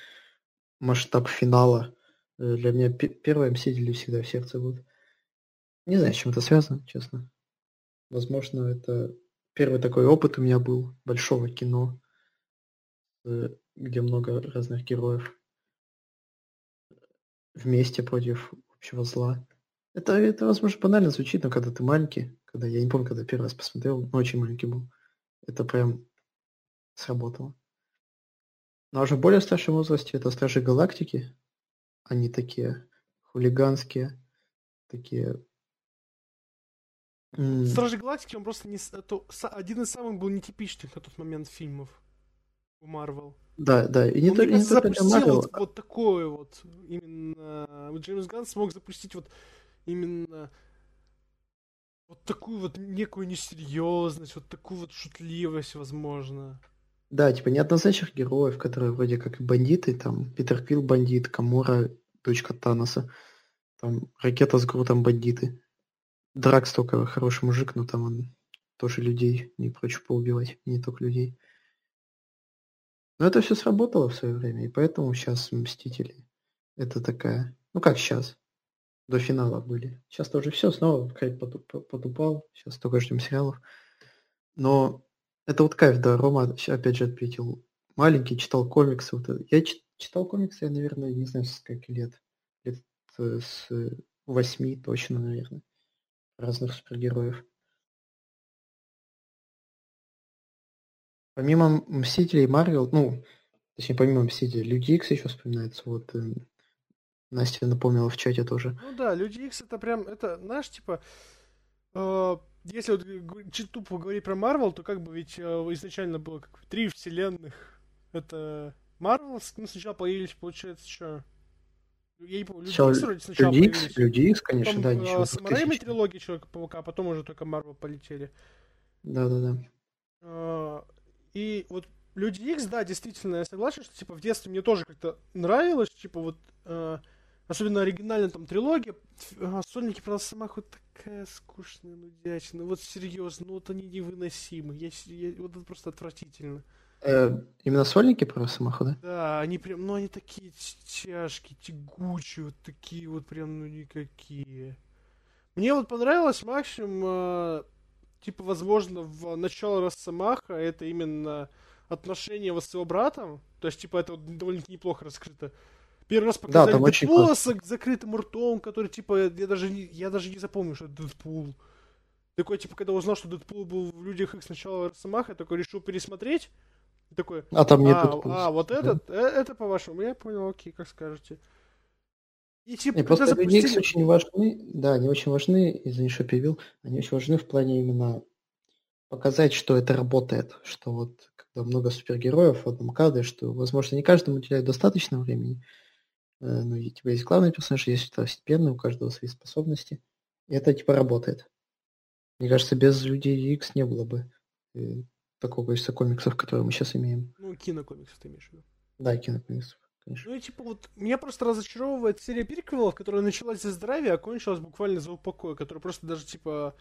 масштаб финала. Э, для меня первые Мстители всегда в сердце будут. Не знаю, с чем это связано, честно. Возможно, это первый такой опыт у меня был большого кино, э, где много разных героев вместе против общего зла. Это, это, возможно, банально звучит, но когда ты маленький, когда я не помню, когда первый раз посмотрел, но очень маленький был, это прям сработало. Но уже в более старшем возрасте это Стражи Галактики. Они такие хулиганские, такие... Стражи Галактики, он просто не... Это один из самых был нетипичных на тот момент фильмов у Марвел. Да, да. И не, Он, то, не запустил Marvel... вот, вот такое вот. Именно Джеймс Ганн смог запустить вот именно вот такую вот некую несерьезность, вот такую вот шутливость, возможно. Да, типа неоднозначных героев, которые вроде как бандиты, там Питер Квилл бандит, Камора, дочка Таноса, там Ракета с Грутом бандиты. Дракс только хороший мужик, но там он тоже людей не прочь поубивать, не только людей. Но это все сработало в свое время, и поэтому сейчас Мстители это такая... Ну как сейчас? До финала были. Сейчас тоже все, снова Крейг потупал, сейчас только ждем сериалов. Но это вот кайф, да, Рома опять же ответил. Маленький, читал комиксы. Вот. Я читал комиксы, я, наверное, не знаю, с скольки лет. Лет э, с восьми точно, наверное. Разных супергероев. Помимо Мстителей Марвел, ну, точнее, помимо Мстителей, Люди Икс еще вспоминается. Вот э, Настя напомнила в чате тоже. Ну да, Люди Икс это прям, это, знаешь, типа, э, если вот тупо говорить про Марвел, то как бы ведь э, изначально было как три вселенных. Это Марвел, ну, сначала появились, получается, что? Я не помню, Люди Икс вроде сначала Люди Икс, Люди Икс, конечно, потом, да, ничего. С Рэйми трилогии Человека-паука, а потом уже только Марвел полетели. Да-да-да. И вот Люди Икс, да, действительно, я согласен, что, типа, в детстве мне тоже как-то нравилось, типа, вот, uh, особенно оригинальная там трилогия, uh, Сольники про Росомаху такая скучная, нудячная, вот серьезно, ну вот они невыносимы, я, я, вот это просто отвратительно. Э, именно сольники про Росомаху, да? Да, они прям, ну они такие тяжкие, тягучие, вот такие вот прям, ну никакие. Мне вот понравилось максимум э, типа, возможно, в начало Росомаха это именно отношения вот с его братом. То есть, типа, это довольно-таки неплохо раскрыто. Первый раз показали да, Дэдпула с закрытым ртом, который, типа, я даже, не, я даже не запомню, что это Дэдпул. Такой, типа, когда узнал, что Дэдпул был в Людях Икс сначала Росомаха, я такой решил пересмотреть. Такой, а там нет а, Дэдпул. А, вот этот, э, это по-вашему. Я понял, окей, как скажете. И типа, и просто запустили... Люди очень важны, да, они очень важны, извини, что перевел, они очень важны в плане именно показать, что это работает, что вот когда много супергероев в одном кадре, что, возможно, не каждому уделяют достаточно времени, э, но у тебя есть главный персонаж, есть второстепенный, у каждого свои способности, и это типа работает. Мне кажется, без людей X не было бы э, такого количества комиксов, которые мы сейчас имеем. Ну, кинокомиксов ты имеешь в виду? Да, кинокомиксов конечно. Ну и типа вот меня просто разочаровывает серия приквелов, которая началась за здравие, а кончилась буквально за упокой, которая просто даже типа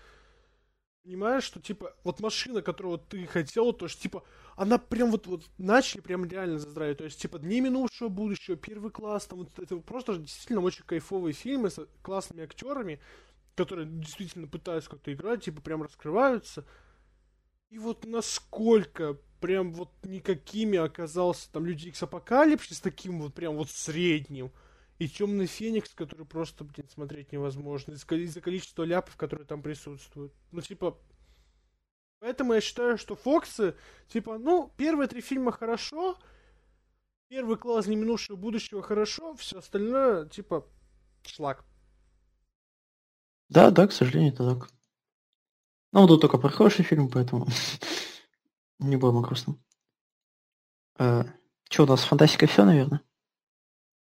понимаешь, что типа вот машина, которую ты хотел, то есть типа она прям вот вот начали прям реально за здравие, то есть типа дни минувшего будущего, первый класс, там вот это просто действительно очень кайфовые фильмы с классными актерами, которые действительно пытаются как-то играть, типа прям раскрываются. И вот насколько прям вот никакими оказался там Люди Икс Апокалипсис таким вот прям вот средним. И Темный Феникс, который просто, блин, смотреть невозможно. Из-за количества ляпов, которые там присутствуют. Ну, типа... Поэтому я считаю, что Фоксы, типа, ну, первые три фильма хорошо, первый класс неминувшего будущего хорошо, все остальное, типа, шлак. Да, да, к сожалению, это так. Ну, тут только про хороший фильм, поэтому [LAUGHS] не будем о грустном. А, что у нас, фантастика все, наверное?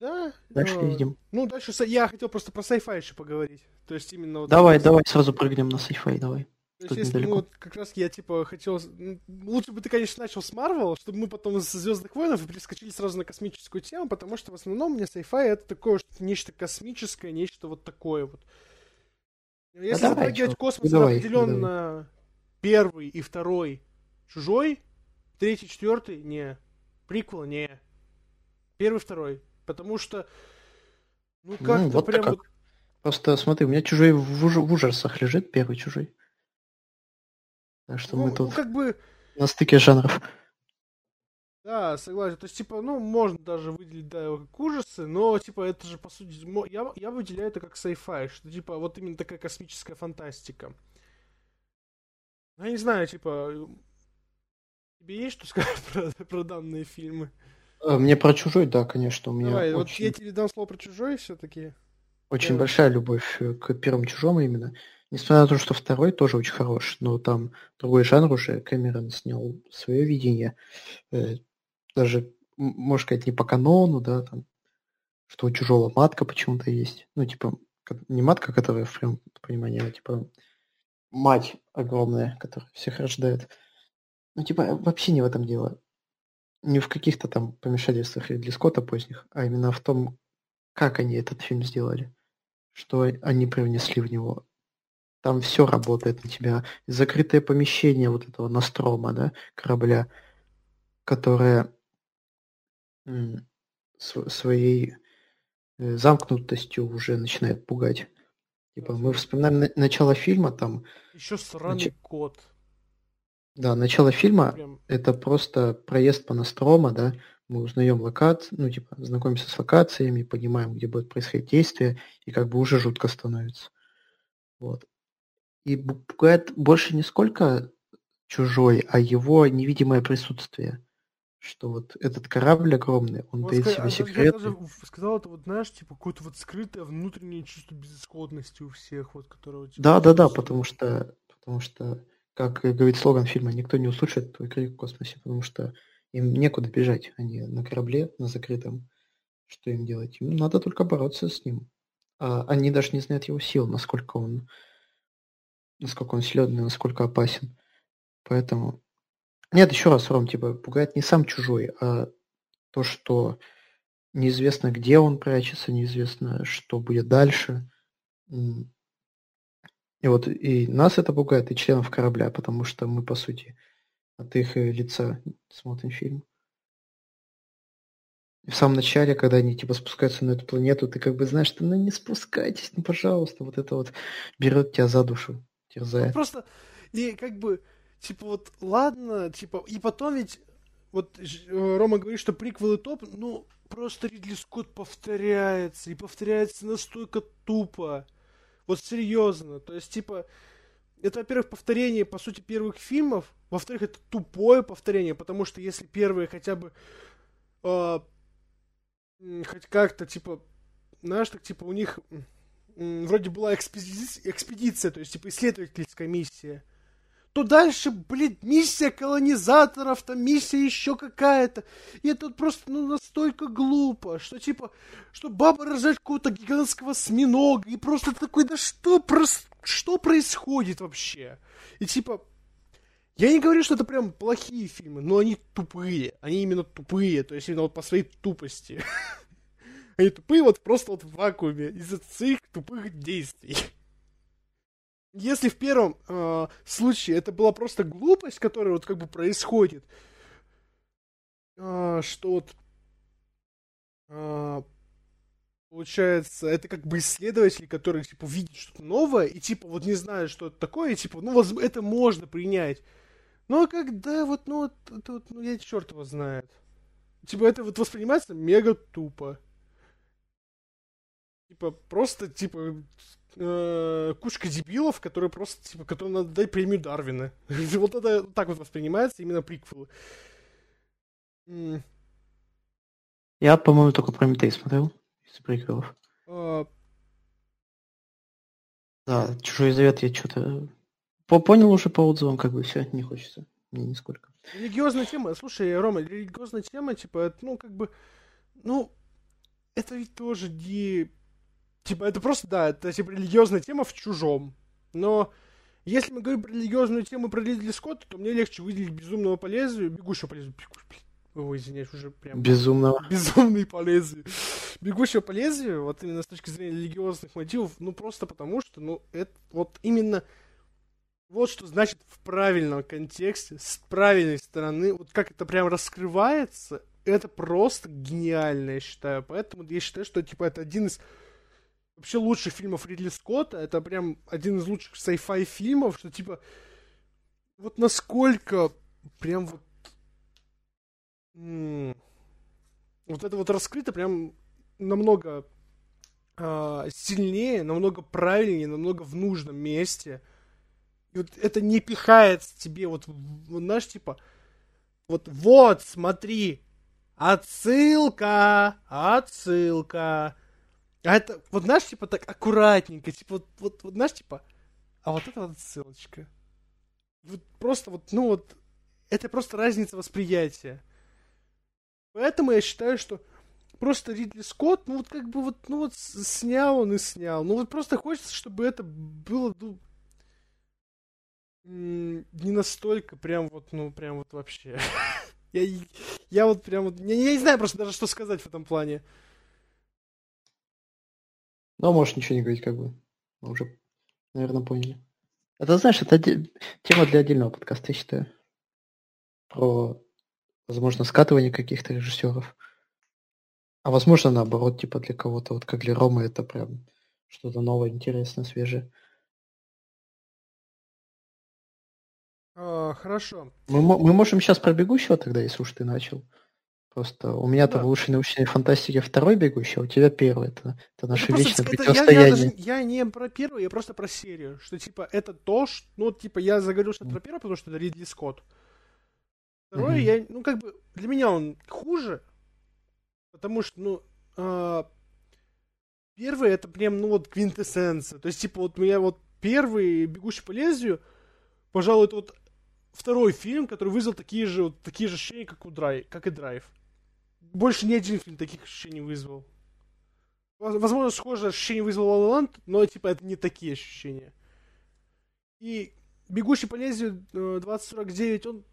Да. Дальше но... видим. Ну, дальше я хотел просто про sci-fi еще поговорить. То есть именно вот... Давай, давай, сразу прыгнем на sci-fi, давай. То есть, если, ну, вот, как раз я, типа, хотел... Лучше бы ты, конечно, начал с Марвел, чтобы мы потом из Звездных войнов перескочили сразу на космическую тему, потому что в основном мне sci-fi это такое что нечто космическое, нечто вот такое вот. Если а затрагивать космос, ну, давай, определенно давай. первый и второй чужой, третий, четвертый, не. Приквел, не. Первый, второй. Потому что, ну как-то ну, вот прям... Как. Вот... Просто смотри, у меня чужой в, уж... в ужасах лежит, первый чужой. Так что ну, мы тут ну, как бы... на стыке жанров. Да, согласен. То есть, типа, ну, можно даже выделить, да, как ужасы, но, типа, это же, по сути, я, я выделяю это как sci-fi, что, типа, вот именно такая космическая фантастика. Я не знаю, типа, тебе есть что сказать [LAUGHS] про, про данные фильмы? А, мне про «Чужой», да, конечно, у меня Давай, очень... вот я тебе дам слово про «Чужой» все-таки. Очень да. большая любовь э, к первому «Чужому» именно. Несмотря на то, что второй тоже очень хорош, но там другой жанр уже, Кэмерон снял свое видение. Э, даже, можно сказать, не по канону, да, там, что у чужого матка почему-то есть. Ну, типа, не матка, которая в прямом понимании, а типа мать огромная, которая всех рождает. Ну, типа, вообще не в этом дело. Не в каких-то там помешательствах Ридли Скотта поздних, а именно в том, как они этот фильм сделали. Что они привнесли в него. там все работает на тебя. Закрытое помещение вот этого Настрома, да, корабля, которое своей э, замкнутостью уже начинает пугать. Типа, мы вспоминаем начало фильма, там... Еще сраный нач... кот. Да, начало фильма Прям... это просто проезд по Настрома, да, мы узнаем локацию, ну, типа, знакомимся с локациями, понимаем, где будет происходить действие, и как бы уже жутко становится. Вот. И пугает больше не сколько чужой, а его невидимое присутствие. Что вот этот корабль огромный, он вот таит себе секреты. Я даже сказал, это вот, знаешь, типа, какое-то вот скрытое внутреннее чувство безысходности у всех, вот, которого... Типа, да, да, да, потому что, потому что, как говорит слоган фильма, никто не услышит твой крик в космосе, потому что им некуда бежать, они на корабле, на закрытом. Что им делать? Им надо только бороться с ним. А они даже не знают его сил, насколько он насколько он силен насколько опасен. Поэтому... Нет, еще раз, Ром, типа, пугает не сам чужой, а то, что неизвестно, где он прячется, неизвестно, что будет дальше. И вот и нас это пугает, и членов корабля, потому что мы, по сути, от их э, лица смотрим фильм. И в самом начале, когда они типа спускаются на эту планету, ты как бы знаешь, что ну не спускайтесь, ну пожалуйста, вот это вот берет тебя за душу, терзает. Ну, просто, и как бы, типа вот, ладно, типа, и потом ведь, вот э, Рома говорит, что приквелы топ, ну, просто Ридли Скотт повторяется, и повторяется настолько тупо. Вот серьезно, то есть, типа, это, во-первых, повторение, по сути, первых фильмов. Во-вторых, это тупое повторение, потому что если первые хотя бы э, хоть как-то, типа, знаешь, так, типа, у них э, вроде была экспедиция, экспедиция, то есть, типа, исследовательская миссия, то дальше, блин, миссия колонизаторов, там миссия еще какая-то. И это просто, ну, настолько глупо, что, типа, что баба рожает какого-то гигантского осьминога, и просто такой, да что, просто, что происходит вообще? И, типа, я не говорю, что это прям плохие фильмы, но они тупые. Они именно тупые, то есть именно вот по своей тупости. [LAUGHS] Они тупые вот просто вот в вакууме из-за своих тупых действий. Если в первом э, случае это была просто глупость, которая вот как бы происходит, э, что вот э, получается, это как бы исследователь, который типа видит что-то новое и типа вот не знает, что это такое, и типа, ну, воз... это можно принять. Но а когда вот, ну, вот, это вот, ну, я черт его знает. Типа, это вот воспринимается мега тупо. Типа, просто, типа, э, кучка дебилов, которые просто, типа, которым надо дать премию Дарвина. [LAUGHS] вот это так вот воспринимается именно приквелы. Я, по-моему, только Прометей смотрел из приквелов. А... Да, Чужой Завет я что-то... Понял уже по отзывам, как бы все, не хочется. Мне нисколько. Религиозная тема, слушай, Рома, религиозная тема, типа, ну, как бы, ну, это ведь тоже не Типа, это просто, да, это типа религиозная тема в чужом. Но если мы говорим про религиозную тему про Ридли Скотта, то мне легче выделить безумного по лезвию, бегущего по лезвию. Ой, извиняюсь, уже прям... Безумного. Безумный по лезвию. Бегущего по лезвию, вот именно с точки зрения религиозных мотивов, ну просто потому что, ну, это вот именно... Вот что значит в правильном контексте, с правильной стороны, вот как это прям раскрывается, это просто гениально, я считаю. Поэтому я считаю, что, типа, это один из вообще лучших фильмов Ридли Скотта. Это прям один из лучших sci-fi фильмов, что типа вот насколько прям вот вот это вот раскрыто прям намного э, сильнее, намного правильнее, намного в нужном месте. И вот это не пихает тебе вот знаешь, типа, вот, вот, смотри, отсылка, отсылка, а это, вот знаешь, типа так аккуратненько, типа вот, вот, вот знаешь, типа, а вот это вот ссылочка. Вот просто вот, ну вот, это просто разница восприятия. Поэтому я считаю, что просто Ридли Скотт, ну вот как бы вот, ну вот снял он и снял. Ну вот просто хочется, чтобы это было, ну, не настолько прям вот, ну прям вот вообще. [LAUGHS] я, я вот прям вот, я, я не знаю просто даже, что сказать в этом плане. Ну, можешь ничего не говорить, как бы. Мы уже, наверное, поняли. Это, знаешь, это тема для отдельного подкаста, я считаю. Про, возможно, скатывание каких-то режиссеров. А возможно, наоборот, типа для кого-то, вот как для Ромы, это прям что-то новое, интересное, свежее. А, хорошо. Мы, мы можем сейчас про бегущего тогда, если уж ты начал. Просто у меня-то да. в лучшей научной фантастике второй бегущий, а у тебя первый. Это, это наше это вечное просто, противостояние. Это, я, я, даже, я не про первый, я просто про серию. Что типа это то, что. Ну, типа, я заговорил, что это про первый, потому что это Ридли Скотт. Второй, mm-hmm. я. Ну, как бы, для меня он хуже. Потому что, ну. Э, первый это прям, ну, вот квинтэссенция. То есть, типа, вот у меня вот первый бегущий по лезвию, пожалуй, это вот второй фильм, который вызвал такие же, вот, такие же ощущения, как, у Драйв, как и Драйв. Больше ни один фильм таких ощущений вызвал. Возможно, схожее ощущение вызвал La La но типа это не такие ощущения. И «Бегущий по лезвию 2049», он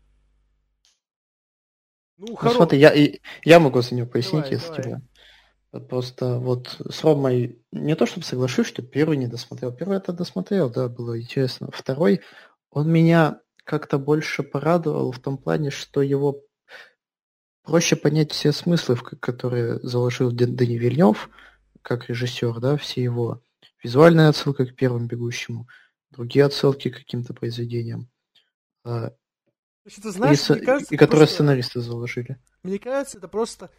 ну, ну хоро... смотри, я, я могу за него пояснить, давай, если давай. тебе. Просто вот с Ромой не то чтобы соглашусь, что первый не досмотрел. Первый это досмотрел, да, было интересно. Второй, он меня как-то больше порадовал в том плане, что его проще понять все смыслы, которые заложил Дани Вильнев, как режиссер, да, все его визуальная отсылка к первому бегущему, другие отсылки к каким-то произведениям. А, это, знаешь, и, кажется, и которые просто, сценаристы заложили. Мне кажется, это просто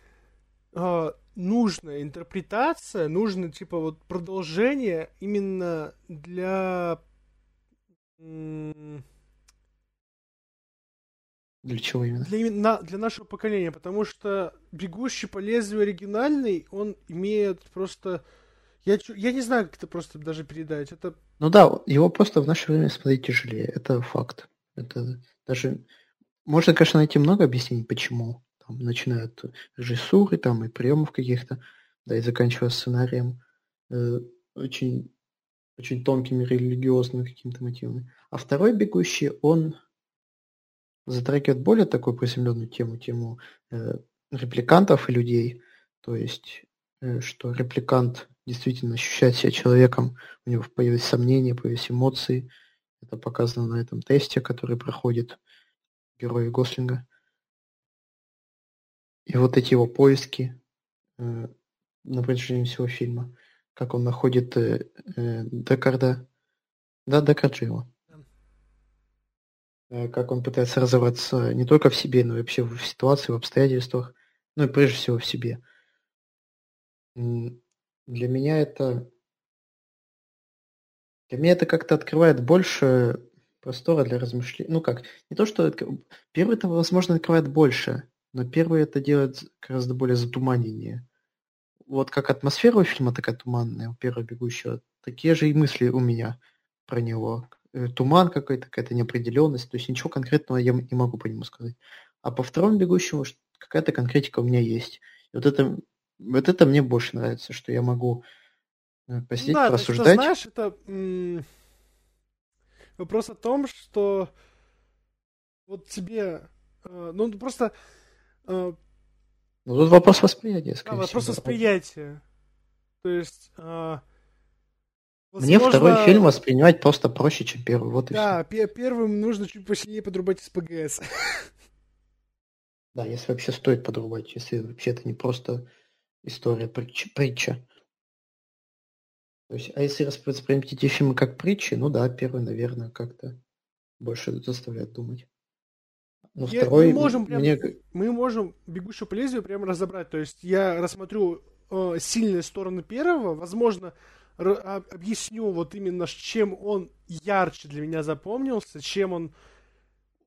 э, нужная интерпретация, нужно типа вот продолжение именно для для чего именно? Для, на, для нашего поколения, потому что «Бегущий по лезвию» оригинальный, он имеет просто... Я, я не знаю, как это просто даже передать. Это... Ну да, его просто в наше время смотреть тяжелее. Это факт. Это даже... Можно, конечно, найти много объяснений, почему. Там, начиная от режиссуры там, и приемов каких-то, да, и заканчивая сценарием. Э, очень, очень тонкими религиозными какими-то мотивами. А второй «Бегущий», он затрагивает более такую приземленную тему, тему э, репликантов и людей. То есть, э, что репликант действительно ощущает себя человеком, у него появились сомнения, появились эмоции. Это показано на этом тесте, который проходит герой Гослинга. И вот эти его поиски э, на протяжении всего фильма, как он находит э, э, Декарда, да, Декарджи его, Э, как он пытается разобраться не только в себе, но и вообще в ситуации, в обстоятельствах, ну и прежде всего в себе. Для меня это... Для меня это как-то открывает больше простора для размышлений. Ну как, не то, что... Первый это, возможно, открывает больше, но первый это делает гораздо более затуманеннее. Вот как атмосфера у фильма такая туманная, у первого бегущего, такие же и мысли у меня про него. Э, туман какой-то, какая-то неопределенность, то есть ничего конкретного я не могу по нему сказать. А по второму бегущему какая-то конкретика у меня есть. И вот это, вот это мне больше нравится, что я могу э, посидеть, да, порассуждать. Это, знаешь, это м- вопрос о том, что вот тебе, э, ну просто... Э, ну тут вопрос восприятия, скорее да, вопрос восприятия. То есть... Э, Возможно... Мне второй фильм воспринимать просто проще, чем первый. Вот и да, все. первым нужно чуть посильнее подрубать из ПГС. Да, если вообще стоит подрубать, если вообще это не просто история, притча. притча. То есть, а если воспринимать эти фильмы как притчи, ну да, первый, наверное, как-то больше заставляет думать. Но я, второй мы можем, прям, мне... мы можем бегущую по лезвию прямо разобрать. То есть я рассмотрю э, сильные стороны первого, возможно, объясню вот именно, чем он ярче для меня запомнился, чем он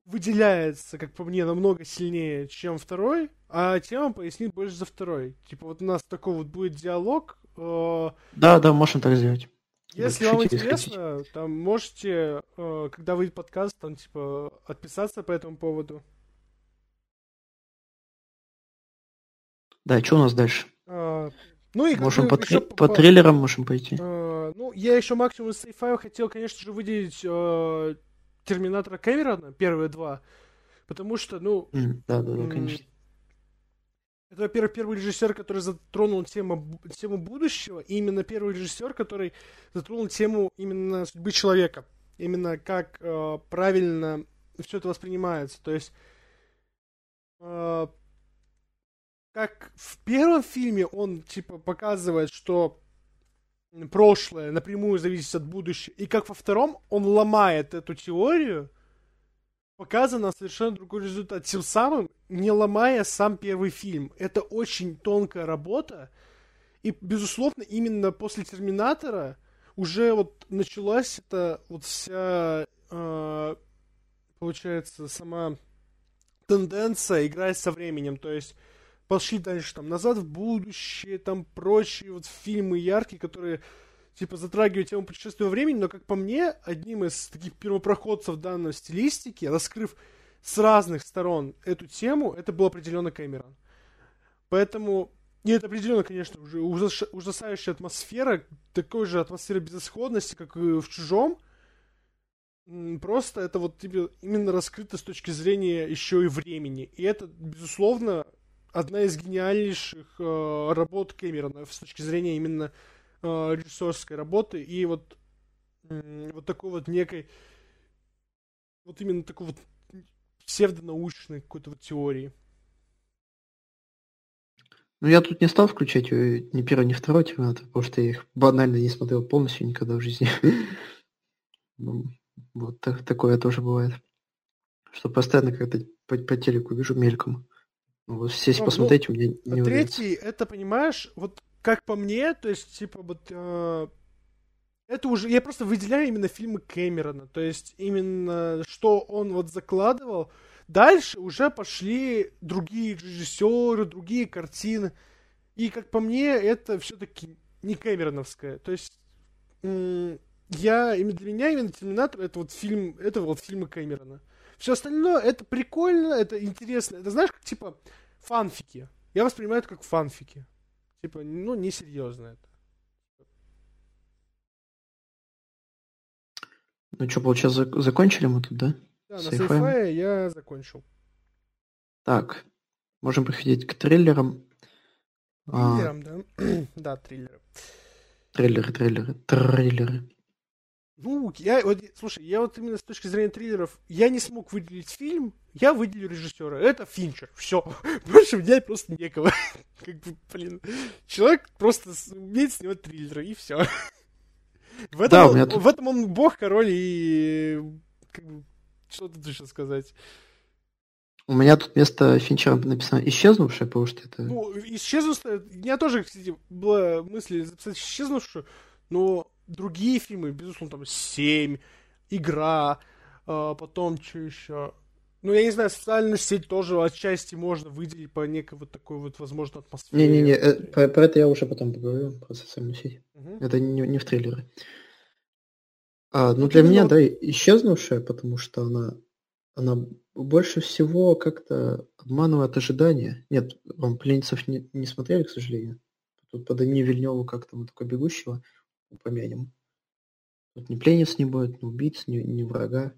выделяется, как по мне, намного сильнее, чем второй, а тема пояснит больше за второй. Типа вот у нас такой вот будет диалог. Э, да, да, можем так сделать. Если вам интересно, хотите. там можете, э, когда выйдет подкаст, там типа отписаться по этому поводу. Да, что у нас дальше? А, ну и можем по, еще, по, по трейлерам можем пойти. Э, ну, я еще максимум из сейфа хотел, конечно же, выделить э, Терминатора Кэмерона, первые два. Потому что, ну... Mm, да, да, да, конечно. Это, во-первых, первый режиссер, который затронул тему, тему будущего, и именно первый режиссер, который затронул тему именно судьбы человека. именно как э, правильно все это воспринимается. То есть, э, как в первом фильме он, типа, показывает, что прошлое напрямую зависит от будущего, и как во втором он ломает эту теорию, показано совершенно другой результат. Тем самым не ломая сам первый фильм. Это очень тонкая работа. И, безусловно, именно после Терминатора уже вот началась эта вот вся, э, получается, сама тенденция играть со временем. То есть пошли дальше там назад в будущее, там прочие вот фильмы яркие, которые типа затрагивают тему путешествия времени, но, как по мне, одним из таких первопроходцев данной стилистики, раскрыв с разных сторон эту тему, это был определенно Кэмерон. Поэтому, и это определенно, конечно, уже ужасающая атмосфера, такой же атмосфера безысходности, как и в «Чужом», Просто это вот именно раскрыто с точки зрения еще и времени. И это, безусловно, одна из гениальнейших э, работ Кэмерона с точки зрения именно э, режиссерской работы и вот, э, вот такой вот некой, вот именно такой вот псевдонаучной какой-то вот теории. Ну, я тут не стал включать ни первый, ни второй Терминатор, потому что я их банально не смотрел полностью никогда в жизни. [LAUGHS] Ну, вот такое тоже бывает. Что постоянно как-то по телеку вижу мельком. Ну, вот сесть ну, посмотреть ну, у меня не Третий, это, понимаешь, вот как по мне, то есть, типа, вот э, это уже, я просто выделяю именно фильмы Кэмерона, то есть именно что он вот закладывал. Дальше уже пошли другие режиссеры, другие картины. И как по мне, это все-таки не Кэмероновское. То есть я, для меня именно Терминатор это вот фильм, это вот фильмы Кэмерона. Все остальное это прикольно, это интересно. Это знаешь, как типа фанфики. Я воспринимаю это как фанфики. Типа, ну, несерьезно это. Ну что, получается, закончили мы тут, да? Да, на sci я закончил. Так, можем приходить к триллерам. А. Триллерам, а... да? [CLEARS THROAT] да, триллеры. Триллеры, триллеры, триллеры. Ну, я вот, слушай, я вот именно с точки зрения триллеров, я не смог выделить фильм, я выделю режиссера. Это Финчер. Все. Больше [LAUGHS] мне просто некого. [LAUGHS] Как бы, блин. Человек просто умеет снимать триллеры, и все. В этом, да, он, тут... в этом он бог, король, и как бы, что тут еще сказать? У меня тут вместо Финчера написано исчезнувшая, потому что это... Ну, исчезнувшая... У меня тоже, кстати, была мысль записать исчезнувшую, но другие фильмы, безусловно, там «Семь», «Игра», а, потом что еще... Ну, я не знаю, социальную сеть тоже отчасти можно выделить по некой вот такой вот, возможно, атмосфере. Не-не-не, э, про, про это я уже потом поговорю, про социальную сеть. Угу. Это не, не в трейлере. А, ну, для меня, да, исчезнувшая, потому что она, она больше всего как-то обманывает ожидания. Нет, вам пленницев не, не смотрели, к сожалению. Тут по Дани Вильневу как-то мы такой бегущего упомянем. Тут ни пленниц не будет, ни убийц, ни, ни врага.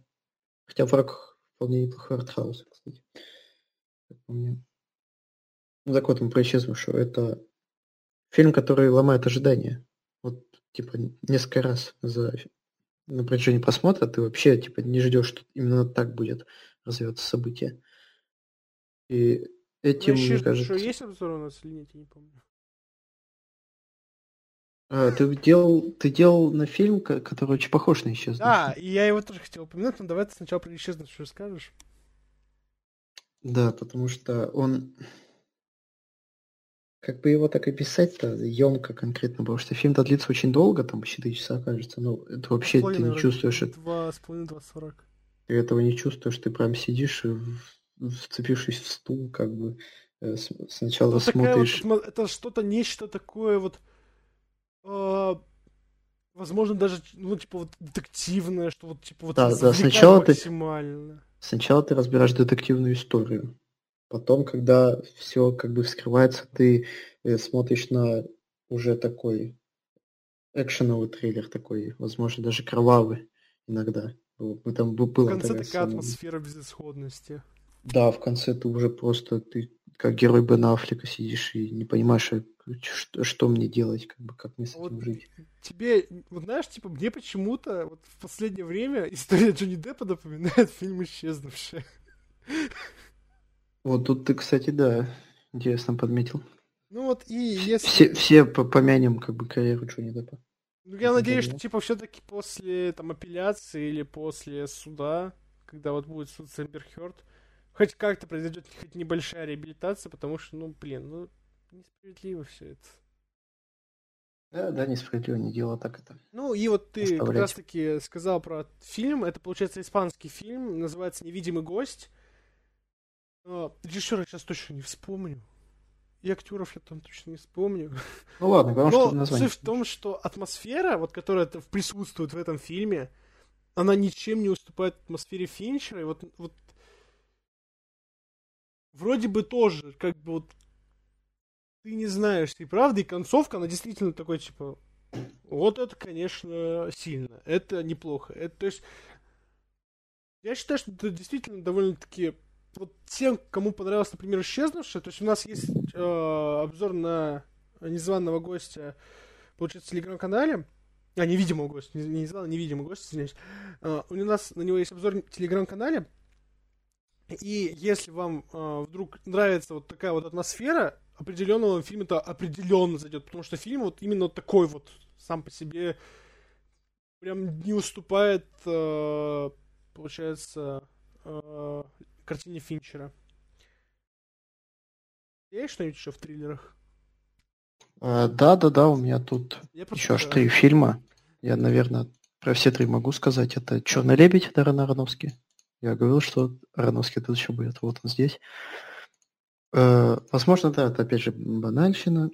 Хотя враг вполне неплохой артхаус, кстати. Как по мне. Ну так вот, мы про исчезнувшего. Это фильм, который ломает ожидания. Вот, типа, несколько раз за на протяжении просмотра ты вообще, типа, не ждешь, что именно так будет развиваться событие. И этим, ну, мне кажется... Что, есть обзор у нас или нет, я не помню. А, ты делал, ты делал на фильм, который очень похож на исчезнувшую. Да, и я его тоже хотел упомянуть, но давай ты сначала про исчезнувшую скажешь. Да, потому что он... Как бы его так описать-то емко конкретно, потому что фильм-то длится очень долго, там почти 4 часа кажется, но это вообще ты не чувствуешь... Два с половиной, два сорок. Ты этого не чувствуешь, ты прям сидишь, вцепившись в стул, как бы э, сначала ну, смотришь... Вот, это что-то, нечто такое вот возможно, даже, ну, типа, вот детективное, что вот, типа, вот да, да, сначала максимально. Ты, сначала ты разбираешь детективную историю. Потом, когда все как бы вскрывается, ты э, смотришь на уже такой экшеновый трейлер такой, возможно, даже кровавый иногда. Мы там было В конце такая атмосфера безысходности. Да, в конце ты уже просто, ты как герой Бен Аффлека сидишь и не понимаешь, а что, что мне делать, как бы, как мне с этим Вот жить. тебе, вот знаешь, типа, мне почему-то вот в последнее время [LAUGHS] история Джонни Деппа напоминает фильм «Исчезнувшие». Вот тут ты, кстати, да, интересно подметил. Ну вот и если... Все, все по- помянем как бы карьеру Джонни Деппа. Ну, я Это надеюсь, что, типа, все-таки после, там, апелляции или после суда, когда вот будет суд с Эмбер Хёрд, хоть как-то произойдет хоть небольшая реабилитация, потому что, ну, блин, ну, несправедливо все это. Да, да, несправедливо, не дело так это. Ну, и вот ты как раз-таки сказал про фильм, это, получается, испанский фильм, называется «Невидимый гость». А, Режиссера сейчас точно не вспомню. И актеров я там точно не вспомню. Ну ладно, главное, что Но название. суть в том, что атмосфера, вот которая присутствует в этом фильме, она ничем не уступает атмосфере Финчера. И вот, вот вроде бы тоже, как бы вот ты не знаешь, ты правда, и концовка, она действительно такой, типа, вот это, конечно, сильно, это неплохо. Это, то есть, я считаю, что это действительно довольно-таки вот тем, кому понравилось, например, исчезнувшее, то есть у нас есть э, обзор на незваного гостя, получается, в телеграм-канале, а, невидимого гостя, не, не незваного, невидимого гостя, извиняюсь. А, у нас на него есть обзор в телеграм-канале, и если вам э, вдруг нравится вот такая вот атмосфера, определенно вам фильм это определенно зайдет, потому что фильм вот именно такой вот сам по себе прям не уступает, э, получается, э, картине Финчера. Есть что-нибудь еще в триллерах? А, да, да, да, у меня тут Я еще аж три фильма. Я, наверное, про все три могу сказать. Это Черный лебедь Даррена Аронофски. Я говорил, что Аронофски тут еще будет. Вот он здесь. Э, возможно, да, это опять же банальщина.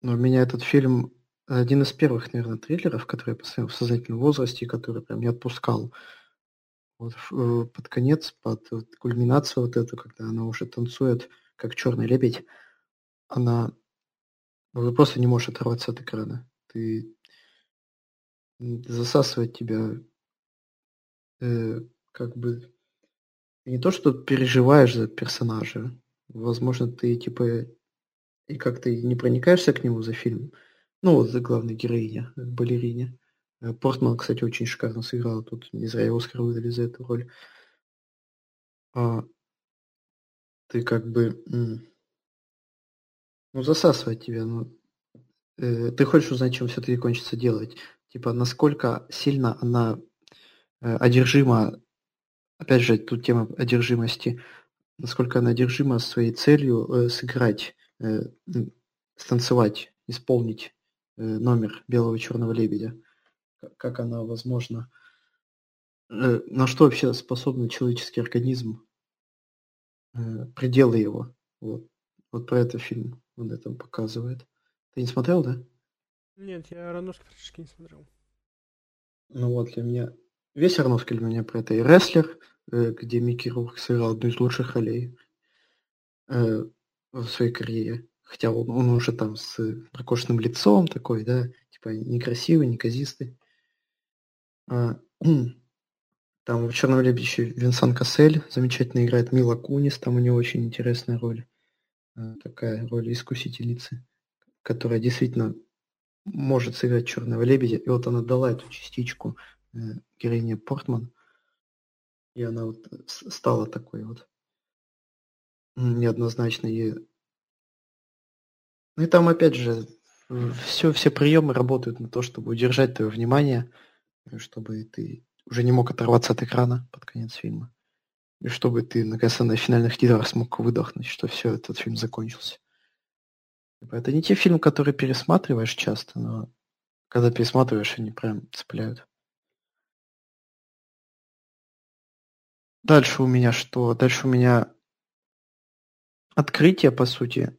Но у меня этот фильм один из первых, наверное, триллеров, который я посмотрел в сознательном возрасте, который прям не отпускал. Вот э, под конец, под вот кульминацию вот эту, когда она уже танцует, как черный лебедь, она ну, просто не можешь оторваться от экрана. Ты засасывает тебя э, как бы не то, что переживаешь за персонажа, возможно, ты типа и как-то не проникаешься к нему за фильм. Ну, вот за главной героиня, э, балерине. Э, Портман, кстати, очень шикарно сыграл. Тут не зря его Оскар выдали за эту роль. А, ты как бы... Ну, засасывает тебя. Ну, э, ты хочешь узнать, чем все-таки кончится делать. Типа, насколько сильно она одержима, опять же, тут тема одержимости, насколько она одержима своей целью э, сыграть, э, станцевать, исполнить э, номер белого черного лебедя. Как она, возможно, э, на что вообще способен человеческий организм, э, пределы его. Вот. Вот про это фильм он это показывает. Ты не смотрел, да? Нет, я Аронофски практически не смотрел. Ну вот, для меня... Весь Аронофский для меня про это. И «Рестлер», э, где Микки Рурк сыграл одну из лучших ролей э, в своей карьере. Хотя он, он уже там с прокошенным лицом такой, да, типа некрасивый, неказистый. А, [CLEARS THROAT] там в «Черном лебеде» еще Винсан Кассель замечательно играет, Мила Кунис, там у него очень интересная роль. Э, Такая роль искусительницы, которая действительно может сыграть черного лебедя. И вот она дала эту частичку э, героине Портман. И она вот с- стала такой вот м, неоднозначной. И... Ну и там опять же все, все приемы работают на то, чтобы удержать твое внимание, э, чтобы ты уже не мог оторваться от экрана под конец фильма. И чтобы ты наконец на финальных титрах смог выдохнуть, что все, этот фильм закончился. Типа, Это не те фильмы, которые пересматриваешь часто, но когда пересматриваешь, они прям цепляют. Дальше у меня что? Дальше у меня открытие, по сути.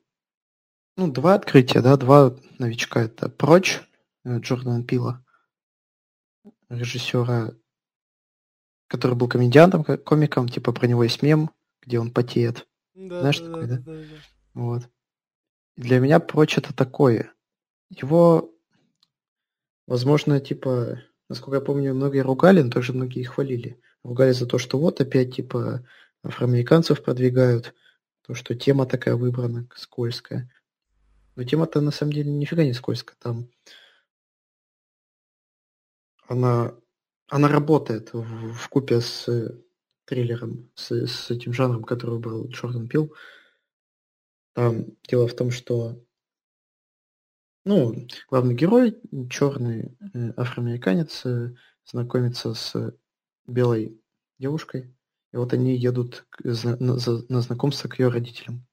Ну, два открытия, да, два новичка. Это «Прочь» э, Джордана Пила, режиссера, который был комедиантом, ко- комиком, типа про него есть мем, где он потеет. Да, Знаешь да, такой, да, да? да, да. Вот. И Для меня прочь это такое. Его, возможно, типа, насколько я помню, многие ругали, но также многие хвалили. Ругали за то, что вот опять, типа, афроамериканцев продвигают, то, что тема такая выбрана, скользкая. Но тема-то на самом деле нифига не скользкая. Там она, она работает в, в купе с триллером, с, с этим жанром, который выбрал Джордан Пил. Там дело в том, что ну, главный герой, черный э, афроамериканец, э, знакомится с белой девушкой, и вот они едут на, на, на знакомство к ее родителям.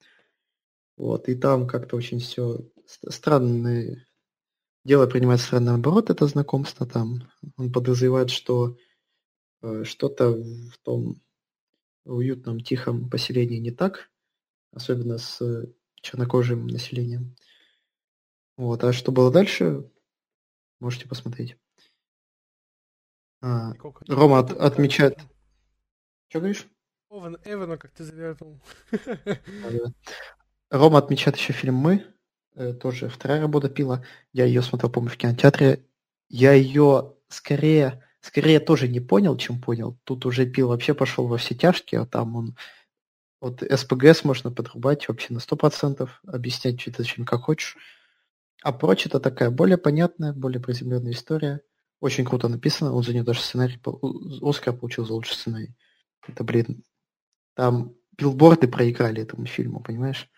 Вот, и там как-то очень все странное дело принимает странный оборот, это знакомство там. Он подозревает, что э, что-то в том уютном, тихом поселении не так, особенно с чернокожим населением. Вот, а что было дальше, можете посмотреть. А, Рома от, отмечает... Что говоришь? Овен, Эвана, как ты завернул. [LAUGHS] Рома отмечает еще фильм «Мы», э, тоже вторая работа Пила. Я ее смотрел, помню, в кинотеатре. Я ее скорее, скорее тоже не понял, чем понял. Тут уже Пил вообще пошел во все тяжкие, а там он... Вот СПГС можно подрубать вообще на 100%, объяснять что-то очень как хочешь. А прочь это такая более понятная, более приземленная история. Очень круто написано. Он за нее даже сценарий... Оскар получил за лучший сценарий. Это, блин... Там билборды проиграли этому фильму, понимаешь?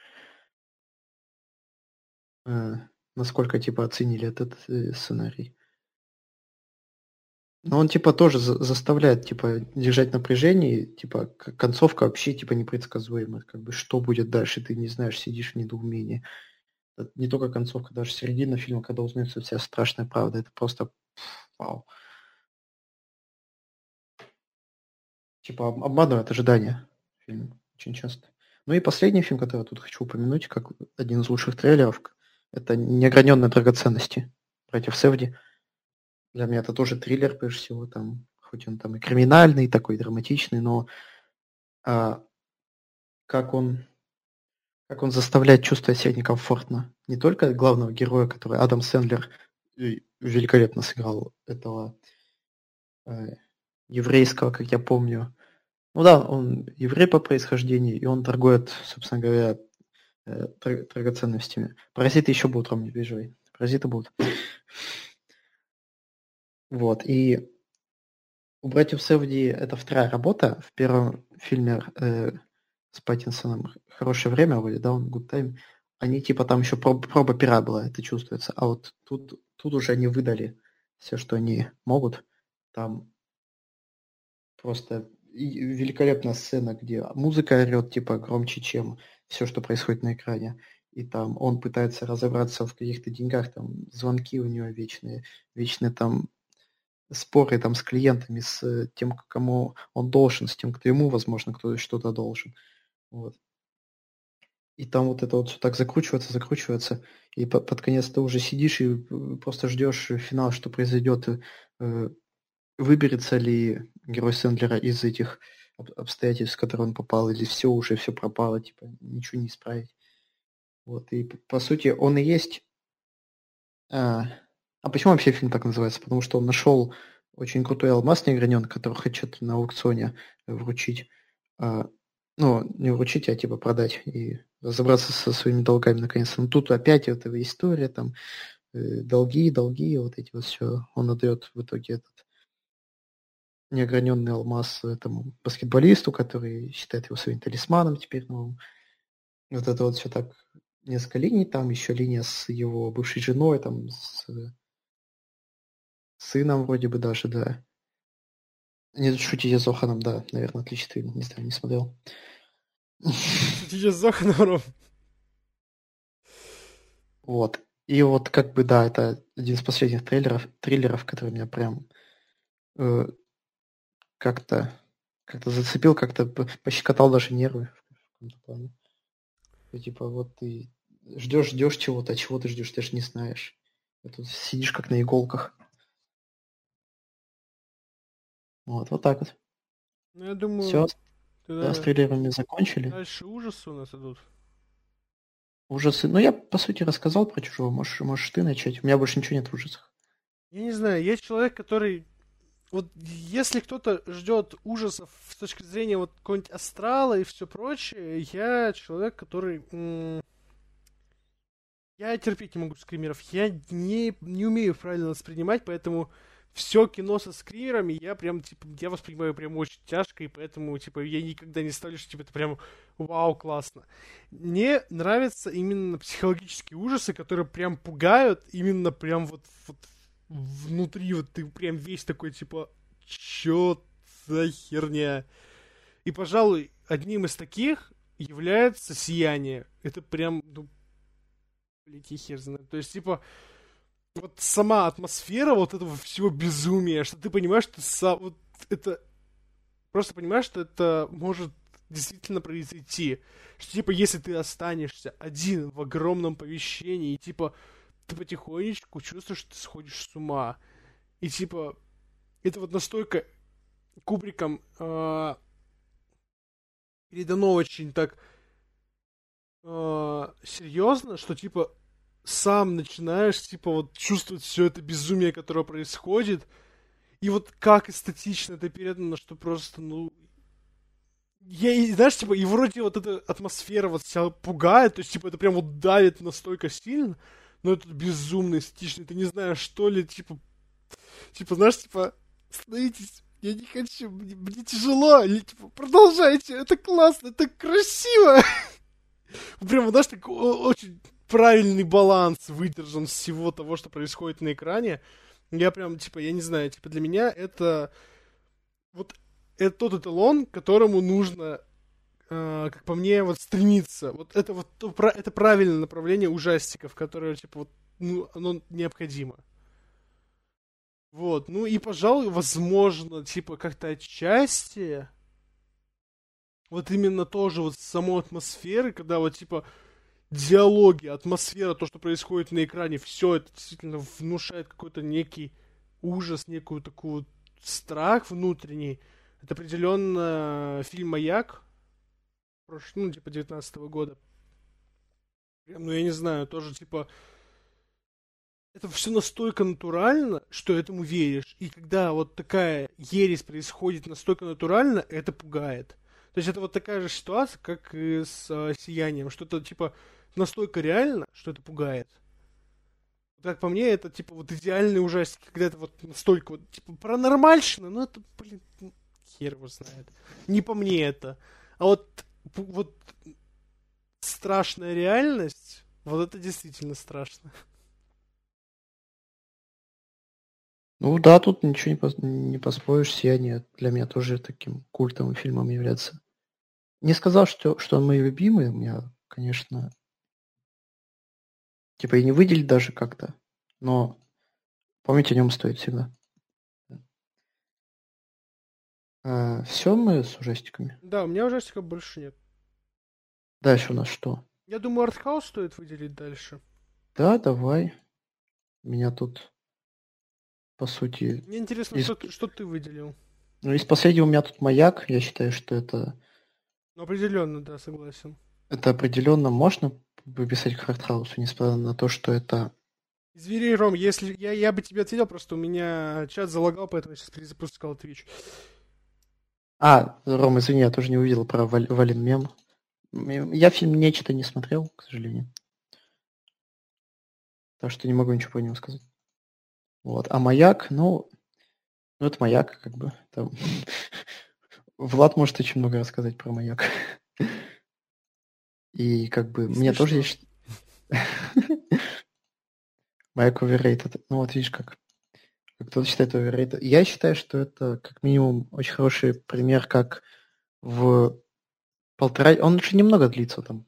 Э, насколько, типа, оценили этот э, сценарий. Но он, типа, тоже за- заставляет, типа, держать напряжение, типа, концовка вообще, типа, непредсказуемая. Как бы, что будет дальше, ты не знаешь, сидишь в недоумении не только концовка, даже середина фильма, когда узнается вся страшная правда, это просто вау. Типа обманывает ожидания фильм очень часто. Ну и последний фильм, который я тут хочу упомянуть, как один из лучших трейлеров, это «Неограненные драгоценности» против Севди. Для меня это тоже триллер, прежде всего, там, хоть он там и криминальный, такой драматичный, но а, как он как он заставляет чувствовать себя некомфортно. Не только главного героя, который Адам Сэндлер великолепно сыграл этого э, еврейского, как я помню. Ну да, он еврей по происхождению, и он торгует, собственно говоря, э, драгоценностями. Паразиты еще будут, Ром, не переживай. Паразиты будут. Вот, и у братьев Севди это вторая работа. В первом фильме э, с Паттинсоном хорошее время вроде, да, он good time. Они типа там еще проб, проба пера была, это чувствуется. А вот тут, тут уже они выдали все, что они могут. Там просто великолепная сцена, где музыка орет типа громче, чем все, что происходит на экране. И там он пытается разобраться в каких-то деньгах, там звонки у него вечные, вечные там споры там с клиентами, с тем, кому он должен, с тем, кто ему, возможно, кто что-то должен. Вот. И там вот это вот все так закручивается, закручивается, и по под конец ты уже сидишь и э, просто ждешь финал, что произойдет, э, выберется ли герой Сэндлера из этих обстоятельств, в которые он попал, или все уже, все пропало, типа, ничего не исправить. Вот, и по сути он и есть... А, а почему вообще фильм так называется? Потому что он нашел очень крутой алмаз неограненный, который хочет на аукционе вручить. Ну, не вручить, а типа продать и разобраться со своими долгами наконец-то. Но тут опять вот эта история, там, э, долги, долги, вот эти вот все. Он отдает в итоге этот неограненный алмаз этому баскетболисту, который считает его своим талисманом теперь новым. Вот это вот все так несколько линий, там еще линия с его бывшей женой, там с сыном вроде бы даже, да. Не шутите с Зоханом, да, наверное, отличный фильм, не знаю, не смотрел. Шутите с Зоханом, Вот. И вот как бы, да, это один из последних трейлеров, триллеров, который меня прям э, как-то как-то зацепил, как-то пощекотал даже нервы в каком-то плане. И, типа вот ты ждешь, ждешь чего-то, а чего ты ждешь, ты же не знаешь. И тут сидишь как на иголках. Вот, вот так вот. Ну, я думаю... Все, да, с трейлерами закончили. Дальше ужасы у нас идут. Ужасы. Ну, я, по сути, рассказал про чужого. Можешь, можешь ты начать. У меня больше ничего нет в ужасах. Я не знаю, есть человек, который вот если кто-то ждет ужасов с точки зрения вот какого-нибудь астрала и все прочее, я человек, который... М- я терпеть не могу скримеров. Я не, не умею правильно воспринимать, поэтому все кино со скримерами я прям, типа, я воспринимаю прям очень тяжко, и поэтому, типа, я никогда не ставлю, что, типа, это прям вау, классно. Мне нравятся именно психологические ужасы, которые прям пугают, именно прям вот, вот внутри, вот ты прям весь такой, типа, чё за херня? И, пожалуй, одним из таких является «Сияние». Это прям, ну, блядь, хер знает. То есть, типа, вот сама атмосфера вот этого всего безумия, что ты понимаешь, что сам, вот это... Просто понимаешь, что это может действительно произойти. Что, типа, если ты останешься один в огромном помещении, и, типа, ты потихонечку чувствуешь, что ты сходишь с ума. И, типа, это вот настолько Кубриком э, передано очень так э, серьезно, что, типа, сам начинаешь, типа, вот чувствовать все это безумие, которое происходит. И вот как эстетично это передано, что просто, ну... Я, и, знаешь, типа, и вроде вот эта атмосфера вот вся пугает, то есть, типа, это прям вот давит настолько сильно, но это безумно эстетично, ты не знаешь, что ли, типа... Типа, знаешь, типа, остановитесь, я не хочу, мне, мне тяжело, или, типа, продолжайте, это классно, это красиво. [LAUGHS] Прям, знаешь, так очень правильный баланс выдержан всего того, что происходит на экране. Я прям, типа, я не знаю, типа, для меня это вот это тот эталон, которому нужно, э, как по мне, вот стремиться. Вот это вот это правильное направление ужастиков, которое, типа, вот, ну, оно необходимо. Вот, ну и, пожалуй, возможно, типа, как-то отчасти вот именно тоже вот самой атмосферы, когда вот, типа, диалоги, атмосфера, то, что происходит на экране, все это действительно внушает какой-то некий ужас, некую такую страх внутренний. Это определенно фильм «Маяк», ну, типа, 19 -го года. Прям, ну, я не знаю, тоже, типа, это все настолько натурально, что этому веришь. И когда вот такая ересь происходит настолько натурально, это пугает. То есть это вот такая же ситуация, как и с э, сиянием. Что-то типа настолько реально, что это пугает. Как по мне, это типа вот идеальный ужастик, когда это вот настолько вот, типа, паранормальщина, ну это, блин, ну, хер его знает. Не по мне это. А вот, вот страшная реальность, вот это действительно страшно. Ну да, тут ничего не, пос- не поспоришь, «Сияние» для меня тоже таким культовым фильмом является. Не сказал, что, что он мой любимый, у меня, конечно, Типа и не выделить даже как-то. Но помнить о нем стоит всегда. А, все мы с ужастиками? Да, у меня ужастиков больше нет. Дальше у нас что? Я думаю, артхаус стоит выделить дальше. Да, давай. Меня тут, по сути... Мне интересно, из... что, что ты выделил. Ну, из последнего у меня тут маяк. Я считаю, что это... Ну, определенно, да, согласен. Это определенно можно выписать к артхаусу, несмотря на то, что это... Извини, Ром, если я, я бы тебе ответил, просто у меня чат залагал, поэтому я сейчас перезапускал Twitch. А, Ром, извини, я тоже не увидел про Вал- Вален мем. Я фильм нечто не смотрел, к сожалению. Так что не могу ничего по нему сказать. Вот. А маяк, ну, ну это маяк, как бы. Там... [LAUGHS] Влад может очень много рассказать про маяк. [LAUGHS] И как бы не мне тоже есть... [LAUGHS] Майк overrated. Ну вот видишь, как кто-то считает overrated. Я считаю, что это как минимум очень хороший пример, как в полтора... Он очень немного длится там.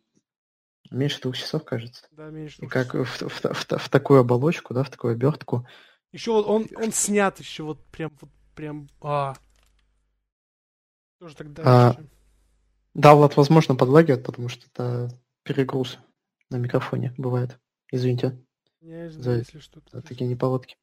Меньше двух часов, кажется. Да, меньше двух И как в, в, в, в, в такую оболочку, да, в такую обертку. Еще вот он, он снят еще вот прям, вот прям, а. Тоже тогда а, да, Влад, возможно, подлагивает, потому что это перегруз на микрофоне бывает. Извините. Не, за если что за такие неполадки.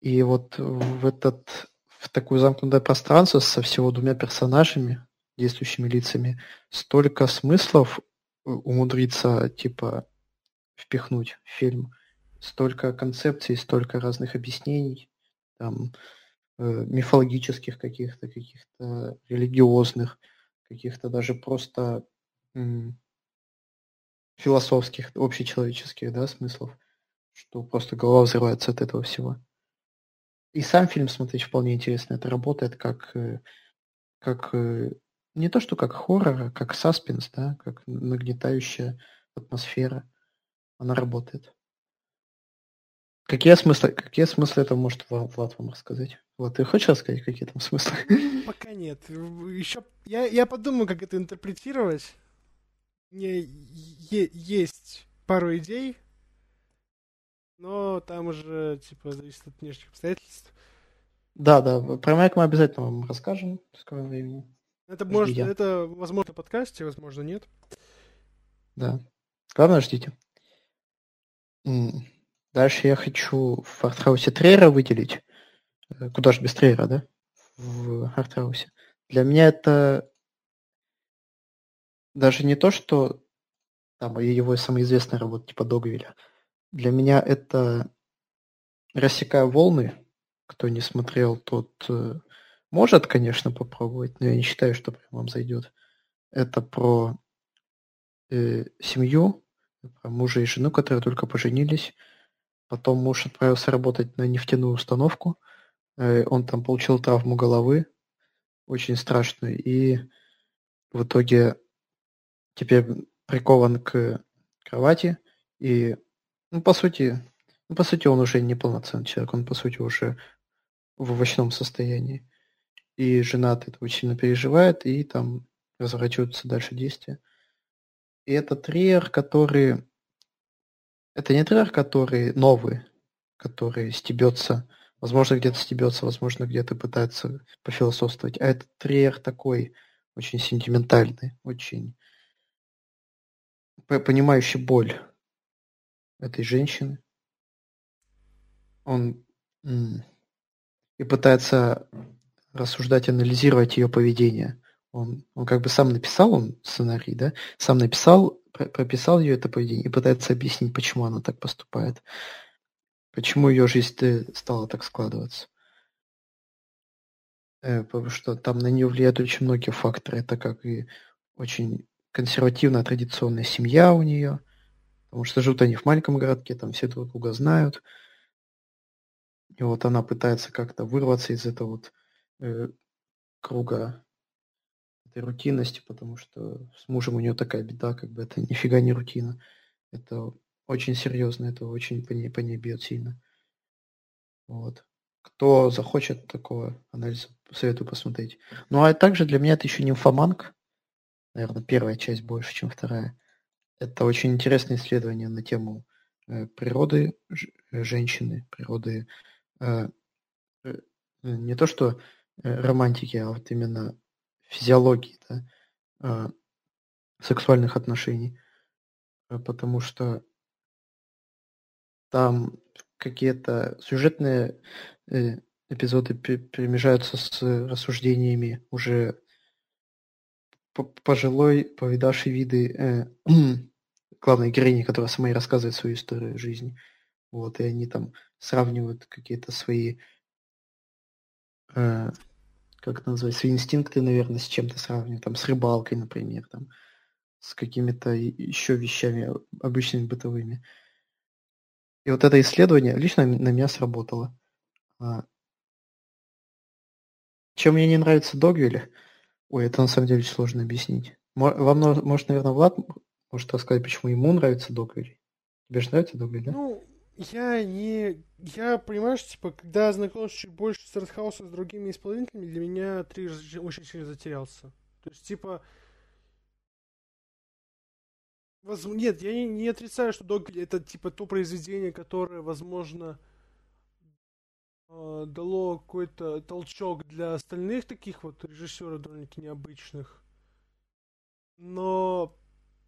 И вот в этот в такое замкнутое пространство со всего двумя персонажами, действующими лицами, столько смыслов умудриться, типа, впихнуть в фильм. Столько концепций, столько разных объяснений. там э, мифологических каких-то, каких-то религиозных, каких-то даже просто философских, общечеловеческих, да, смыслов, что просто голова взрывается от этого всего. И сам фильм смотреть вполне интересно. Это работает как, э, как э, не то что как хоррор, а как саспенс, да, как нагнетающая атмосфера. Она работает. Какие смыслы, какие смыслы это может Влад вам рассказать? Влад, ты хочешь рассказать, какие там смыслы? Пока нет. Еще я, я подумаю, как это интерпретировать. Мне е- есть пару идей, но там уже, типа, зависит от внешних обстоятельств. Да, да, про Майк мы обязательно вам расскажем в скором времени. Это, может, это возможно в подкасте, возможно, нет. Да. Главное, ждите. Дальше я хочу в артхаусе Трейера выделить. Э, куда же без Трейера, да? В артхаусе. Для меня это даже не то, что там его самая известная работа типа Догвиля. Для меня это «Рассекая волны». Кто не смотрел, тот э, может, конечно, попробовать, но я не считаю, что прям вам зайдет. Это про э, семью, про мужа и жену, которые только поженились. Потом муж отправился работать на нефтяную установку. Э, он там получил травму головы, очень страшную, и в итоге теперь прикован к кровати, и, ну, по сути, ну, по сути, он уже не полноценный человек, он, по сути, уже в овощном состоянии. И жена от этого сильно переживает, и там разворачиваются дальше действия. И это триллер, который... Это не триллер, который новый, который стебется, возможно, где-то стебется, возможно, где-то пытается пофилософствовать, а это триллер такой очень сентиментальный, очень понимающий боль этой женщины. Он и пытается рассуждать, анализировать ее поведение. Он, он как бы сам написал он сценарий, да, сам написал, прописал ее это поведение и пытается объяснить, почему она так поступает, почему ее жизнь стала так складываться. Э, потому что там на нее влияют очень многие факторы. Это как и очень консервативная традиционная семья у нее, потому что живут они в маленьком городке, там все друг друга знают. И вот она пытается как-то вырваться из этого вот э, круга этой рутинности, потому что с мужем у нее такая беда, как бы это нифига не рутина. Это очень серьезно, это очень по ней, по ней бьет сильно. Вот. Кто захочет такого анализа, советую посмотреть. Ну а также для меня это еще нимфоманк. Наверное, первая часть больше, чем вторая. Это очень интересное исследование на тему э, природы э, женщины, природы э, э, не то что романтики, а вот именно физиологии, да, сексуальных отношений. Потому что там какие-то сюжетные э, эпизоды перемежаются с рассуждениями уже пожилой, повидавшей виды э, [CLEARS THROAT] главной героини, которая сама и рассказывает свою историю жизни. Вот, и они там сравнивают какие-то свои э, как назвать, свои инстинкты, наверное, с чем-то сравнивать, там, с рыбалкой, например, там, с какими-то еще вещами обычными бытовыми. И вот это исследование лично на меня сработало. А, чем мне не нравится Догвиль? Ой, это на самом деле сложно объяснить. Вам, может, наверное, Влад может рассказать, почему ему нравится Догвиль? Тебе же нравится Догвиль, да? Ну, я не... Я, понимаешь, типа, когда знакомился чуть больше с Артхаусом, с другими исполнителями, для меня три очень сильно затерялся. То есть, типа... Нет, я не, не отрицаю, что Дог это, типа, то произведение, которое, возможно, э, дало какой-то толчок для остальных таких вот режиссеров довольно-таки необычных. Но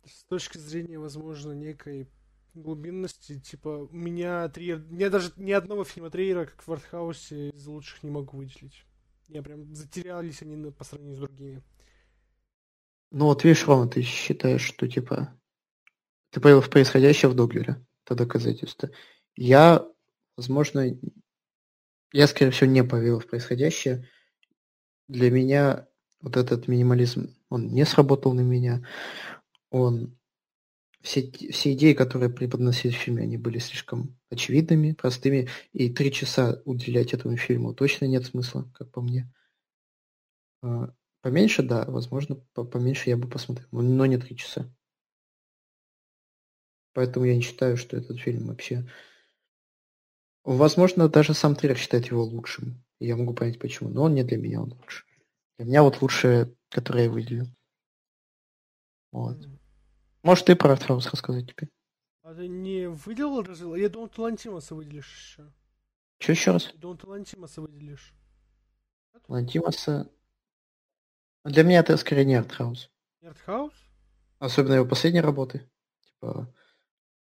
с точки зрения, возможно, некой глубинности, типа, у меня Триер... Я даже ни одного фильма Триера, как в Артхаусе, из лучших не могу выделить. Я прям затерялись они по сравнению с другими. Ну вот видишь, Рома, ты считаешь, что типа ты в происходящее в Доглере. Это доказательство. Я, возможно, Я, скорее всего, не поверил в происходящее. Для меня вот этот минимализм, он не сработал на меня. Он все, все идеи, которые преподносились в фильме, они были слишком очевидными, простыми, и три часа уделять этому фильму точно нет смысла, как по мне. А, поменьше, да, возможно, поменьше я бы посмотрел, но не три часа. Поэтому я не считаю, что этот фильм вообще... Возможно, даже сам Триер считает его лучшим. Я могу понять почему, но он не для меня, он лучше. Для меня вот лучшее, которое я выделил. Вот. Может, ты про артхаус рассказать теперь? А ты не выделил разве? Я думал, ты Лантимоса выделишь еще. Че еще раз? Я думал, ты Лантимоса выделишь. Лантимоса... Для меня это скорее не артхаус. Не артхаус? Особенно его последние работы. Типа,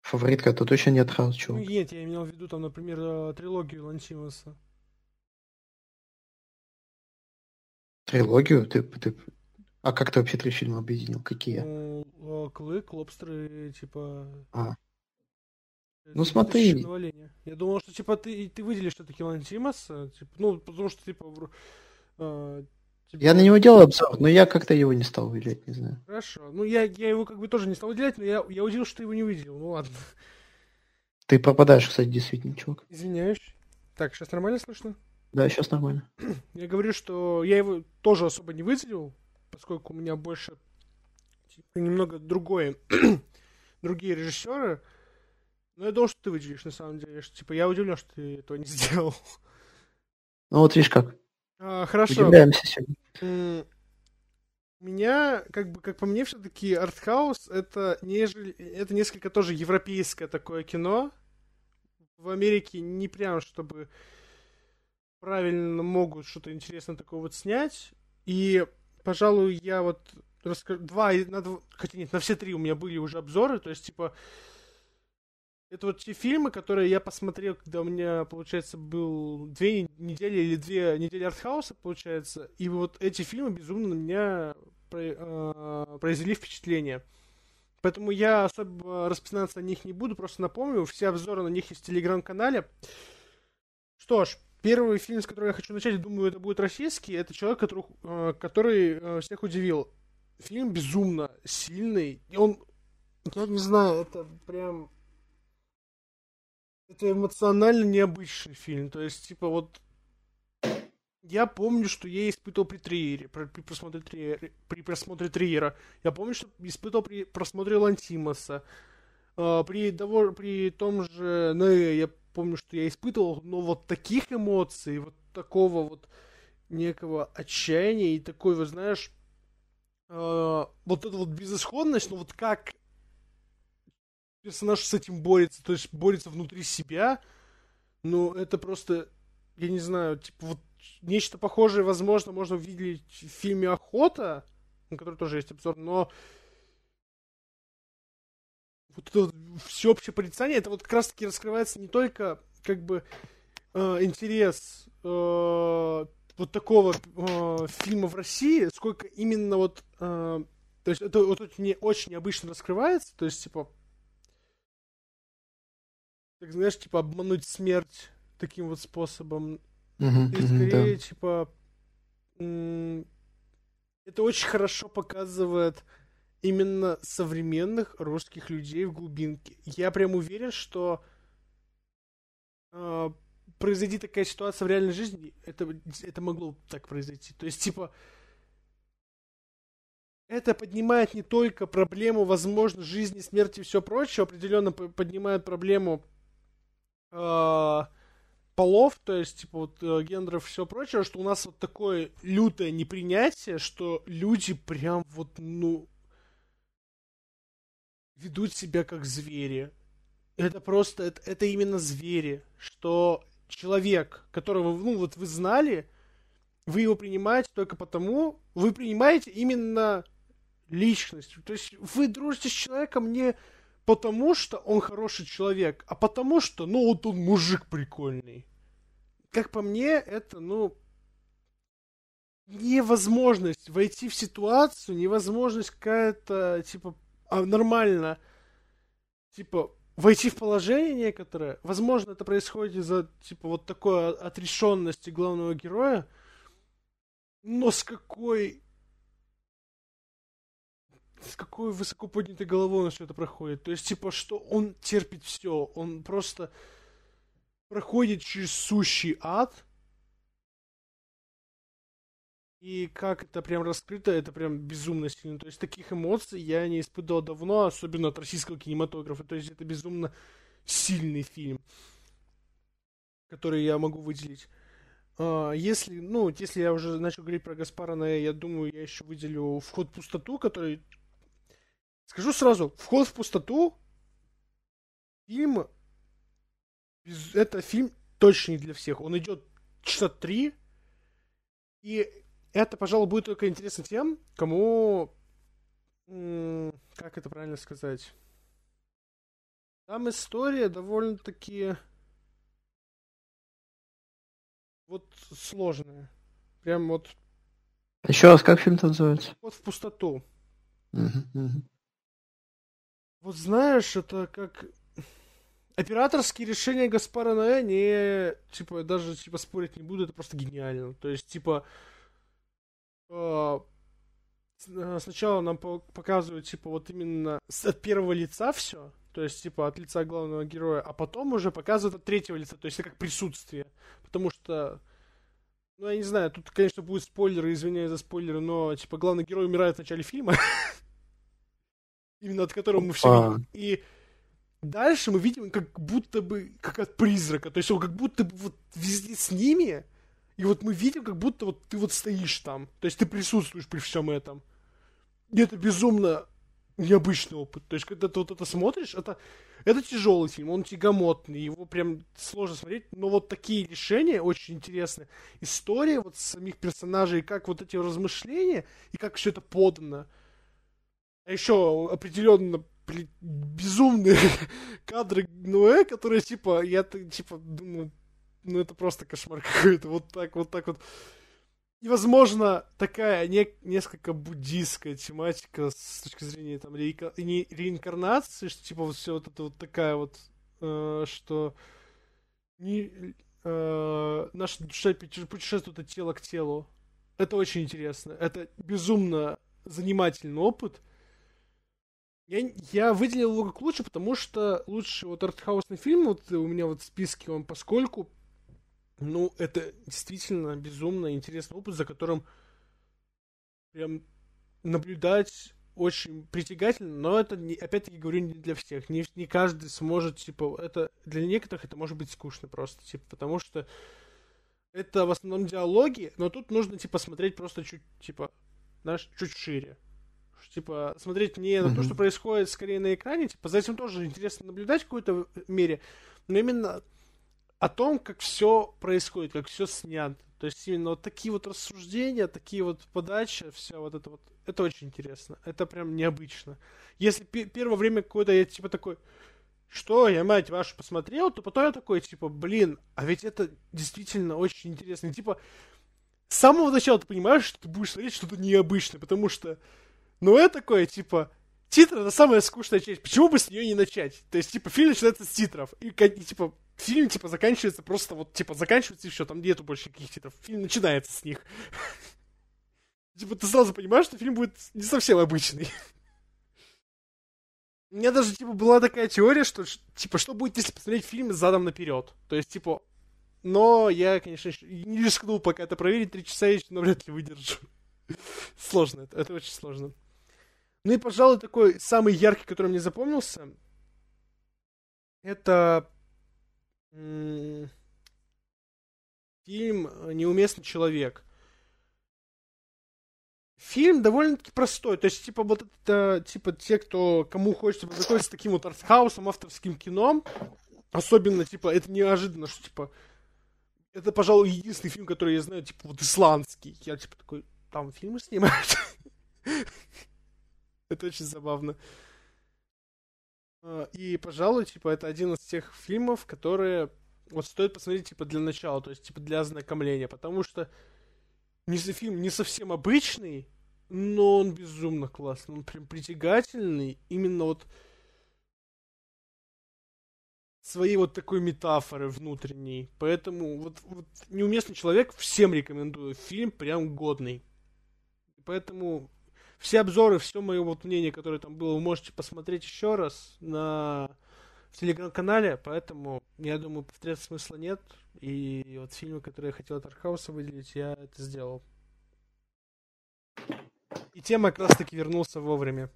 фаворитка, это точно не артхаус, чего. Ну нет, я имел в виду там, например, э, трилогию Лантимаса. Трилогию? Ты, ты, а как ты вообще три фильма объединил? Какие? Ну, э, Клык, Лобстеры, типа... А. Ну смотри. Я думал, что типа ты, ты выделишь все-таки Лантимаса, типа, ну, потому что типа... Э, типа... Я на него делал обзор, но я как-то его не стал выделять, не знаю. Хорошо. Ну, я, я его как бы тоже не стал выделять, но я, я удивился, что ты его не выделил. Ну ладно. Ты пропадаешь, кстати, действительно, чувак. Извиняюсь. Так, сейчас нормально слышно? Да, сейчас нормально. [CLEARS THROAT] Я говорю, что я его тоже особо не выделил, поскольку у меня больше типа, немного другое, [CLEARS THROAT] другие режиссеры. Но я думал, что ты выделишь, на самом деле. Что, типа, я удивлен, что ты этого не сделал. Ну вот видишь как. А, хорошо. Удивляемся сегодня. Меня, как бы, как по мне, все-таки артхаус это, нежели, это несколько тоже европейское такое кино. В Америке не прям, чтобы правильно могут что-то интересное такое вот снять. И пожалуй, я вот расскажу, два, на, хотя нет, на все три у меня были уже обзоры, то есть, типа, это вот те фильмы, которые я посмотрел, когда у меня, получается, был две недели или две недели артхауса, получается, и вот эти фильмы безумно на меня э, произвели впечатление. Поэтому я особо распинаться о них не буду, просто напомню, все обзоры на них есть в телеграм-канале. Что ж, Первый фильм, с которого я хочу начать, думаю, это будет российский. Это человек, который, э, который э, всех удивил. Фильм безумно сильный. Он, я не знаю, это прям... Это эмоционально необычный фильм. То есть, типа, вот... Я помню, что я испытывал при триере, при просмотре триера, при просмотре триера. Я помню, что испытывал при просмотре Лантимаса. Uh, при, при том же ну, я помню, что я испытывал, но вот таких эмоций, вот такого вот некого отчаяния и такой, вот знаешь, э, вот эта вот безысходность, ну вот как персонаж с этим борется, то есть борется внутри себя, ну это просто, я не знаю, типа вот нечто похожее, возможно, можно увидеть в фильме «Охота», на который тоже есть обзор, но вот это вот всеобщее порицание, это вот как раз таки раскрывается не только как бы э, интерес э, вот такого э, фильма в России, сколько именно вот, э, то есть это вот очень, очень необычно раскрывается, то есть типа, так знаешь, типа обмануть смерть таким вот способом, uh-huh, и скорее да. типа это очень хорошо показывает именно современных русских людей в глубинке. Я прям уверен, что э, произойди такая ситуация в реальной жизни, это, это могло так произойти. То есть, типа, это поднимает не только проблему, возможно, жизни, смерти и все прочее, определенно поднимает проблему э, полов, то есть, типа, вот, э, гендеров и все прочее, что у нас вот такое лютое непринятие, что люди прям вот, ну, ведут себя как звери. Это просто, это, это именно звери, что человек, которого, ну, вот вы знали, вы его принимаете только потому, вы принимаете именно личность. То есть вы дружите с человеком не потому, что он хороший человек, а потому что, ну, вот он мужик прикольный. Как по мне, это, ну, невозможность войти в ситуацию, невозможность какая-то, типа, а, нормально, типа, войти в положение некоторое. Возможно, это происходит из-за, типа, вот такой отрешенности главного героя. Но с какой... С какой высоко поднятой головой он все это проходит. То есть, типа, что он терпит все. Он просто проходит через сущий ад. И как это прям раскрыто, это прям безумно сильно. То есть таких эмоций я не испытывал давно, особенно от российского кинематографа. То есть это безумно сильный фильм, который я могу выделить. А, если, ну, если я уже начал говорить про Гаспара Ноэ, я думаю, я еще выделю «Вход в пустоту», который... Скажу сразу, «Вход в пустоту» фильм это фильм точно не для всех. Он идет часа три, и это, пожалуй, будет только интересно тем, кому... Как это правильно сказать? Там история довольно-таки... Вот сложная. Прям вот... Еще раз, как фильм-то называется? Вот в пустоту. Вот знаешь, это как операторские решения Гаспара Ноэ не, типа, даже, типа, спорить не буду, это просто гениально. То есть, типа, э, сначала нам показывают, типа, вот именно от первого лица все, то есть, типа, от лица главного героя, а потом уже показывают от третьего лица, то есть, это как присутствие. Потому что, ну, я не знаю, тут, конечно, будут спойлеры, извиняюсь за спойлеры, но, типа, главный герой умирает в начале фильма. [LAUGHS] Именно от которого мы все видим. И Дальше мы видим, как будто бы, как от призрака. То есть он как будто бы вот везде с ними. И вот мы видим, как будто вот ты вот стоишь там. То есть ты присутствуешь при всем этом. И это безумно необычный опыт. То есть, когда ты вот это смотришь, это, это тяжелый фильм, он тягомотный, его прям сложно смотреть, но вот такие решения очень интересные. История вот самих персонажей, как вот эти размышления, и как все это подано. Еще определенно безумные [LAUGHS] кадры Нуэ, которые, типа, я, типа, думаю, ну это просто кошмар [LAUGHS] какой-то, вот так, вот так вот. И, возможно, такая не, несколько буддийская тематика с точки зрения там реика, не, реинкарнации, что типа вот все вот это вот такая вот, э, что не, э, наша душа путешествует от тела к телу. Это очень интересно. Это безумно занимательный опыт. Я, я выделил его как лучше, потому что лучший вот артхаусный фильм, вот у меня вот в списке он поскольку, ну, это действительно безумно интересный опыт, за которым прям наблюдать очень притягательно, но это, не, опять-таки говорю, не для всех. Не, не каждый сможет, типа, это для некоторых это может быть скучно просто, типа, потому что это в основном диалоги, но тут нужно, типа, смотреть просто чуть, типа, знаешь, чуть шире типа, смотреть не на то, что происходит скорее на экране, типа, за этим тоже интересно наблюдать в какой-то мере, но именно о том, как все происходит, как все снято. То есть именно вот такие вот рассуждения, такие вот подачи, все вот это вот, это очень интересно. Это прям необычно. Если первое время какое-то я типа такой, что я, мать вашу, посмотрел, то потом я такой, типа, блин, а ведь это действительно очень интересно. типа, с самого начала ты понимаешь, что ты будешь смотреть что-то необычное, потому что но это такое, типа, титры это самая скучная часть. Почему бы с нее не начать? То есть, типа, фильм начинается с титров. И, и типа, фильм, типа, заканчивается просто вот, типа, заканчивается и все, там нету больше никаких титров. Фильм начинается с них. [LAUGHS] Типа, ты сразу понимаешь, что фильм будет не совсем обычный. У меня даже, типа, была такая теория, что, типа, что будет, если посмотреть фильм задом наперед? То есть, типа, но я, конечно, не рискнул пока это проверить, три часа я еще навряд ли выдержу. [LAUGHS] Сложно, это, это очень сложно. Ну и, пожалуй, такой самый яркий, который мне запомнился, это фильм «Неуместный человек». Фильм довольно-таки простой, то есть, типа, вот это, типа, те, кто, кому хочется познакомиться с таким вот артхаусом, авторским кином, особенно, типа, это неожиданно, что, типа, это, пожалуй, единственный фильм, который я знаю, типа, вот исландский. Я, типа, такой, там фильмы снимают. Это очень забавно. А, и, пожалуй, типа, это один из тех фильмов, которые вот стоит посмотреть, типа, для начала, то есть, типа, для ознакомления, потому что не за фильм не совсем обычный, но он безумно классный, он прям притягательный, именно вот своей вот такой метафоры внутренней. Поэтому вот, вот «Неуместный человек» всем рекомендую. Фильм прям годный. Поэтому все обзоры, все мое вот мнение, которое там было, вы можете посмотреть еще раз на в телеграм-канале, поэтому я думаю, повторяться смысла нет. И вот фильмы, которые я хотел от артхауса выделить, я это сделал. И Тёма как раз таки вернулся вовремя.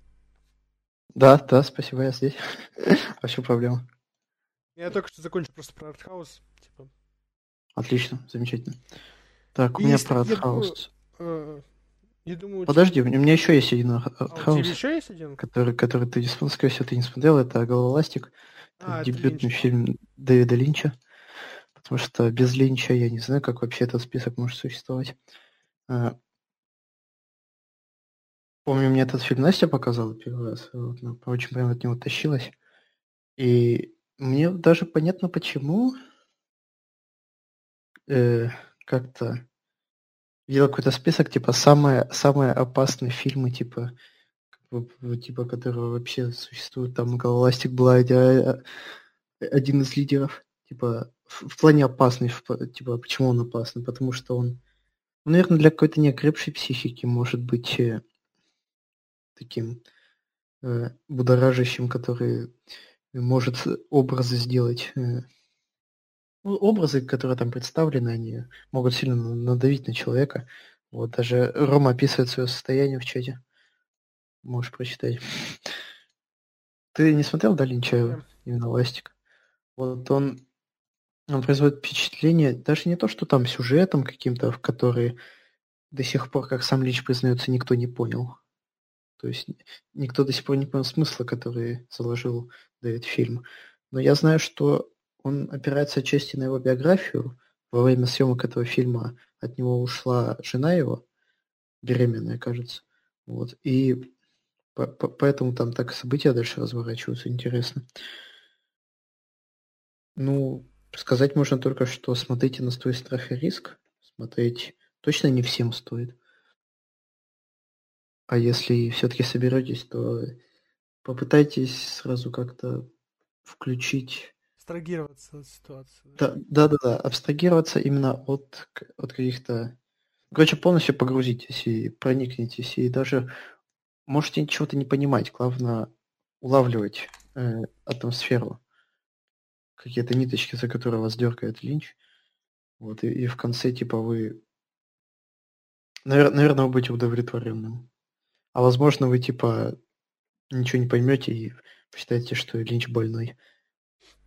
Да, да, спасибо, я здесь. [LAUGHS] Вообще проблема. Я только что закончил просто про артхаус. Типа. Отлично, замечательно. Так, у меня про артхаус. Я думаю, Подожди, у меня еще есть один артхаус. А, еще есть один? Который, который ты, скорее всего, ты не смотрел, это «Головоластик». А, дебютный фильм Дэвида Линча. Потому что без Линча я не знаю, как вообще этот список может существовать. А, помню, мне этот фильм Настя показала первый раз. Вот, ну, очень прям от него тащилась. И мне даже понятно, почему э, как-то видел какой-то список, типа, самые, самые опасные фильмы, типа, типа, которые вообще существуют. Там Головастик была один из лидеров. Типа, в, в плане опасный, в, типа, почему он опасный? Потому что он, наверное, для какой-то неокрепшей психики может быть э, таким э, будоражащим, который может образы сделать. Э, образы, которые там представлены, они могут сильно надавить на человека. Вот даже Рома описывает свое состояние в чате. Можешь прочитать. Ты не смотрел, да, Линчаева? Именно Ластик? Вот он, он производит впечатление, даже не то, что там сюжетом каким-то, в который до сих пор, как сам Линч признается, никто не понял. То есть никто до сих пор не понял смысла, который заложил Дэвид фильм. Но я знаю, что он опирается отчасти на его биографию. Во время съемок этого фильма от него ушла жена его, беременная, кажется. Вот. И Поэтому там так события дальше разворачиваются, интересно. Ну, сказать можно только, что смотрите на свой страх и риск. Смотреть точно не всем стоит. А если все-таки соберетесь, то попытайтесь сразу как-то включить... Абстрагироваться от ситуации. Да, да, да, да. Абстрагироваться именно от, от каких-то... Короче, полностью погрузитесь и проникнитесь, и даже можете чего-то не понимать, главное улавливать э, атмосферу, какие-то ниточки, за которые вас дергает Линч. Вот, и, и в конце, типа, вы... Навер- наверное, вы будете удовлетворенным. А возможно, вы, типа, ничего не поймете и посчитаете, что Линч больной.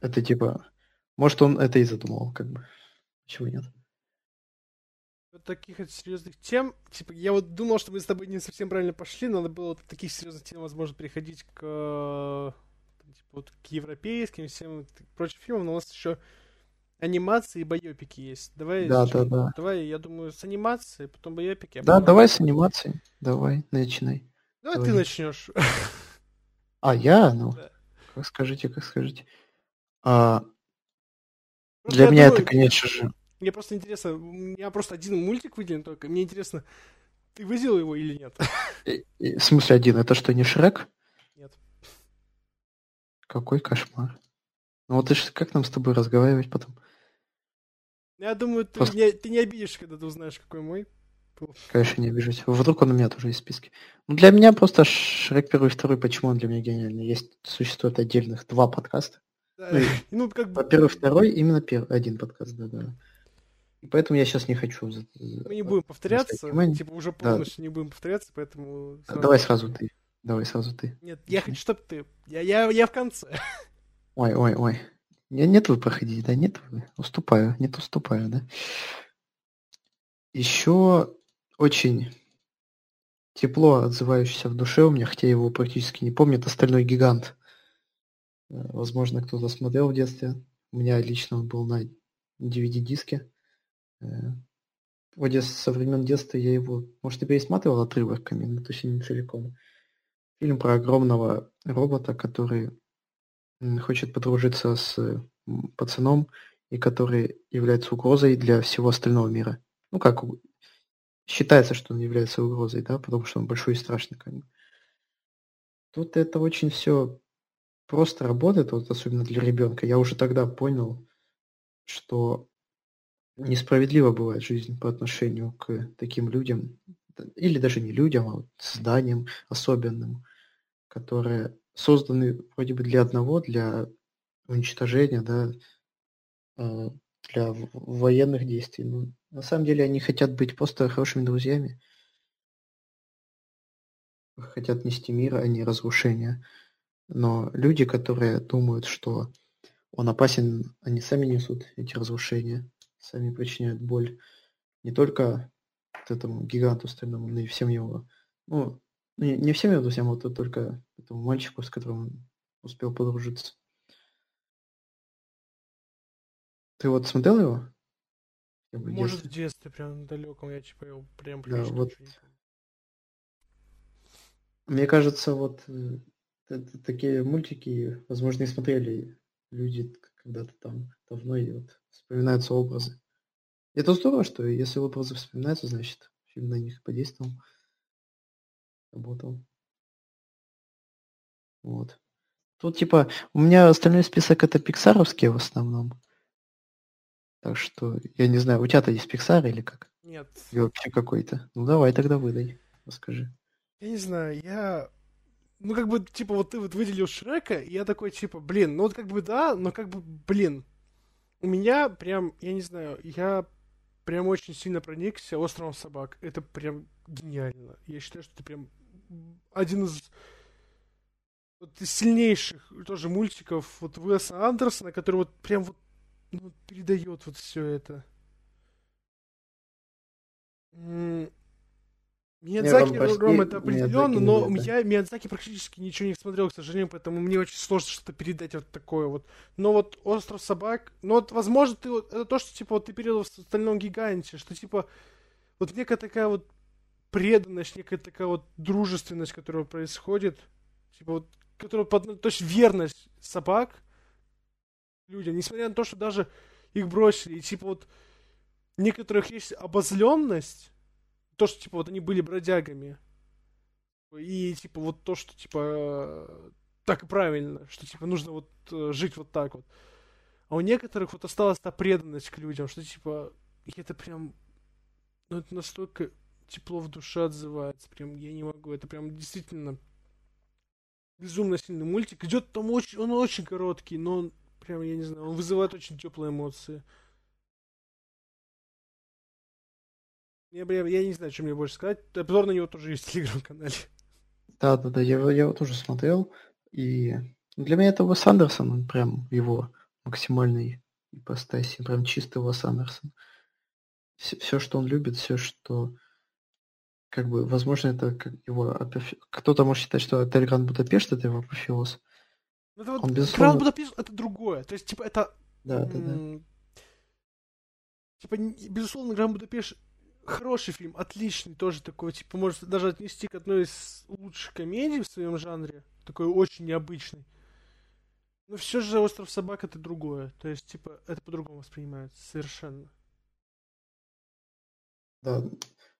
Это, типа... Может, он это и задумал, как бы. Чего нет таких серьезных тем, типа, я вот думал, что мы с тобой не совсем правильно пошли, надо было вот таких серьезных тем, возможно, переходить к, типа, вот, к европейским, всем прочим фильмам, но у нас еще анимации и байопики есть. Давай, да, да, да. давай, я думаю, с анимацией, потом байопики. А да, потом... давай с анимацией. Давай, начинай. Давай, давай. ты начнешь. А, я? Ну, да. как скажите, как скажите. А, для меня думаю, это, конечно же... Мне просто интересно, у меня просто один мультик выделен только. Мне интересно, ты выделил его или нет? [LAUGHS] В смысле один? Это что, не Шрек? Нет. Какой кошмар. Ну вот ты ж как нам с тобой разговаривать потом? Я думаю, ты, просто... не, ты не обидишь, когда ты узнаешь, какой мой. Конечно, не обижусь. Вдруг он у меня тоже есть в списке. Ну, для меня просто Шрек первый и второй, почему он для меня гениальный? Есть, существует отдельных два подкаста. Ну, [LAUGHS] ну, как бы... Первый, второй, именно первый, один подкаст, да-да. И поэтому я сейчас не хочу. Мы не будем повторяться, типа уже полностью не будем повторяться, поэтому... Давай сразу ты. Давай сразу ты. Нет, я хочу, чтобы ты. Я, я, я в конце. [LAUGHS] Ой, ой, ой. Не, нет вы проходите, да, нет вы. Уступаю, нет уступаю, да. Еще очень тепло отзывающийся в душе у меня, хотя его практически не помню, это «Стальной гигант». Э, возможно, кто-то смотрел в детстве. У меня лично он был на DVD-диске. Э, вроде со времен детства я его, может, и пересматривал отрывками, но точно не целиком. Фильм про огромного робота, который хочет подружиться с пацаном, и который является угрозой для всего остального мира. Ну как, считается, что он является угрозой, да, потому что он большой и страшный. Тут это очень все просто работает, вот особенно для ребенка, я уже тогда понял, что несправедлива бывает жизнь по отношению к таким людям, или даже не людям, а вот созданиям особенным, которые созданы вроде бы для одного, для уничтожения, да, а, для военных действий. Но на самом деле они хотят быть просто хорошими друзьями. Хотят нести мир, а не разрушение. Но люди, которые думают, что он опасен, они сами несут эти разрушения, сами причиняют боль не только этому гиганту стальному, но и всем его, ну, не, не всем его друзьям, вот только этому мальчику, с которым он успел подружиться. Ты вот смотрел его? Может, в детстве, прям далеком, я типа его прям да, вот. Мне кажется, вот э, такие мультики, возможно, и смотрели люди когда-то там давно, и вот вспоминаются образы. Это здорово, что если образы вспоминаются, значит, фильм на них подействовал, работал. Вот. Тут, типа, у меня остальной список это пиксаровские в основном. Так что, я не знаю, у тебя-то есть Pixar или как? Нет. Или вообще какой-то? Ну давай тогда выдай, расскажи. Я не знаю, я... Ну, как бы, типа, вот ты вот выделил Шрека, и я такой, типа, блин, ну вот как бы да, но как бы, блин. У меня прям, я не знаю, я прям очень сильно проникся «Островом собак». Это прям гениально. Я считаю, что это прям один из вот, сильнейших тоже мультиков вот Уэса Андерсона, который вот прям вот ну, передает вот все это. Миядзаки. Ром, это определенно, но это. я Миядзаки практически ничего не смотрел, к сожалению, поэтому мне очень сложно что-то передать вот такое вот. Но вот Остров собак, ну вот, возможно, ты это то, что, типа, вот ты передал в Стальном Гиганте, что, типа, вот некая такая вот преданность, некая такая вот дружественность, которая происходит, типа, вот, которая, то есть верность собак, людям, несмотря на то, что даже их бросили, и типа вот некоторых есть обозленность, то, что типа вот они были бродягами, и типа вот то, что типа так и правильно, что типа нужно вот э, жить вот так вот. А у некоторых вот осталась та преданность к людям, что типа это прям, ну это настолько тепло в душе отзывается, прям я не могу, это прям действительно безумно сильный мультик. Идет там очень, он очень короткий, но он прям, я не знаю, он вызывает очень теплые эмоции. Я, я, я не знаю, что мне больше сказать. Обзор на него тоже есть в телеграм-канале. Да, да, да, я, я его тоже смотрел. И для меня это Уэс Андерсон, он прям его максимальный ипостаси, прям чистый Уэс Андерсон. Все, все, что он любит, все, что как бы, возможно, это как его Кто-то может считать, что Отель Гранд Будапешт это его апофеоз. Ну, это вот он, безусловно... Гранд Будапешт это другое. То есть, типа, это... Да, да, да. Типа, безусловно, Гранд Будапешт хороший фильм, отличный, тоже такой, типа, может даже отнести к одной из лучших комедий в своем жанре. Такой очень необычный. Но все же «Остров собак» это другое. То есть, типа, это по-другому воспринимается совершенно. Да.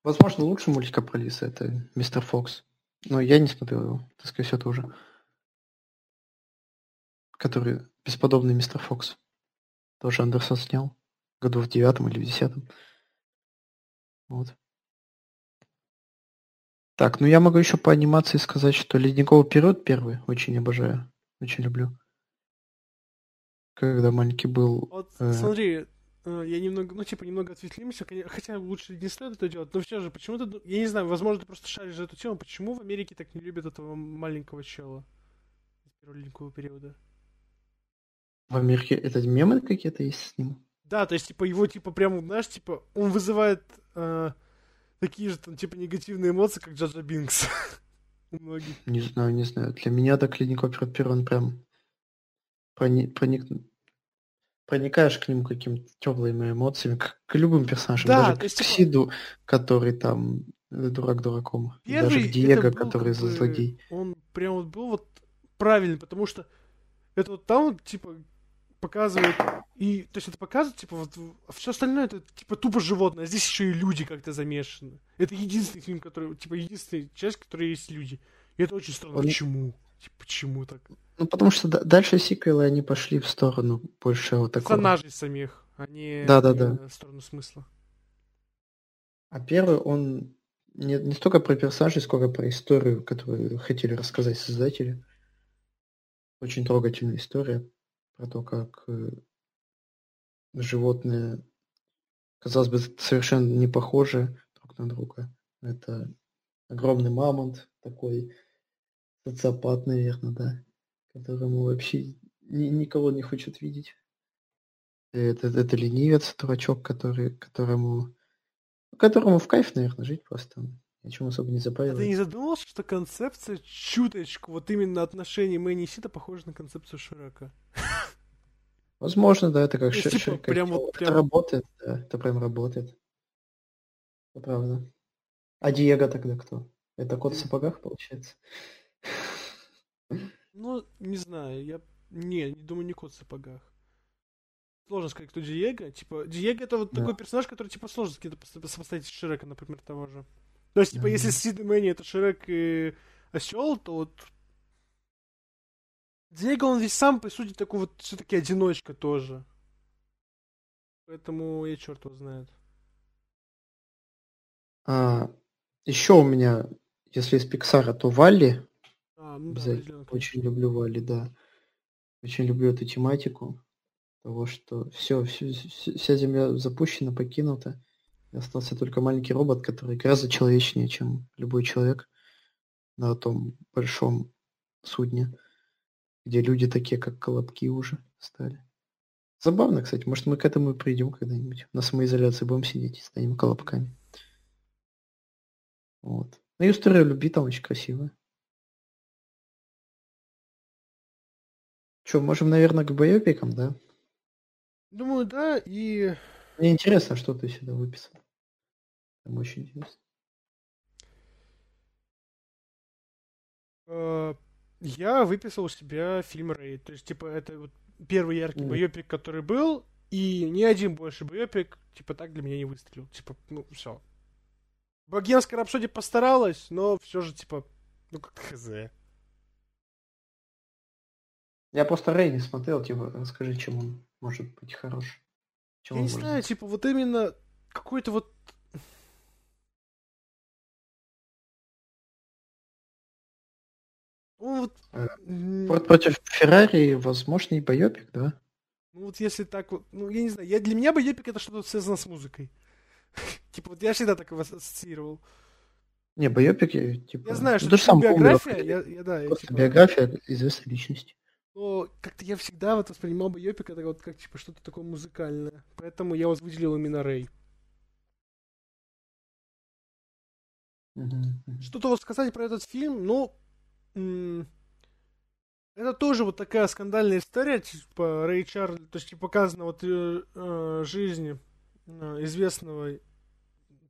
Возможно, лучший мультик про Лиса это «Мистер Фокс». Но я не смотрел его. Ты, скорее всего, тоже который бесподобный мистер Фокс. Тоже Андерсон снял. Году в девятом или в десятом. Вот. Так, ну я могу еще по анимации сказать, что Ледниковый период первый очень обожаю. Очень люблю. Когда маленький был... Вот э... смотри, э, я немного, ну типа немного ответвлимся, хотя лучше не стоит это делать, но все же, почему-то, я не знаю, возможно, ты просто шаришь за эту тему, почему в Америке так не любят этого маленького чела из первого ледникового периода? В Америке это мемы какие-то есть с ним? Да, то есть, типа, его, типа, прям, знаешь, типа, он вызывает э, такие же, там, типа, негативные эмоции, как Джаджа Бинкс. [LAUGHS] У многих. Не знаю, не знаю. Для меня так Ледниковый Пир, он прям проник... проник... проникаешь к нему какими-то теплыми эмоциями, к, к любым персонажам. Да, Даже к есть, типа... Сиду, который там э, дурак дураком. Первый Даже к Диего, который как бы, злодей. Он прям вот был вот правильный, потому что это вот там, типа, показывают и то есть это показывает типа вот а все остальное это типа тупо животное а здесь еще и люди как-то замешаны это единственный фильм который типа единственная часть которой есть люди и это очень странно он, почему Типа, почему так? Ну, потому что дальше сиквелы, они пошли в сторону больше вот такого. Персонажей самих, а не да, да, да. в сторону смысла. А первый, он не, не столько про персонажей, сколько про историю, которую хотели рассказать создатели. Очень трогательная история про то, как э, животные, казалось бы, совершенно не похожи друг на друга. Это огромный мамонт, такой социопат, наверное, да, которому вообще ни, никого не хочет видеть. Это, это ленивец, дурачок, который, которому которому в кайф, наверное, жить просто. Ничем особо не запаривается. А ты не задумывался, что концепция чуточку, вот именно отношений Мэнни и Сита похожа на концепцию Шрека? Возможно, да, это как Шрек. Типа, прям вот, прям... Это работает, да, это прям работает. Это правда. А Диего тогда кто? Это кот в сапогах, получается? [LAUGHS] Ну, не знаю, я... Не, не думаю, не кот в сапогах сложно сказать, кто Диего. Типа, Диего это вот да. такой персонаж, который, типа, сложно сопоставить с Шрека, например, того же. То есть, типа, mm-hmm. если Сид Мэнни это Шрек и Осел, то вот Диего, он весь сам, по сути, такой вот все-таки одиночка тоже. Поэтому я черт его знает. А, еще у меня, если из Пиксара, то Валли. А, ну да, Очень люблю Валли, да. Очень люблю эту тематику того, что все, все, вся Земля запущена, покинута. И остался только маленький робот, который гораздо человечнее, чем любой человек на том большом судне, где люди такие, как колобки уже стали. Забавно, кстати. Может, мы к этому и придем когда-нибудь. На самоизоляции будем сидеть и станем колобками. Вот. Ну и история любви там очень красивая. Че, можем, наверное, к боепикам, да? Думаю, да, и... Мне интересно, что ты сюда выписал. Там очень интересно. Я выписал у себя фильм Рэй. То есть, типа, это вот первый яркий mm. боепик, который был, и ни один больше боепик, типа, так для меня не выстрелил. Типа, ну, все. Богемская рапсодия постаралась, но все же, типа, ну, как хз. Я просто Рэй не смотрел, типа, расскажи, чем он может быть хорош. Чем Я не знаю, быть? типа, вот именно какой-то вот Ну, вот... Э, против Феррари возможный боепик, да? Ну вот если так вот, ну я не знаю, я, для меня боепик это что-то связано с музыкой. [LAUGHS] типа вот я всегда так его ассоциировал. Не, боепики, типа... Я знаю, что это биография, я, я, да, я, типа... биография известной личности но как-то я всегда вот воспринимал бы Йопик это вот как типа что-то такое музыкальное. Поэтому я вот выделил именно Рэй. Что-то вот сказать про этот фильм, ну, это тоже вот такая скандальная история, типа Рэй Чарльз, то есть типа, показана вот э, э, жизнь э, известного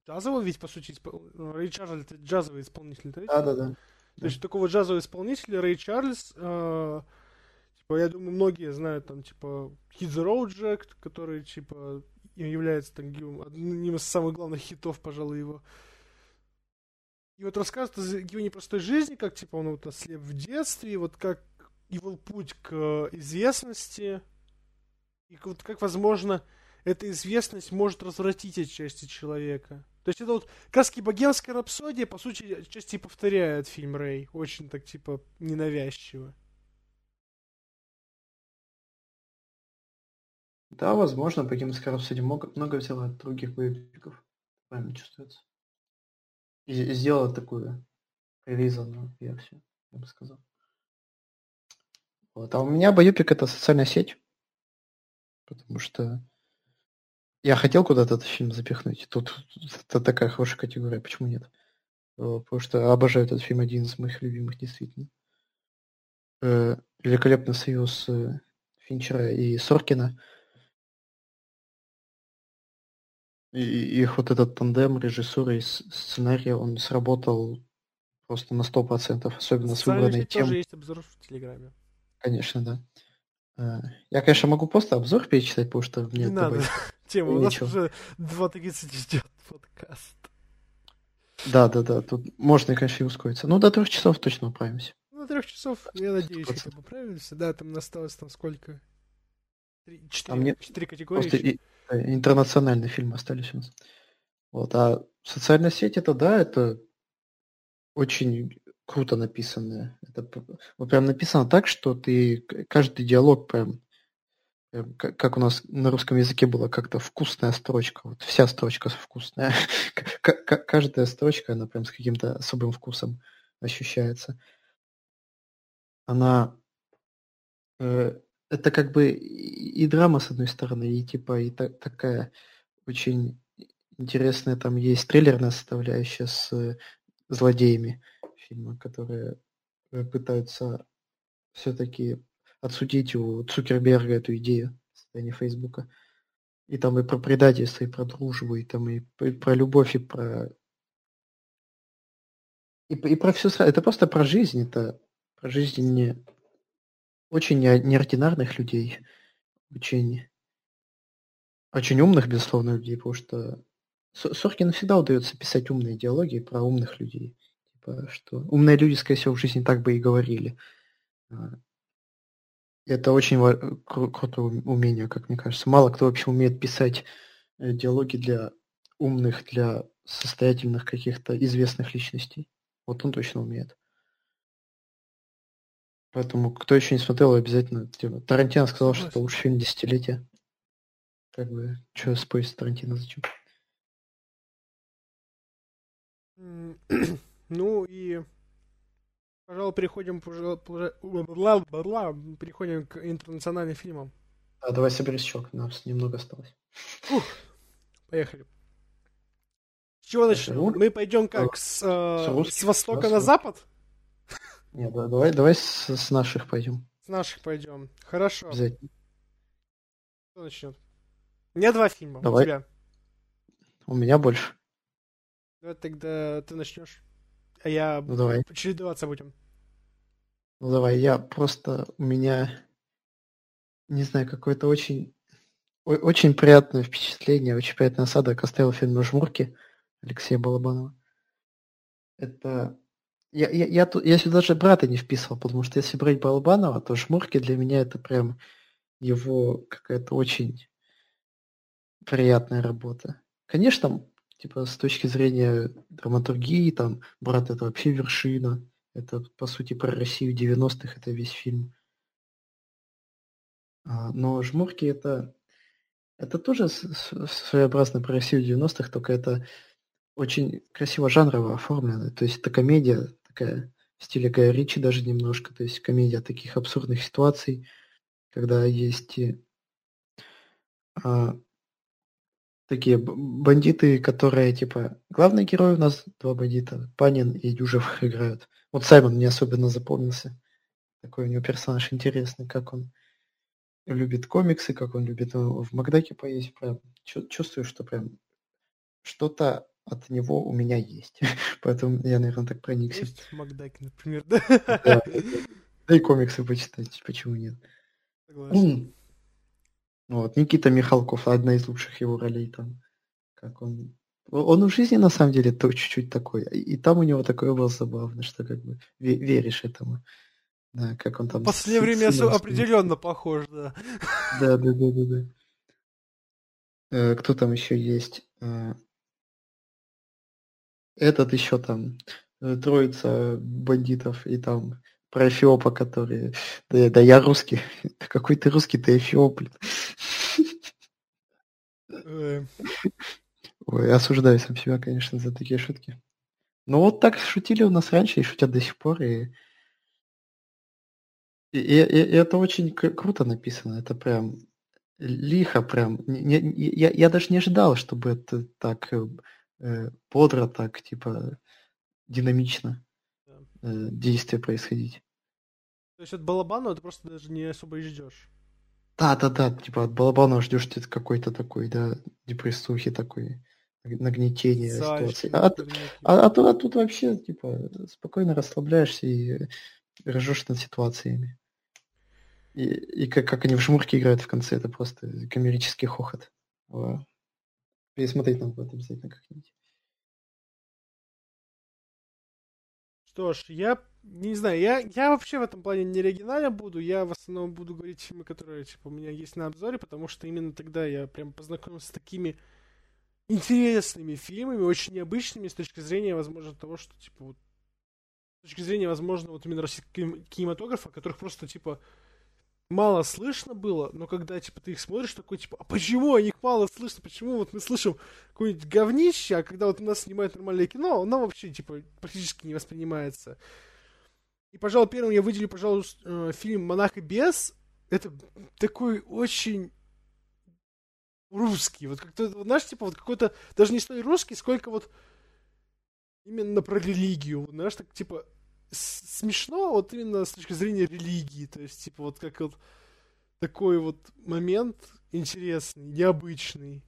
джазового, ведь по сути э, Рэй Чарльз это джазовый исполнитель, да? Да, да, да. То есть такого джазового исполнителя Рэй Чарльз э, Типа, я думаю, многие знают там, типа, Hit the Road Jack, который, типа, является там, одним из самых главных хитов, пожалуй, его. И вот рассказывает о его непростой жизни, как, типа, он вот ослеп в детстве, вот как его путь к известности, и вот как, возможно, эта известность может развратить отчасти человека. То есть это вот краски богемская рапсодия, по сути, отчасти повторяет фильм Рэй. Очень так, типа, ненавязчиво. Да, возможно, Богемская рапсодия много, много взяла от других боевиков. Правильно чувствуется. И сделала такую прорезанную версию, я бы сказал. Вот. А у меня боепик это социальная сеть. Потому что я хотел куда-то этот фильм запихнуть. Тут это такая хорошая категория, почему нет? Э, потому что обожаю этот фильм, один из моих любимых, действительно. Э, великолепный союз э, Финчера и Соркина. И их вот этот тандем режиссуры и сценария, он сработал просто на сто процентов, особенно с выбранной темой. тоже есть обзор в Телеграме. Конечно, да. Э, я, конечно, могу просто обзор перечитать, потому что мне... Не надо. [LAUGHS] Тема, у нас уже 2.30 идет подкаст. Да, да, да. Тут можно, конечно, и ускориться. Ну, до трех часов точно управимся. Ну около трех часов. Я надеюсь, хотя бы правильно. Да, там осталось там сколько? Четыре, мне... четыре категории. Э, интернациональные фильмы остались у нас. Вот, а социальная сеть это да, это очень круто написанное. Это вот прям написано так, что ты каждый диалог прям, прям как у нас на русском языке было как-то вкусная строчка. Вот вся строчка вкусная. [LAUGHS] Каждая строчка, она прям с каким-то особым вкусом ощущается. Она э, это как бы и драма с одной стороны, и типа и та, такая очень интересная там есть трейлерная составляющая с злодеями фильма, которые э, пытаются все-таки отсудить у Цукерберга эту идею создания Фейсбука. И там и про предательство, и про дружбу, и там и, и про любовь, и про... И, и про все Это просто про жизнь, это про жизнь не... очень неординарных людей, очень... Очень умных, безусловно, людей, потому что Соркину всегда удается писать умные диалоги про умных людей. Типа, что умные люди, скорее всего, в жизни так бы и говорили. А, это очень кру- крутое умение, как мне кажется. Мало кто вообще умеет писать э, диалоги для умных, для состоятельных каких-то известных личностей. Вот он точно умеет. Поэтому, кто еще не смотрел, обязательно... Типа, Тарантино сказал, что это лучший фильм десятилетия. Как бы, что спорить с Тарантино зачем? [CLEARS THROAT] Ну и, пожалуй, переходим, переходим к интернациональным фильмам. А, давай у нас немного осталось. Фух, поехали. С чего начнем? Мы пойдем как, с, э, с, с востока на запад? Нет, давай, давай с, с наших пойдем. С наших пойдем. Хорошо. Обязательно. Кто начнет? У меня два фильма. Давай. У тебя? У меня больше. Давай тогда ты начнешь. А я ну, давай. чередоваться будем. Ну давай, я просто у меня не знаю, какое-то очень очень приятное впечатление, очень приятный осадок оставил фильм «Жмурки» Алексея Балабанова. Это... Я, я, я, тут, я сюда даже брата не вписывал, потому что если брать Балабанова, то «Жмурки» для меня это прям его какая-то очень приятная работа. Конечно, типа с точки зрения драматургии, там, брат, это вообще вершина. Это, по сути, про Россию 90-х, это весь фильм. А, но «Жмурки» это, это тоже своеобразно про Россию 90-х, только это очень красиво жанрово оформлено. То есть это комедия такая в стиле Гая Ричи даже немножко, то есть комедия таких абсурдных ситуаций, когда есть а, такие бандиты, которые, типа, главный герой у нас два бандита, Панин и Южев играют. Вот Саймон мне особенно запомнился. Такой у него персонаж интересный, как он любит комиксы, как он любит в Макдаке поесть. Прям чувствую, что прям что-то от него у меня есть. [LAUGHS] Поэтому я, наверное, так проникся. Есть в Макдаке, например, да? Да, [LAUGHS] и комиксы почитать, почему нет. Согласен. [CLEARS THROAT] Вот, Никита Михалков, одна из лучших его ролей там. Как он... Он в жизни на самом деле то чуть-чуть такой. И там у него такой образ забавный, что как бы веришь этому. Да, как он там... В последнее время сыном, определенно похож, да. Да, да, да, да, да. Э, кто там еще есть? Э, этот еще там э, троица бандитов и там про Эфиопа, который... Да, да я русский. [LAUGHS] Какой ты русский, ты Эфиоп, блин. Э. Ой, осуждаю сам себя, конечно, за такие шутки. Ну вот так шутили у нас раньше и шутят до сих пор. И, и, и, и это очень круто написано. Это прям лихо прям. Не, не, я, я даже не ожидал, чтобы это так э, бодро, так типа динамично э, действие происходить. То есть от Балабанова ты просто даже не особо и ждешь. Да, да, да, типа от Балабанова ждешь ты какой-то такой, да, депрессухи такой, нагнетение ситуации. А, а, а, тут, а тут вообще, типа, спокойно расслабляешься и ржешь над ситуациями. И, и как, как они в жмурки играют в конце, это просто коммерческий хохот. Пересмотреть надо будет обязательно как-нибудь. Что ж, я не знаю, я, я вообще в этом плане не оригинален буду, я в основном буду говорить фильмы, которые, типа, у меня есть на обзоре, потому что именно тогда я прям познакомился с такими интересными фильмами, очень необычными с точки зрения, возможно, того, что, типа, вот, с точки зрения, возможно, вот именно российского кинематографа, которых просто, типа, мало слышно было, но когда, типа, ты их смотришь, такой, типа, а почему о них мало слышно? Почему вот мы слышим какое-нибудь говнище, а когда вот у нас снимают нормальное кино, оно вообще, типа, практически не воспринимается. И, пожалуй, первым я выделю, пожалуй, э, фильм «Монах и бес». Это такой очень русский. Вот как-то, знаешь, типа, вот какой-то, даже не столь русский, сколько вот именно про религию. Знаешь, так, типа, смешно вот именно с точки зрения религии. То есть, типа, вот как вот такой вот момент интересный, необычный.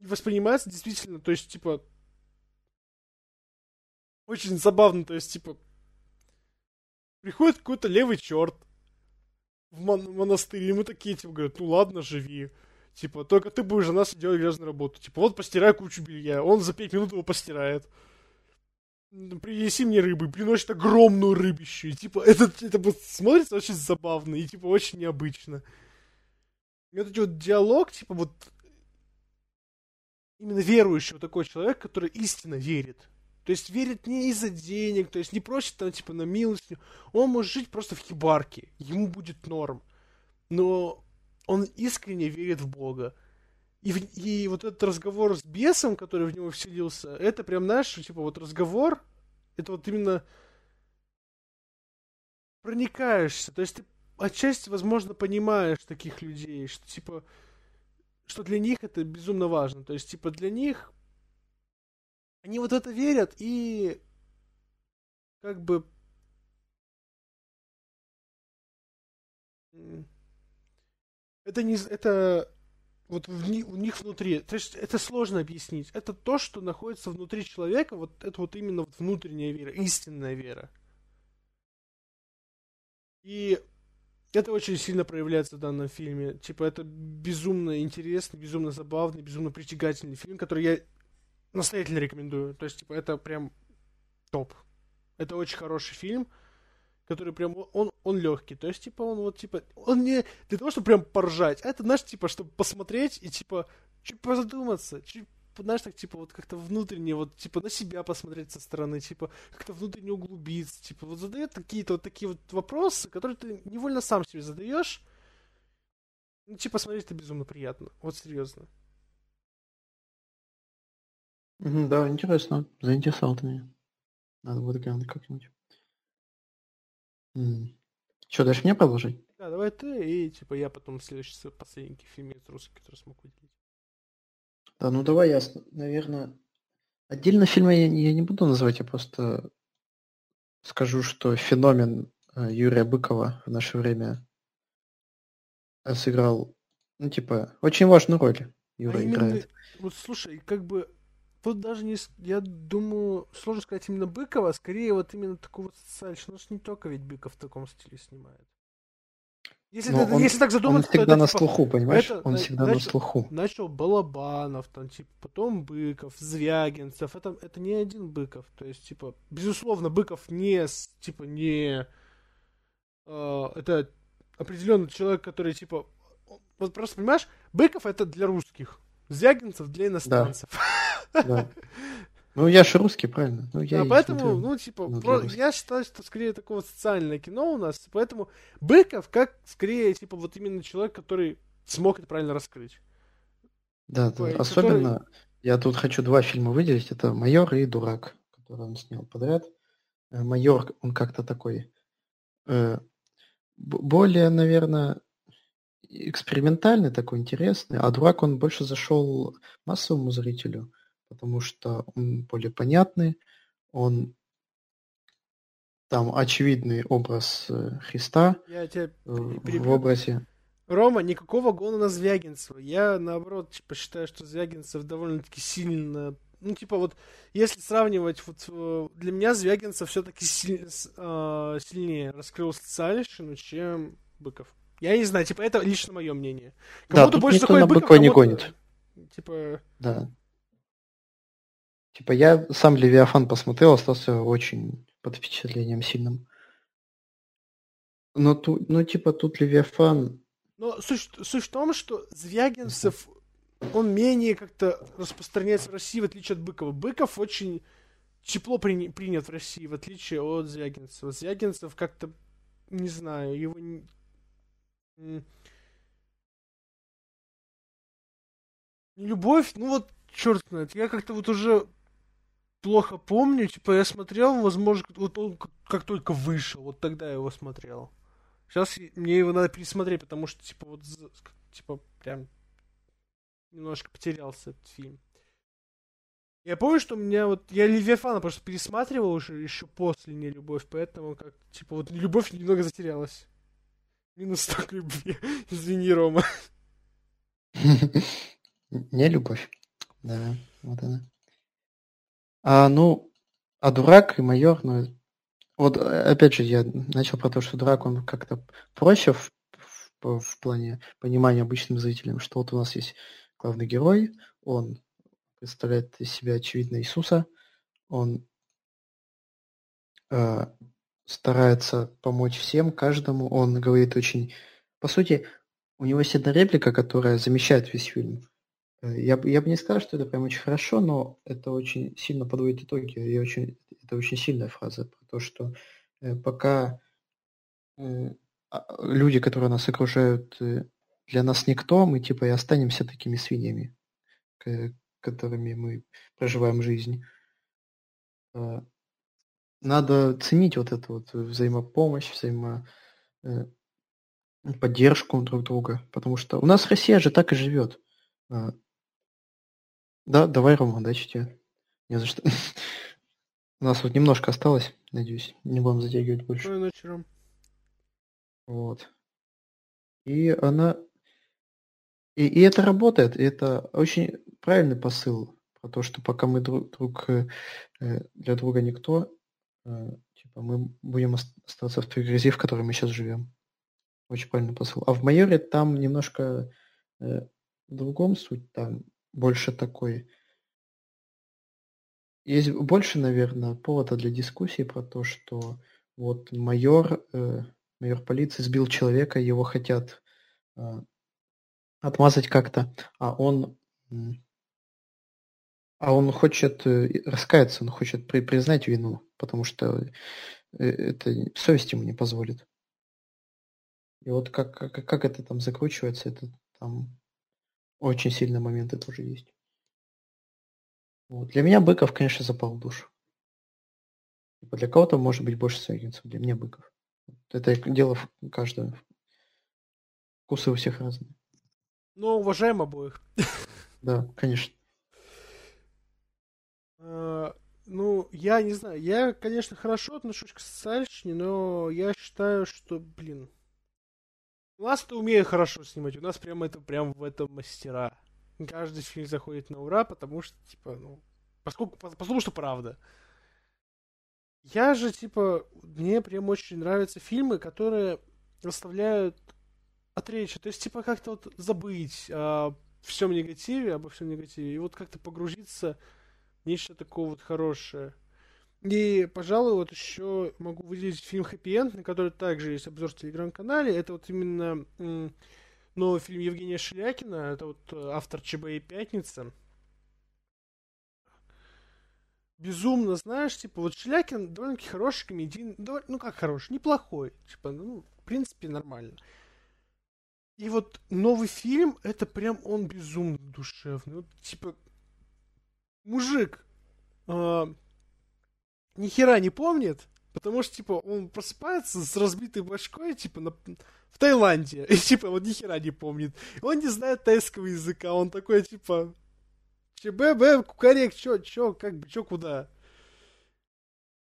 Воспринимается действительно, то есть, типа, очень забавно, то есть, типа, приходит какой-то левый черт в мон- монастырь, и мы такие, типа, говорят, ну ладно, живи. Типа, только ты будешь за нас делать грязную работу. Типа, вот постирай кучу белья. Он за пять минут его постирает принеси мне рыбы, приносит огромную рыбищу. И, типа, это, это вот смотрится очень забавно и, типа, очень необычно. И вот эти вот диалог, типа, вот именно верующий вот такой человек, который истинно верит. То есть верит не из-за денег, то есть не просит там, типа, на милость. Он может жить просто в хибарке, ему будет норм. Но он искренне верит в Бога. И, и вот этот разговор с бесом, который в него вселился, это прям, знаешь, типа вот разговор, это вот именно проникаешься. То есть ты отчасти, возможно, понимаешь таких людей, что типа, что для них это безумно важно. То есть, типа, для них они вот это верят и как бы это не это вот в, у них внутри. То есть это сложно объяснить. Это то, что находится внутри человека, вот это вот именно внутренняя вера, истинная вера. И это очень сильно проявляется в данном фильме. Типа, это безумно интересный, безумно забавный, безумно притягательный фильм, который я настоятельно рекомендую. То есть, типа, это прям топ. Это очень хороший фильм который прям, он, он легкий, то есть, типа, он вот, типа, он не для того, чтобы прям поржать, а это, знаешь, типа, чтобы посмотреть и, типа, чуть позадуматься, чуть, знаешь, так, типа, вот как-то внутренне, вот, типа, на себя посмотреть со стороны, типа, как-то внутренне углубиться, типа, вот задает какие-то вот такие вот вопросы, которые ты невольно сам себе задаешь, ну, типа, смотреть это безумно приятно, вот серьезно. Да, интересно. Заинтересовал ты меня. Надо будет глянуть как-нибудь. Что, дальше мне продолжить? Да, давай ты, и типа я потом следующий последний фильм из русский, который смог выделить. Да, ну давай я, наверное, отдельно фильмы я, я не буду называть, я просто скажу, что феномен э, Юрия Быкова в наше время сыграл, ну, типа, очень важную роль Юра а играет. Именно, вот слушай, как бы Тут даже не... Я думаю, сложно сказать именно Быкова, а скорее вот именно такого социальщика. Ну, не только ведь Быков в таком стиле снимает. Если, это, он, если так задуматься, он всегда то это, на типа, слуху, понимаешь? Это, он всегда начал, на слуху. Начал Балабанов, там, типа, потом Быков, Звягинцев. Это, это не один Быков. То есть, типа, безусловно, Быков не, типа, не... Э, это определенный человек, который, типа... Вот просто, понимаешь, Быков это для русских. Звягинцев для иностранцев. Да. Да. Ну, я же русский, правильно? Ну, я а поэтому, смотрю, ну, типа, про... я считаю, что скорее такого социальное кино у нас, поэтому Быков как скорее, типа, вот именно человек, который смог это правильно раскрыть. Да, да. особенно, который... я тут хочу два фильма выделить, это «Майор» и «Дурак», который он снял подряд. Э, «Майор», он как-то такой, э, более, наверное, экспериментальный, такой интересный, а «Дурак», он больше зашел массовому зрителю потому что он более понятный, он там очевидный образ э, Христа Я тебя в образе. Рома, никакого гона на Звягинцева. Я, наоборот, типа, считаю, что Звягинцев довольно-таки сильно... Ну, типа, вот, если сравнивать, вот, э, для меня Звягинцев все-таки силь... э, сильнее раскрыл социальщину, чем Быков. Я не знаю, типа, это лично мое мнение. Кому-то да, больше заходит Быков, Быкова не гонит. Типа... Да. Типа я сам Левиафан посмотрел, остался очень под впечатлением сильным. Но тут, ну, типа, тут Левиафан... Но суть, суть в том, что Звягинцев, он менее как-то распространяется в России, в отличие от Быкова. Быков очень тепло при, принят в России, в отличие от Звягинцева. Звягинцев как-то, не знаю, его... Любовь, ну вот, черт знает, я как-то вот уже плохо помню, типа я смотрел, возможно, вот он как только вышел, вот тогда я его смотрел. Сейчас мне его надо пересмотреть, потому что, типа, вот, типа, прям немножко потерялся этот фильм. Я помню, что у меня вот... Я Левиафана просто пересматривал уже еще после «Не любовь», поэтому как типа вот любовь немного затерялась. Минус столько любви. [LAUGHS] Извини, Рома. [LAUGHS] Не любовь. Да, вот она. А, ну, а дурак и майор, ну, вот опять же, я начал про то, что дурак, он как-то проще в, в, в плане понимания обычным зрителям, что вот у нас есть главный герой, он представляет из себя очевидно Иисуса, он э, старается помочь всем, каждому, он говорит очень... По сути, у него есть одна реплика, которая замещает весь фильм. Э, я, я бы не сказал, что это прям очень хорошо, но это очень сильно подводит итоги. И очень, это очень сильная фраза про то, что э, пока э, а, люди, которые нас окружают, для нас никто, мы типа и останемся такими свиньями, которыми мы проживаем жизнь. Надо ценить вот эту вот взаимопомощь, взаимо э, поддержку друг друга, потому что у нас Россия же так и живет. Э, да, давай, Рома, удачи тебе. Не за что. [LAUGHS] У нас вот немножко осталось, надеюсь. Не будем затягивать больше. Ой, вечером. Вот. И она... И, и это работает. И это очень правильный посыл про то, что пока мы друг, друг э, для друга никто, э, типа мы будем оставаться в той грязи, в которой мы сейчас живем. Очень правильный посыл. А в майоре там немножко э, в другом суть. Там больше такой... Есть больше, наверное, повода для дискуссии про то, что вот майор, э, майор полиции сбил человека, его хотят э, отмазать как-то, а он а он хочет э, раскаяться, он хочет при, признать вину, потому что э, это совесть ему не позволит. И вот как, как, как это там закручивается, это там очень сильные моменты тоже есть. Вот. Для меня Быков, конечно, запал в душу. Типа для кого-то может быть больше Звягинцев, для меня Быков. Это дело каждого. Вкусы у всех разные. Ну, уважаем обоих. Да, конечно. А, ну, я не знаю. Я, конечно, хорошо отношусь к социальщине, но я считаю, что, блин, у нас-то умеют хорошо снимать, у нас прям это прям в этом мастера. Каждый фильм заходит на ура, потому что, типа, ну, поскольку, потому что правда. Я же, типа, мне прям очень нравятся фильмы, которые заставляют отречься. То есть, типа, как-то вот забыть о всем негативе, обо всем негативе, и вот как-то погрузиться в нечто такое вот хорошее. И, пожалуй, вот еще могу выделить фильм «Хэппи Энд», на который также есть обзор в телеграм-канале. Это вот именно новый фильм Евгения Шелякина. Это вот э, автор ЧБ и «Пятница». Безумно, знаешь, типа, вот Шелякин довольно-таки хороший комедийный, ну как хороший, неплохой, типа, ну, в принципе, нормально. И вот новый фильм, это прям он безумно душевный. Вот, типа, мужик, э, ни хера не помнит, потому что, типа, он просыпается с разбитой башкой, типа, на, в Таиланде, [LAUGHS] и, типа, он ни хера не помнит. Он не знает тайского языка, он такой, типа, ЧБ, кукарек, чё, чё, как бы, чё, куда?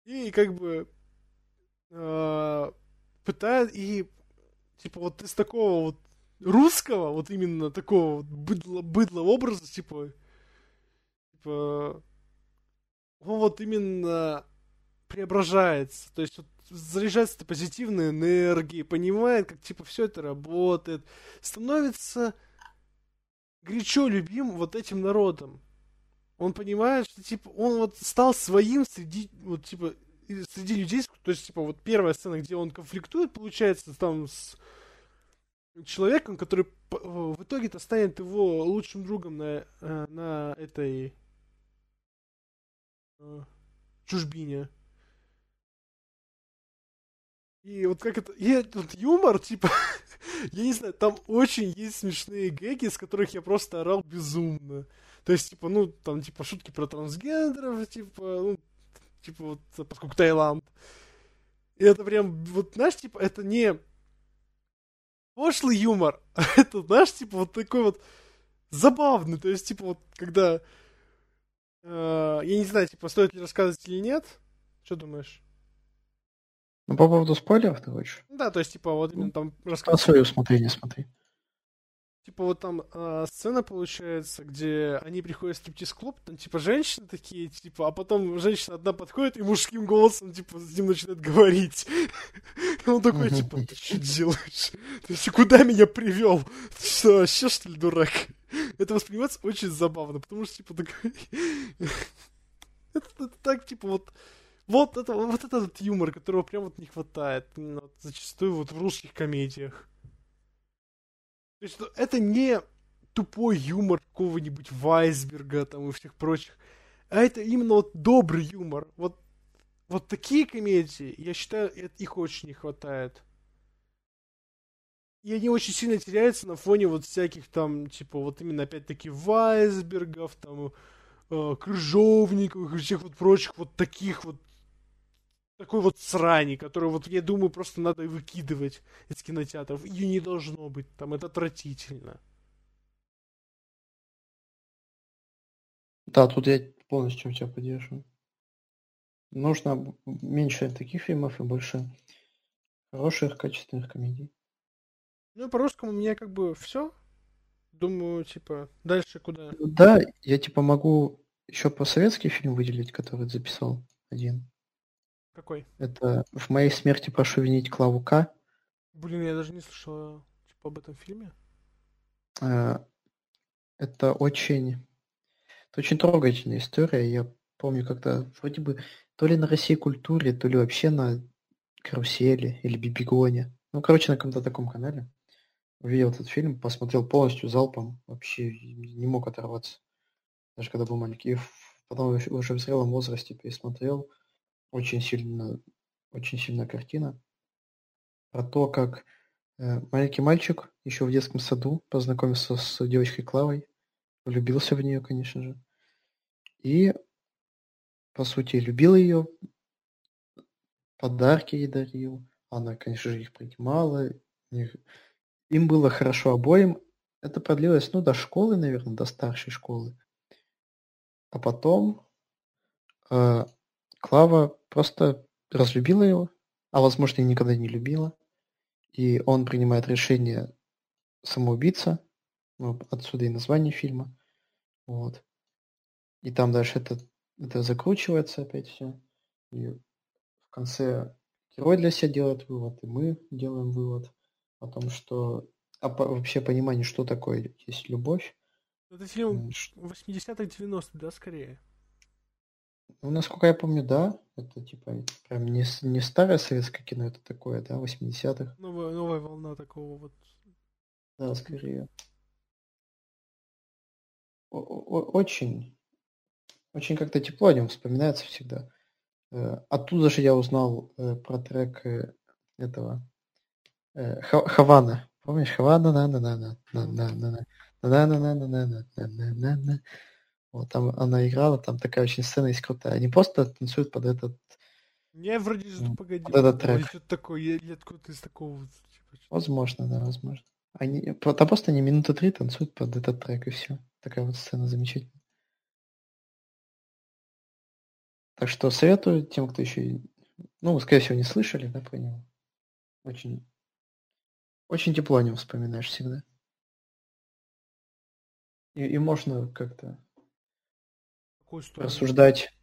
И, как бы, э, пытает, и, типа, вот из такого вот русского, вот именно такого вот быдла, быдла образа, типа, типа, он вот именно преображается. То есть вот, заряжается этой позитивной энергией, понимает, как типа все это работает, становится горячо любим вот этим народом. Он понимает, что типа он вот стал своим среди вот типа среди людей, то есть, типа, вот первая сцена, где он конфликтует, получается, там с человеком, который в итоге-то станет его лучшим другом на, э, на этой э, чужбине. И вот как это... И вот юмор, типа... [LAUGHS] я не знаю, там очень есть смешные гэги, с которых я просто орал безумно. То есть, типа, ну, там, типа, шутки про трансгендеров, типа, ну, типа, вот, поскольку Таиланд. И это прям, вот, знаешь, типа, это не пошлый юмор, [LAUGHS] а это, знаешь, типа, вот такой вот забавный. То есть, типа, вот, когда... Э, я не знаю, типа, стоит ли рассказывать или нет. Что думаешь? Ну, по поводу спойлеров ты хочешь? Да, то есть, типа, вот именно там рассказывать. По свое усмотрение смотри. Типа вот там э, сцена получается, где они приходят в стриптиз-клуб, там типа женщины такие, типа, а потом женщина одна подходит и мужским голосом, типа, с ним начинает говорить. И [LAUGHS] он такой, типа, ты что делаешь? Ты куда меня привел? Ты что, вообще что ли дурак? Это воспринимается очень забавно, потому что, типа, такой... [LAUGHS] это так, типа, вот... Вот это вот этот юмор, которого прям вот не хватает. Вот, зачастую вот в русских комедиях. То есть это не тупой юмор какого-нибудь Вайсберга там и всех прочих, а это именно вот добрый юмор. Вот, вот такие комедии, я считаю, их очень не хватает. И они очень сильно теряются на фоне вот всяких там, типа, вот именно опять-таки Вайсбергов, там, э, Крыжовников и всех вот прочих вот таких вот такой вот срани, которую вот, я думаю, просто надо выкидывать из кинотеатров. Ее не должно быть там, это отвратительно. Да, тут я полностью тебя поддерживаю. Нужно меньше таких фильмов и больше хороших, качественных комедий. Ну, по-русскому у меня как бы все. Думаю, типа, дальше куда? Да, я типа могу еще по советский фильм выделить, который записал один. Какой? Это «В моей смерти прошу винить Клаву К». Блин, я даже не слышал типа, об этом фильме. Э, это очень... Это очень трогательная история. Я помню, когда вроде бы то ли на России культуре, то ли вообще на Карусели или Бибигоне. Ну, короче, на каком-то таком канале. Увидел этот фильм, посмотрел полностью залпом. Вообще не мог оторваться. Даже когда был маленький. И потом уже в зрелом возрасте пересмотрел. Очень сильно, очень сильная картина про то, как э, маленький мальчик еще в детском саду познакомился с девочкой Клавой, влюбился в нее, конечно же, и, по сути, любил ее, подарки ей дарил, она, конечно же, их принимала, им было хорошо обоим. Это продлилось, ну, до школы, наверное, до старшей школы. А потом э, Клава просто разлюбила его, а возможно и никогда не любила. И он принимает решение самоубийца. Ну, отсюда и название фильма. Вот. И там дальше это, это закручивается опять все. И в конце герой для себя делает вывод, и мы делаем вывод о том, что а по, вообще понимание, что такое есть любовь. Это фильм 80-х, 90-х, да, скорее? Ну, насколько я помню, да. Это типа прям не, не старое советское кино, это такое, да, 80-х. Новая, новая волна такого вот. Да, скорее. О -о очень, очень как-то тепло о нем вспоминается всегда. Э, оттуда же я узнал э, про трек э, этого Хавана. Помнишь, Хавана? на на на на на на на на на на на на на на на на вот там она играла, там такая очень сцена есть крутая. Они просто танцуют под этот... Не, вроде же, погоди. Под этот трек. Что такое, я, я откуда из такого... Типа, возможно, да, возможно. Они, там просто они минуты три танцуют под этот трек, и все. Такая вот сцена замечательная. Так что советую тем, кто еще, ну, скорее всего, не слышали, да, про него. Очень, очень тепло о нем вспоминаешь всегда. И, и можно как-то какую сторону? Рассуждать.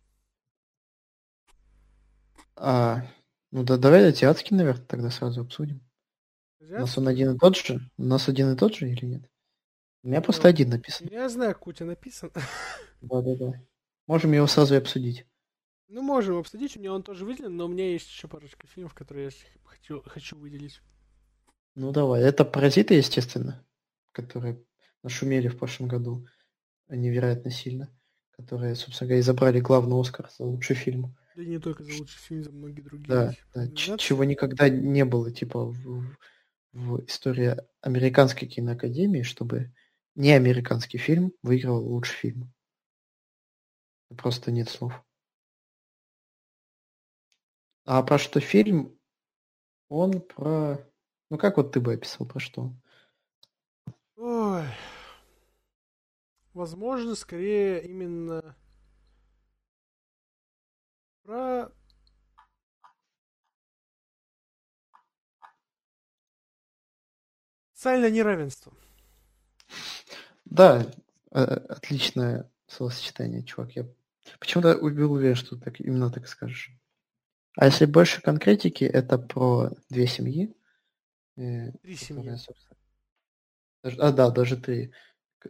А, ну да, давай азиатский, наверное, тогда сразу обсудим. Азиатский? У нас он один и тот же? У нас один и тот же или нет? У меня просто ну, один написан. Я знаю, как у тебя написан. [LAUGHS] Да-да-да. Можем его сразу и обсудить. Ну, можем обсудить, у меня он тоже выделен, но у меня есть еще парочка фильмов, которые я хочу, хочу выделить. Ну, давай. Это «Паразиты», естественно, которые нашумели в прошлом году невероятно сильно, которые, собственно говоря, и забрали главный Оскар за лучший фильм. Да и не только за лучший фильм, за многие другие. Да, да чего никогда не было, типа, в, в истории американской киноакадемии, чтобы не американский фильм выиграл лучший фильм. Просто нет слов. А про что фильм? Он про... Ну как вот ты бы описал, про что? Ой. Возможно, скорее именно про социальное неравенство. Да, э, отличное словосочетание, чувак. Я почему-то был уверен, что так, именно так скажешь. А если больше конкретики, это про две семьи. Э, три семьи. А, да, даже три,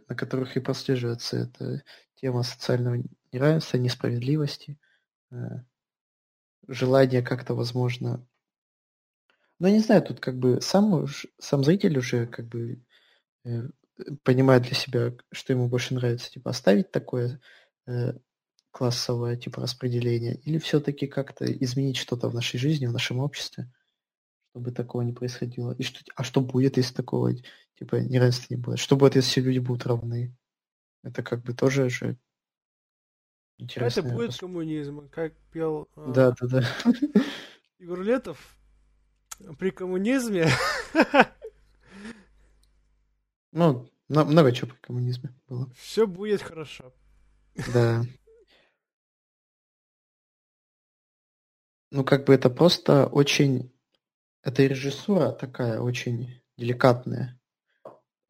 на которых и прослеживается эта тема социального неравенства, несправедливости, э, желание как-то, возможно... Ну, я не знаю, тут как бы сам, сам зритель уже как бы понимает для себя, что ему больше нравится, типа оставить такое э, классовое типа распределение, или все-таки как-то изменить что-то в нашей жизни, в нашем обществе, чтобы такого не происходило. И что, а что будет, если такого типа неравенства не будет? Что будет, если все люди будут равны? Это как бы тоже же интересно. Это будет коммунизм, как пел э, да, да, да. [LAUGHS] Егор Летов при коммунизме [LAUGHS] Ну, много чего при коммунизме было. Все будет хорошо. Да. Ну, как бы это просто очень... Это режиссура такая очень деликатная,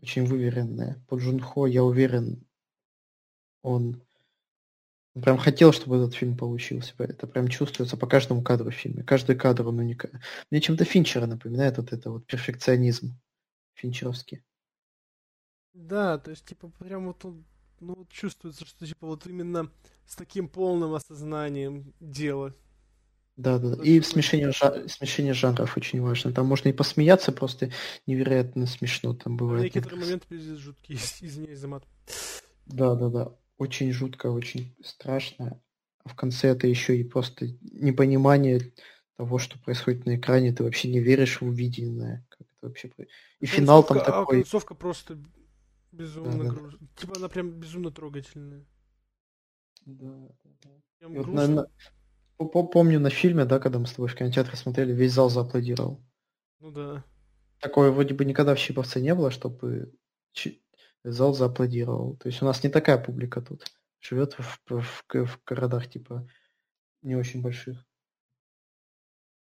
очень выверенная. По Джунхо, я уверен, он прям хотел, чтобы этот фильм получился. Это прям чувствуется по каждому кадру в фильме. Каждый кадр он уникален. Мне чем-то Финчера напоминает вот это вот перфекционизм финчеровский. Да, то есть, типа, прям вот он, ну, чувствуется, что, типа, вот именно с таким полным осознанием дела. Да, да. И смешение, жа... смешение жанров очень важно. Там можно и посмеяться, просто невероятно смешно там бывает. А некоторые моменты пиздец жуткие, [LAUGHS] извиняюсь за мат. Да, да, да. Очень жутко, очень страшно. А в конце это еще и просто непонимание того, что происходит на экране. Ты вообще не веришь в увиденное. Как это вообще... И финал там а такой... А концовка просто Безумно да, грустно. Да. Типа она прям безумно трогательная. Да, да, да. Прям вот, наверное, помню на фильме, да, когда мы с тобой в кинотеатре смотрели, весь зал зааплодировал. Ну да. Такое вроде бы никогда в Щиповце не было, чтобы зал зааплодировал. То есть у нас не такая публика тут. Живет в, в, в, городах, типа, не очень больших.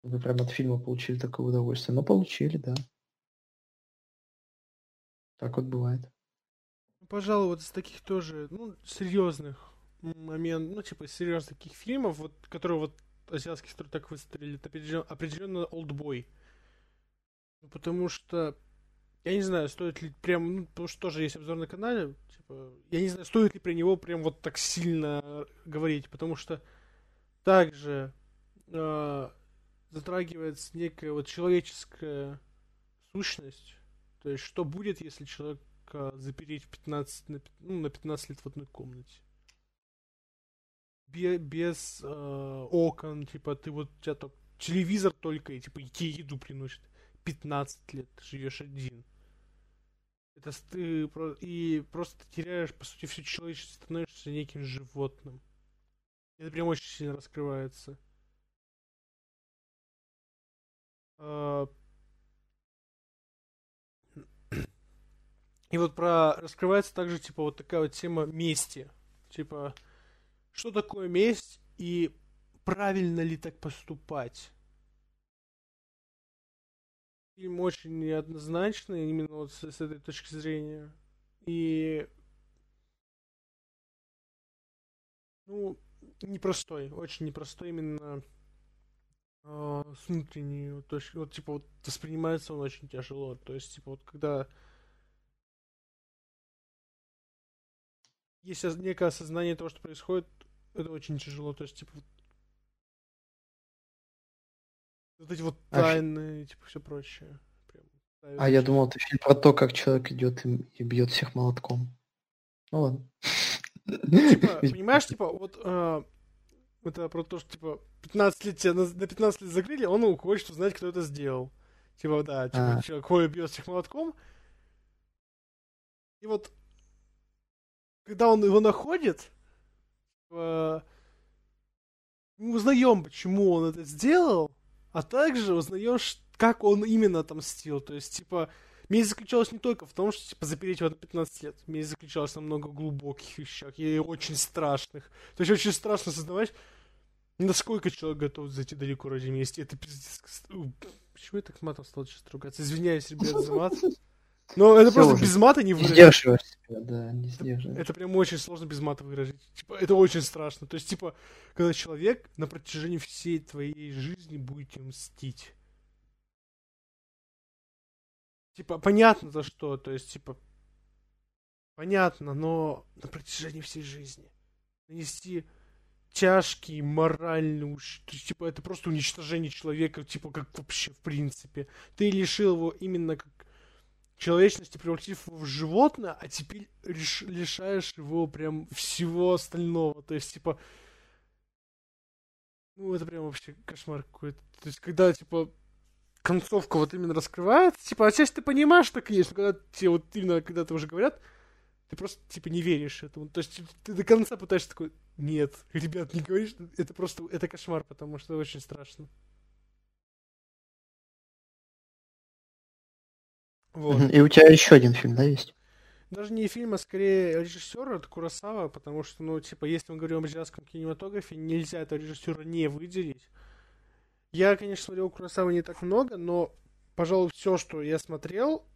Вы прям от фильма получили такое удовольствие. Но получили, да. Так вот бывает пожалуй, вот из таких тоже, ну, серьезных моментов, ну, типа, серьезных таких фильмов, вот, которые вот азиатских которые так выстрелили, это определенно, Олдбой. Ну, потому что, я не знаю, стоит ли прям, ну, потому что тоже есть обзор на канале, типа, я не знаю, стоит ли про него прям вот так сильно говорить, потому что также э, затрагивается некая вот человеческая сущность, то есть, что будет, если человек человека запереть в 15, на, ну, на 15 лет в одной комнате. Без, без э, окон, типа, ты вот, у тебя телевизор только, и, типа, идти еду приносит. 15 лет живешь один. Это ты и просто теряешь, по сути, все человечество, становишься неким животным. Это прям очень сильно раскрывается. А, И вот про раскрывается также, типа, вот такая вот тема мести. Типа, что такое месть и правильно ли так поступать? Фильм очень неоднозначный, именно вот с, с этой точки зрения. И ну, непростой, очень непростой именно э, с внутренней точки. Вот, типа, вот воспринимается он очень тяжело. То есть, типа, вот когда есть некое осознание того, что происходит, это очень тяжело. То есть, типа, Вот эти вот тайны, а, типа, все прочее. Прям, а я думал, это фильм про то, как человек идет и, и бьет всех молотком. Ну ладно. Ну, типа, [LAUGHS] понимаешь, типа, вот э, это про то, что, типа, 15 лет тебя на, на 15 лет закрыли, он хочет узнать, кто это сделал. Типа, да, типа, а. человек ходит, бьет всех молотком. И вот, когда он его находит, э, мы узнаем, почему он это сделал, а также узнаем, как он именно отомстил. То есть, типа, месть заключалась не только в том, что, типа, запереть его на 15 лет. Месть заключалась на много глубоких вещах и очень страшных. То есть, очень страшно создавать, насколько человек готов зайти далеко ради мести. Это пиздец. Почему я так матом стал сейчас ругаться? Извиняюсь, ребят, за мат. [LAUGHS] Но это Все просто уже. без мата не выразить. Сдерживаешь себя, да, не сдерживаешь. Это прям очень сложно без мата выразить. Типа, это очень страшно. То есть, типа, когда человек на протяжении всей твоей жизни будет тебе мстить. Типа, понятно за что, то есть, типа, понятно, но на протяжении всей жизни нанести тяжкий моральный уж, то есть, типа, это просто уничтожение человека, типа, как вообще, в принципе. Ты лишил его именно как человечности, превратив его в животное, а теперь лиш, лишаешь его прям всего остального. То есть, типа, ну, это прям вообще кошмар какой-то. То есть, когда, типа, концовка вот именно раскрывается, типа, отчасти ты понимаешь, что так есть, но когда тебе вот именно, когда это уже говорят, ты просто, типа, не веришь этому. То есть ты до конца пытаешься такой, нет, ребят, не говоришь, это просто, это кошмар, потому что очень страшно. Вот. И у тебя еще один фильм, да, есть? Даже не фильм, а скорее режиссера, это Курасава, потому что, ну, типа, если мы говорим об азиатском кинематографе, нельзя этого режиссера не выделить. Я, конечно, смотрел Курасава не так много, но, пожалуй, все, что я смотрел,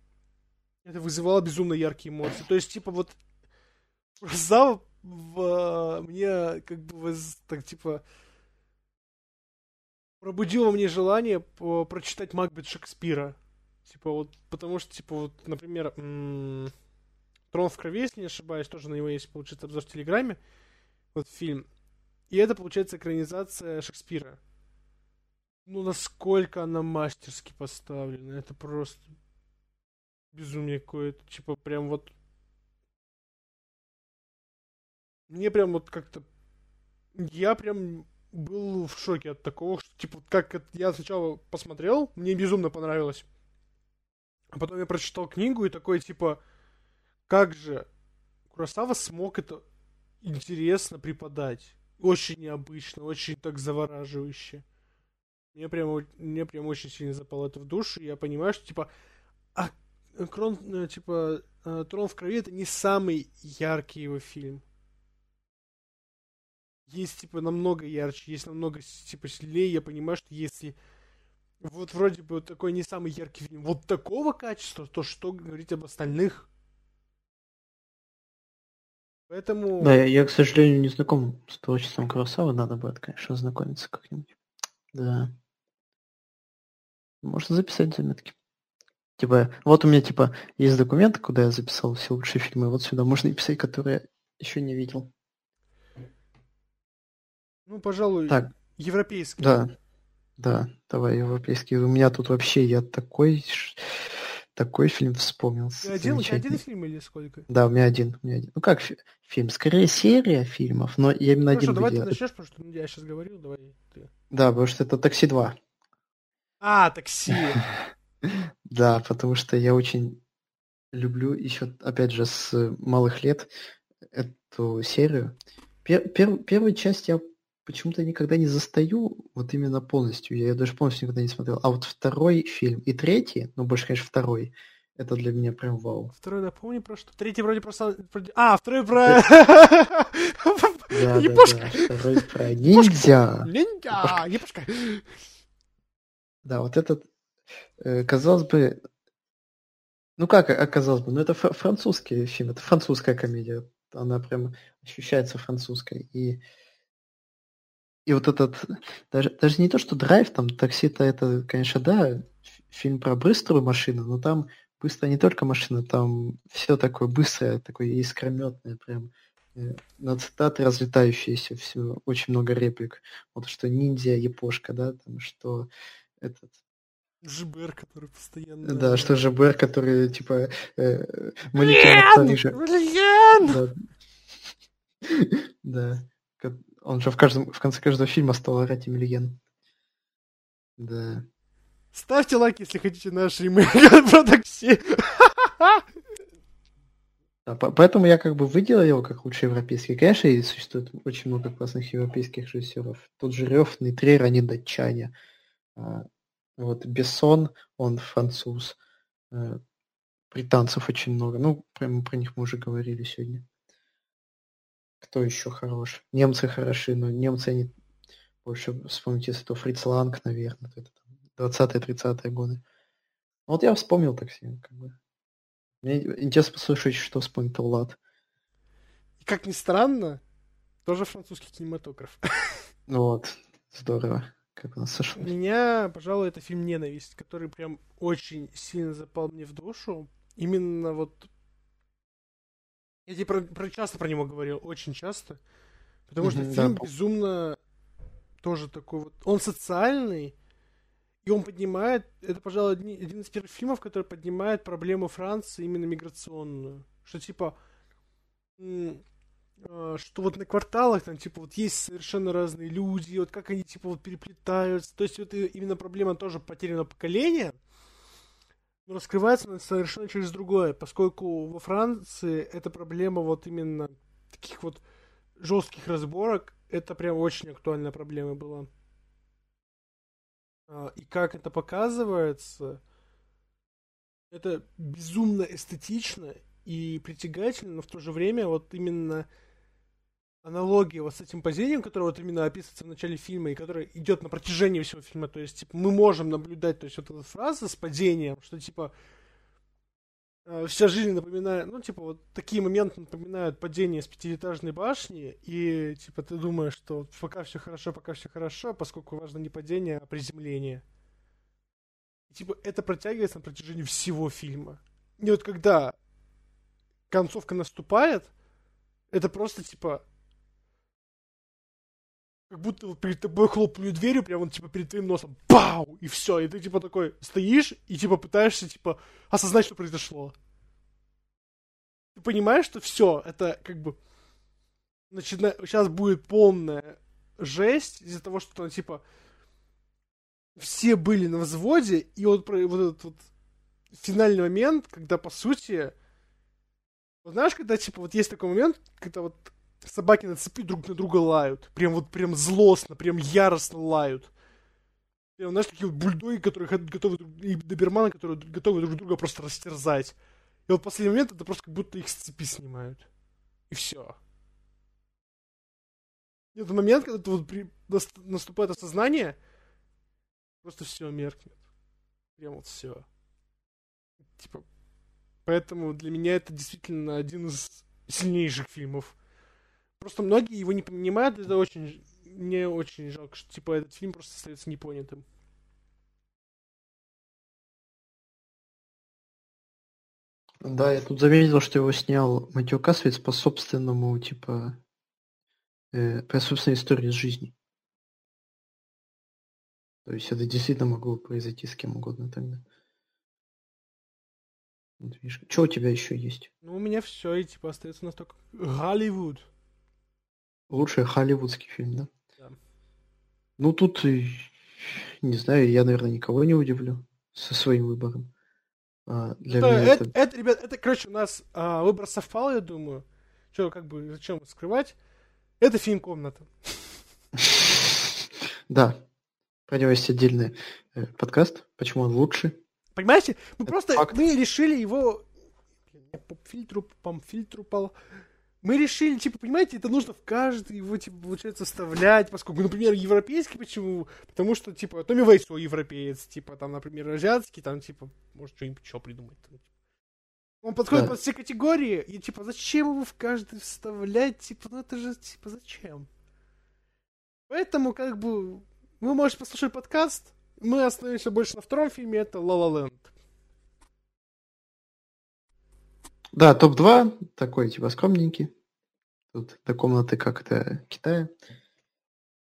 это вызывало безумно яркие эмоции. То есть, типа, вот Курасава в, мне как бы так, типа, пробудило мне желание прочитать Макбет Шекспира. Типа вот, потому что, типа, вот, например, Трон в крови, если не ошибаюсь, тоже на него есть, получается, обзор в Телеграме. Вот фильм. И это, получается, экранизация Шекспира ну, насколько она мастерски поставлена. Это просто безумие какое-то. Типа, прям вот... Мне прям вот как-то... Я прям был в шоке от такого, что, типа, как я сначала посмотрел, мне безумно понравилось. А потом я прочитал книгу и такой, типа, как же Курасава смог это интересно преподать. Очень необычно, очень так завораживающе. Мне прям, мне прям очень сильно запало это в душу. И я понимаю, что типа, а Крон, э, типа, э, Трон в крови это не самый яркий его фильм. Есть, типа, намного ярче, есть намного, типа, сильнее. Я понимаю, что если вот вроде бы вот такой не самый яркий фильм, вот такого качества, то что говорить об остальных? Поэтому... Да, я, я, к сожалению, не знаком с творчеством Куросавы, надо будет, конечно, знакомиться как-нибудь. Да. Можно записать заметки. Типа, вот у меня, типа, есть документы, куда я записал все лучшие фильмы. Вот сюда можно и писать, которые я еще не видел. Ну, пожалуй, так. европейский. Да. Да, давай европейский. У меня тут вообще я такой такой фильм вспомнил. Ты один, у тебя один фильм или сколько? Да, у меня один. У меня один. Ну как фи- фильм? Скорее серия фильмов, но я именно Хорошо, один давай ты начнешь, потому что я сейчас говорил, давай ты. Да, потому что это «Такси 2». А, такси. [LAUGHS] Да, потому что я очень люблю еще, опять же, с малых лет эту серию. Пер, пер, первую часть я почему-то никогда не застаю вот именно полностью. Я ее даже полностью никогда не смотрел. А вот второй фильм и третий, ну больше, конечно, второй, это для меня прям вау. Второй напомни про что? Третий вроде просто... А, второй про... [LAUGHS] Да. Второй про ниндзя. Ниндзя. Япошка. Да, вот этот, э, казалось бы, ну как оказалось бы, ну это французский фильм, это французская комедия, она прям ощущается французской. И, и вот этот, даже, даже не то, что драйв, там такси-то это, конечно, да, фильм про быструю машину, но там быстрая не только машина, там все такое быстрое, такое искрометное, прям э, на цитаты разлетающиеся, все, очень много реплик. Вот что ниндзя, япошка, да, там, что этот... ЖБР, который постоянно... Да, что ЖБР, который, типа, э, Блин! Да. [LAUGHS] да. Он же в, каждом, в конце каждого фильма стал орать Емельян. Да. Ставьте лайк, если хотите наш ремейк про такси. Да, поэтому я как бы выделил его как лучший европейский. Конечно, и существует очень много классных европейских режиссеров. Тот же Рев, Нейтрер, они датчане. А, вот Бессон, он француз. А, британцев очень много. Ну, прямо про них мы уже говорили сегодня. Кто еще хорош? Немцы хороши, но немцы они больше вспомните, если то Фриц Ланг, наверное, это 20-30-е годы. Вот я вспомнил такси, как бы. Мне интересно послушать, что вспомнит Влад. И как ни странно, тоже французский кинематограф. [LAUGHS] Вот, здорово. Как у нас сошло. У меня, пожалуй, это фильм «Ненависть», который прям очень сильно запал мне в душу. Именно вот... Я тебе про, про часто про него говорил, очень часто. Потому что mm-hmm, фильм да. безумно тоже такой вот... Он социальный, и он поднимает, это, пожалуй, один из первых фильмов, который поднимает проблему Франции именно миграционную. Что типа, а, что вот на кварталах там, типа, вот есть совершенно разные люди, вот как они, типа, вот переплетаются. То есть вот именно проблема тоже потерянного поколения, но раскрывается совершенно через другое, поскольку во Франции эта проблема вот именно таких вот жестких разборок, это прям очень актуальная проблема была. А, и как это показывается, это безумно эстетично и притягательно, но в то же время вот именно аналогия вот с этим падением, которое вот именно описывается в начале фильма и которое идет на протяжении всего фильма, то есть типа, мы можем наблюдать, то есть вот эта фраза с падением, что типа Э, вся жизнь напоминает, ну, типа, вот такие моменты напоминают падение с пятиэтажной башни, и, типа, ты думаешь, что пока все хорошо, пока все хорошо, поскольку важно не падение, а приземление. И, типа, это протягивается на протяжении всего фильма. И вот когда концовка наступает, это просто, типа, как будто перед тобой хлопнули дверью, прям вот, типа, перед твоим носом, пау, и все, и ты, типа, такой стоишь и, типа, пытаешься, типа, осознать, что произошло. Ты понимаешь, что все, это, как бы, начина... сейчас будет полная жесть из-за того, что, там, типа, все были на взводе, и вот, вот этот вот финальный момент, когда, по сути, вот знаешь, когда, типа, вот есть такой момент, когда вот собаки на цепи друг на друга лают. Прям вот прям злостно, прям яростно лают. Прям, знаешь, такие вот бульдоги, которые готовы, и доберманы, которые готовы друг друга просто растерзать. И вот в последний момент это просто как будто их с цепи снимают. И все. И этот момент, когда вот при, наступает осознание, просто все меркнет. Прям вот все. Типа, поэтому для меня это действительно один из сильнейших фильмов Просто многие его не понимают, это очень... Мне очень жалко, что типа этот фильм просто остается непонятым. Да, я тут заметил, что его снял Матью Касвиц по собственному, типа, э, по собственной истории жизни. То есть это действительно могло произойти с кем угодно тогда. Вот видишь. Что у тебя еще есть? Ну, у меня все, и типа остается у нас только Голливуд. Лучший холливудский фильм, да? Да. Ну, тут, не знаю, я, наверное, никого не удивлю со своим выбором. А, для это, меня это... Это, это, ребят, это, короче, у нас а, выбор совпал, я думаю. Что, как бы, зачем скрывать? Это фильм «Комната». [LAUGHS] Да. Про него есть отдельный э, подкаст. Почему он лучше? Понимаете? Мы просто мы решили его... По фильтру, по фильтру пал мы решили, типа, понимаете, это нужно в каждый его, типа, получается, вставлять, поскольку, например, европейский, почему? Потому что, типа, Томми Вейсо европеец, типа, там, например, азиатский, там, типа, может, что-нибудь еще придумать. Типа. Он подходит да. под все категории, и, типа, зачем его в каждый вставлять, типа, ну это же, типа, зачем? Поэтому, как бы, вы можете послушать подкаст, мы остановимся больше на втором фильме, это «Ла Ла Ленд». Да, топ-2, такой типа скромненький. Тут до комнаты как-то Китая.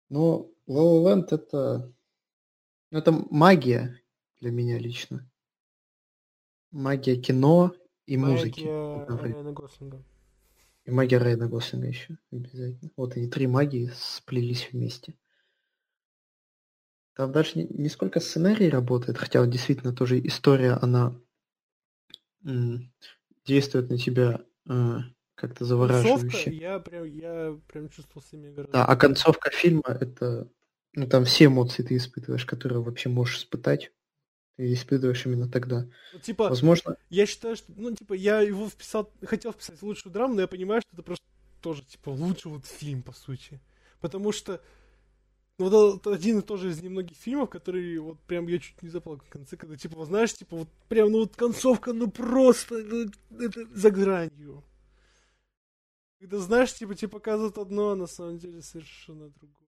Но La La это... Ну, это магия для меня лично. Магия кино и магия музыки. Райана Гослинга. И магия Райана Гослинга еще обязательно. Вот они, три магии сплелись вместе. Там даже не, не сколько сценарий работает, хотя вот действительно тоже история, она действует на тебя э, как-то завораживающе. Концовка, я прям, я прям чувствовал себя гораздо. Да, а концовка фильма это, ну там все эмоции ты испытываешь, которые вообще можешь испытать. Ты испытываешь именно тогда. Ну, типа, Возможно. Я считаю, что, ну, типа, я его вписал, хотел вписать в лучшую драму, но я понимаю, что это просто тоже, типа, лучший вот фильм, по сути. Потому что ну, вот это один и тоже из немногих фильмов, которые вот прям я чуть не заплакал в конце, когда, типа, вот, знаешь, типа, вот прям, ну, вот концовка, ну, просто, ну, это за гранью. Когда, знаешь, типа, тебе показывают одно, а на самом деле совершенно другое.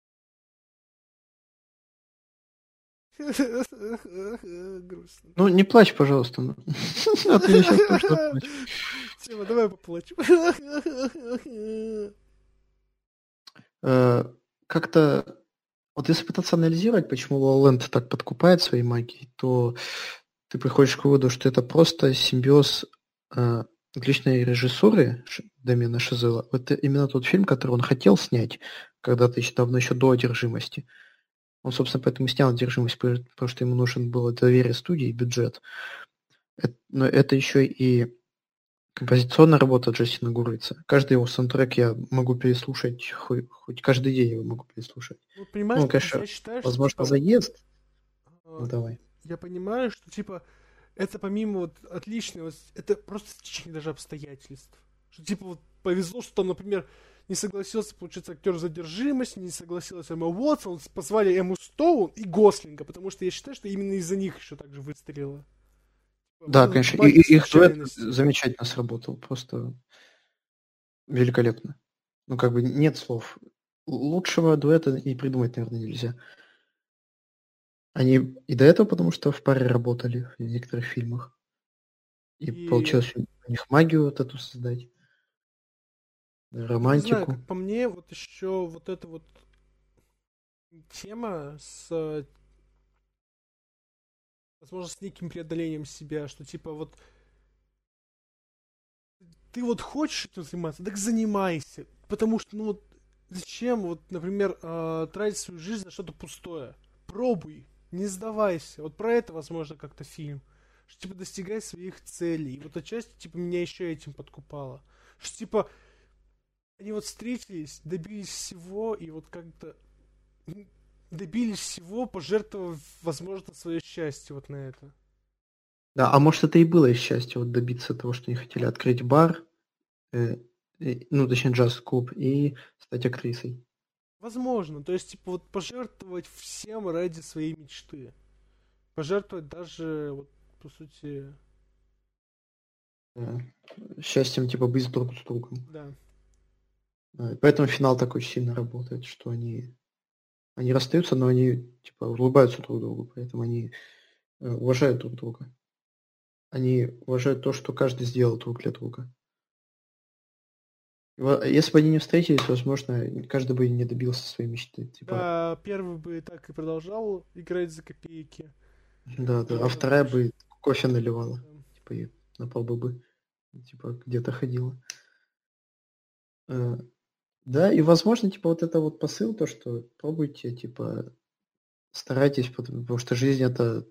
Грустно. Ну, не плачь, пожалуйста. А ты сейчас давай поплачу. Э, как-то вот если пытаться анализировать, почему Лоленд так подкупает своей магией, то ты приходишь к выводу, что это просто симбиоз э, отличной режиссуры Дамина Шазела. Это именно тот фильм, который он хотел снять когда-то еще давно, еще до «Одержимости». Он, собственно, поэтому снял «Одержимость», потому что ему нужен было доверие студии и бюджет. Но это еще и Композиционная работа Джастина Гурвица. Каждый его саундтрек я могу переслушать, хоть, хоть каждый день его могу переслушать. Ну, понимаешь, ну, конечно, я считаю, возможно, что, типа, заезд. Ну, давай. Я понимаю, что, типа, это помимо вот отличного, это просто стечение даже обстоятельств. Что, типа, вот повезло, что там, например, не согласился, получается, актер задержимость, не согласилась Эмма Уотсон, позвали Эмму Стоун и Гослинга, потому что я считаю, что именно из-за них еще так же выстрелило. Да, конечно. И, и их дуэт замечательно сработал. Просто великолепно. Ну, как бы нет слов. Лучшего дуэта и придумать, наверное, нельзя. Они и до этого, потому что в паре работали в некоторых фильмах. И, и... получилось у них магию вот эту создать. Романтику. Не знаю, как по мне, вот еще вот эта вот тема с возможно, с неким преодолением себя, что типа вот ты вот хочешь этим заниматься, так занимайся. Потому что, ну вот, зачем, вот, например, э, тратить свою жизнь на что-то пустое? Пробуй, не сдавайся. Вот про это, возможно, как-то фильм. Что, типа, достигай своих целей. И вот отчасти, типа, меня еще этим подкупало. Что, типа, они вот встретились, добились всего, и вот как-то добились всего, пожертвовав, возможно, свое счастье вот на это. Да, а может это и было счастье, вот добиться того, что они хотели открыть бар, э, э, ну, точнее, джаз-клуб, и стать актрисой. Возможно, то есть, типа, вот пожертвовать всем ради своей мечты. Пожертвовать даже, вот, по сути... Да. Счастьем, типа, быть друг с другом. Да. да поэтому финал такой сильно работает, что они они расстаются, но они типа улыбаются друг другу, поэтому они э, уважают друг друга. Они уважают то, что каждый сделал друг для друга. Если бы они не встретились, возможно, каждый бы не добился своей мечты. Типа... Да, первый бы так и продолжал играть за копейки. Да, да, а вторая бы кофе наливала. Да. Типа и на полбы бы типа где-то ходила. Да, и возможно, типа, вот это вот посыл, то, что пробуйте, типа, старайтесь, потому что жизнь это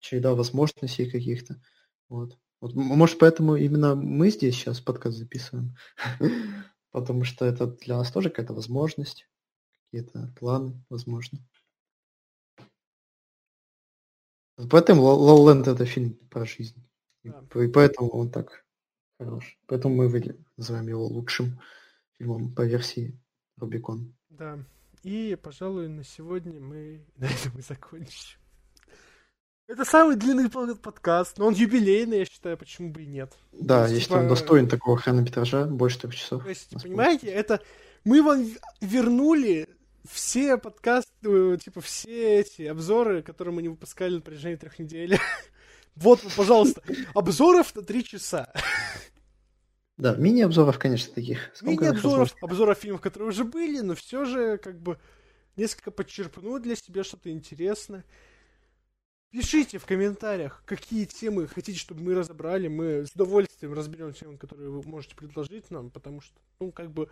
череда возможностей каких-то. Вот. вот. Может, поэтому именно мы здесь сейчас подкаст записываем. [LAUGHS] Потому что это для нас тоже какая-то возможность, какие-то планы, возможно. Поэтому Лоуленд это фильм про жизнь. И поэтому он так хорош. Поэтому мы называем его лучшим фильмом по версии Рубикон. Да. И, пожалуй, на сегодня мы [LAUGHS] на этом и закончим. Это самый длинный подкаст, но он юбилейный, я считаю, почему бы и нет. Да, есть, типа... он достоин такого хронометража, больше трех часов. То есть, понимаете, это мы вам вернули все подкасты, э, типа все эти обзоры, которые мы не выпускали на протяжении трех недель. [LAUGHS] Вот, пожалуйста, обзоров на три часа. [LAUGHS] Да, мини-обзоров, конечно, таких. Мини-обзоров, обзоров фильмов, которые уже были, но все же, как бы, несколько подчерпнуть для себя что-то интересное. Пишите в комментариях, какие темы хотите, чтобы мы разобрали. Мы с удовольствием разберем темы, которые вы можете предложить нам, потому что, ну, как бы,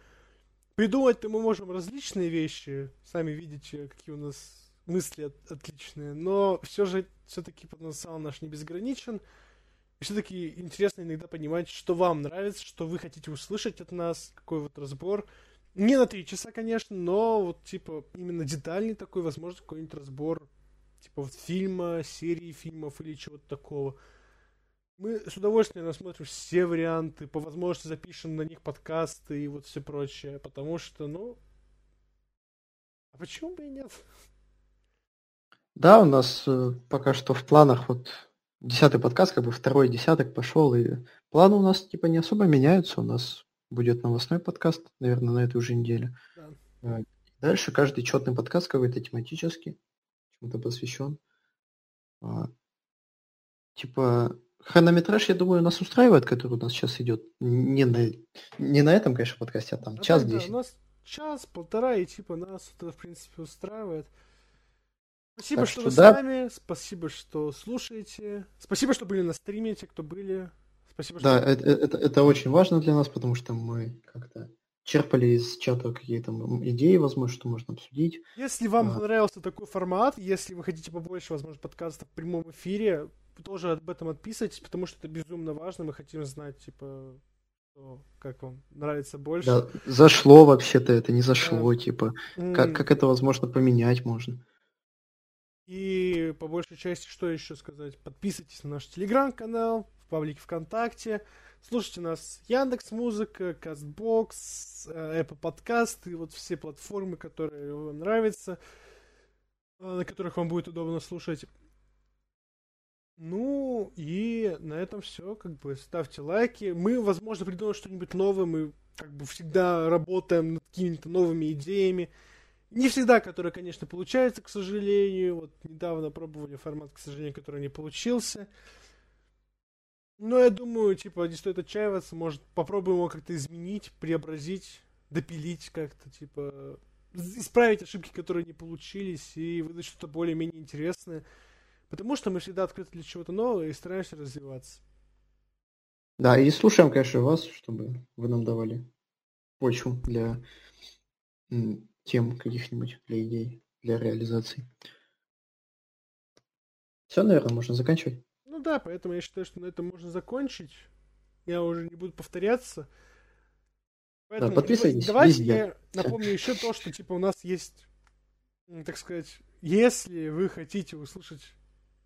придумать-то мы можем различные вещи. Сами видите, какие у нас мысли от, отличные. Но все же, все-таки потенциал наш не безграничен. И все-таки интересно иногда понимать, что вам нравится, что вы хотите услышать от нас, какой вот разбор. Не на три часа, конечно, но вот, типа, именно детальный такой, возможно, какой-нибудь разбор типа вот фильма, серии фильмов или чего-то такого. Мы с удовольствием рассмотрим все варианты, по возможности запишем на них подкасты и вот все прочее, потому что, ну, а почему бы и нет? Да, у нас э, пока что в планах вот десятый подкаст, как бы второй десяток пошел, и планы у нас типа не особо меняются. У нас будет новостной подкаст, наверное, на этой уже неделе. Да. Э, дальше каждый четный подкаст какой-то тематический чему-то посвящен. А, типа, хронометраж, я думаю, нас устраивает, который у нас сейчас идет. Не на, не на этом, конечно, подкасте, а там а час десять. Да, у нас час, полтора, и типа нас это, в принципе, устраивает. Спасибо, так что, что вы да. с нами, спасибо, что слушаете, спасибо, что были на стриме, те, кто были. Спасибо, что... Да, это, это, это очень важно для нас, потому что мы как-то черпали из чата какие-то идеи, возможно, что можно обсудить. Если вам а... понравился такой формат, если вы хотите побольше, возможно, подкастов в прямом эфире, тоже об этом отписывайтесь, потому что это безумно важно. Мы хотим знать, типа, что, как вам нравится больше. Да, зашло вообще-то это, не зашло, да. типа. Mm. Как, как это возможно поменять можно. И по большей части, что еще сказать? Подписывайтесь на наш телеграм-канал, в паблике ВКонтакте. Слушайте нас Яндекс Музыка, Кастбокс, э, Apple Podcast и вот все платформы, которые вам нравятся, э, на которых вам будет удобно слушать. Ну и на этом все, как бы ставьте лайки. Мы, возможно, придумаем что-нибудь новое. Мы как бы всегда работаем над какими-то новыми идеями. Не всегда, которые, конечно, получаются, к сожалению. Вот недавно пробовали формат, к сожалению, который не получился. Ну, я думаю, типа, не стоит отчаиваться, может, попробуем его как-то изменить, преобразить, допилить как-то, типа, исправить ошибки, которые не получились, и выдать что-то более-менее интересное. Потому что мы всегда открыты для чего-то нового и стараемся развиваться. Да, и слушаем, конечно, вас, чтобы вы нам давали почву для тем каких-нибудь, для идей, для реализации. Все, наверное, можно заканчивать. Ну да, поэтому я считаю, что на этом можно закончить. Я уже не буду повторяться. Поэтому да, подписывайтесь. Давайте везде. я напомню еще то, что типа у нас есть, так сказать, если вы хотите услышать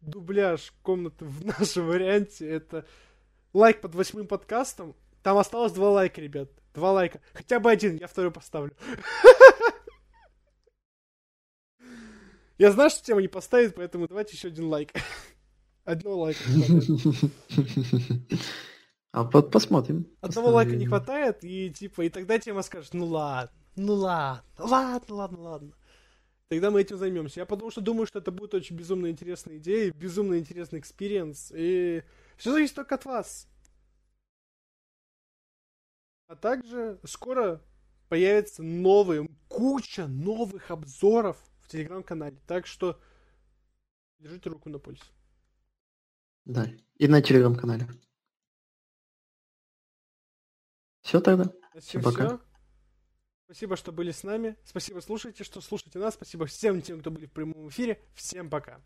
дубляж комнаты в нашем варианте, это лайк под восьмым подкастом. Там осталось два лайка, ребят. Два лайка. Хотя бы один, я второй поставлю. [LAUGHS] Я знаю, что тема не поставит, поэтому давайте еще один лайк. [LAUGHS] Одного лайка А вот посмотрим. Одного лайка не хватает, и типа, и тогда тема скажет, ну ладно, ну ладно, ладно, ладно, ладно. Тогда мы этим займемся. Я потому что думаю, что это будет очень безумно интересная идея, безумно интересный experience, и все зависит только от вас. А также скоро появится новые, куча новых обзоров в телеграм-канале. Так что держите руку на пульсе. Да, и на телеграм-канале. Все тогда. Всем пока. Все. Спасибо, что были с нами. Спасибо, слушайте, что слушаете нас. Спасибо всем тем, кто были в прямом эфире. Всем пока.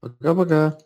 Пока-пока.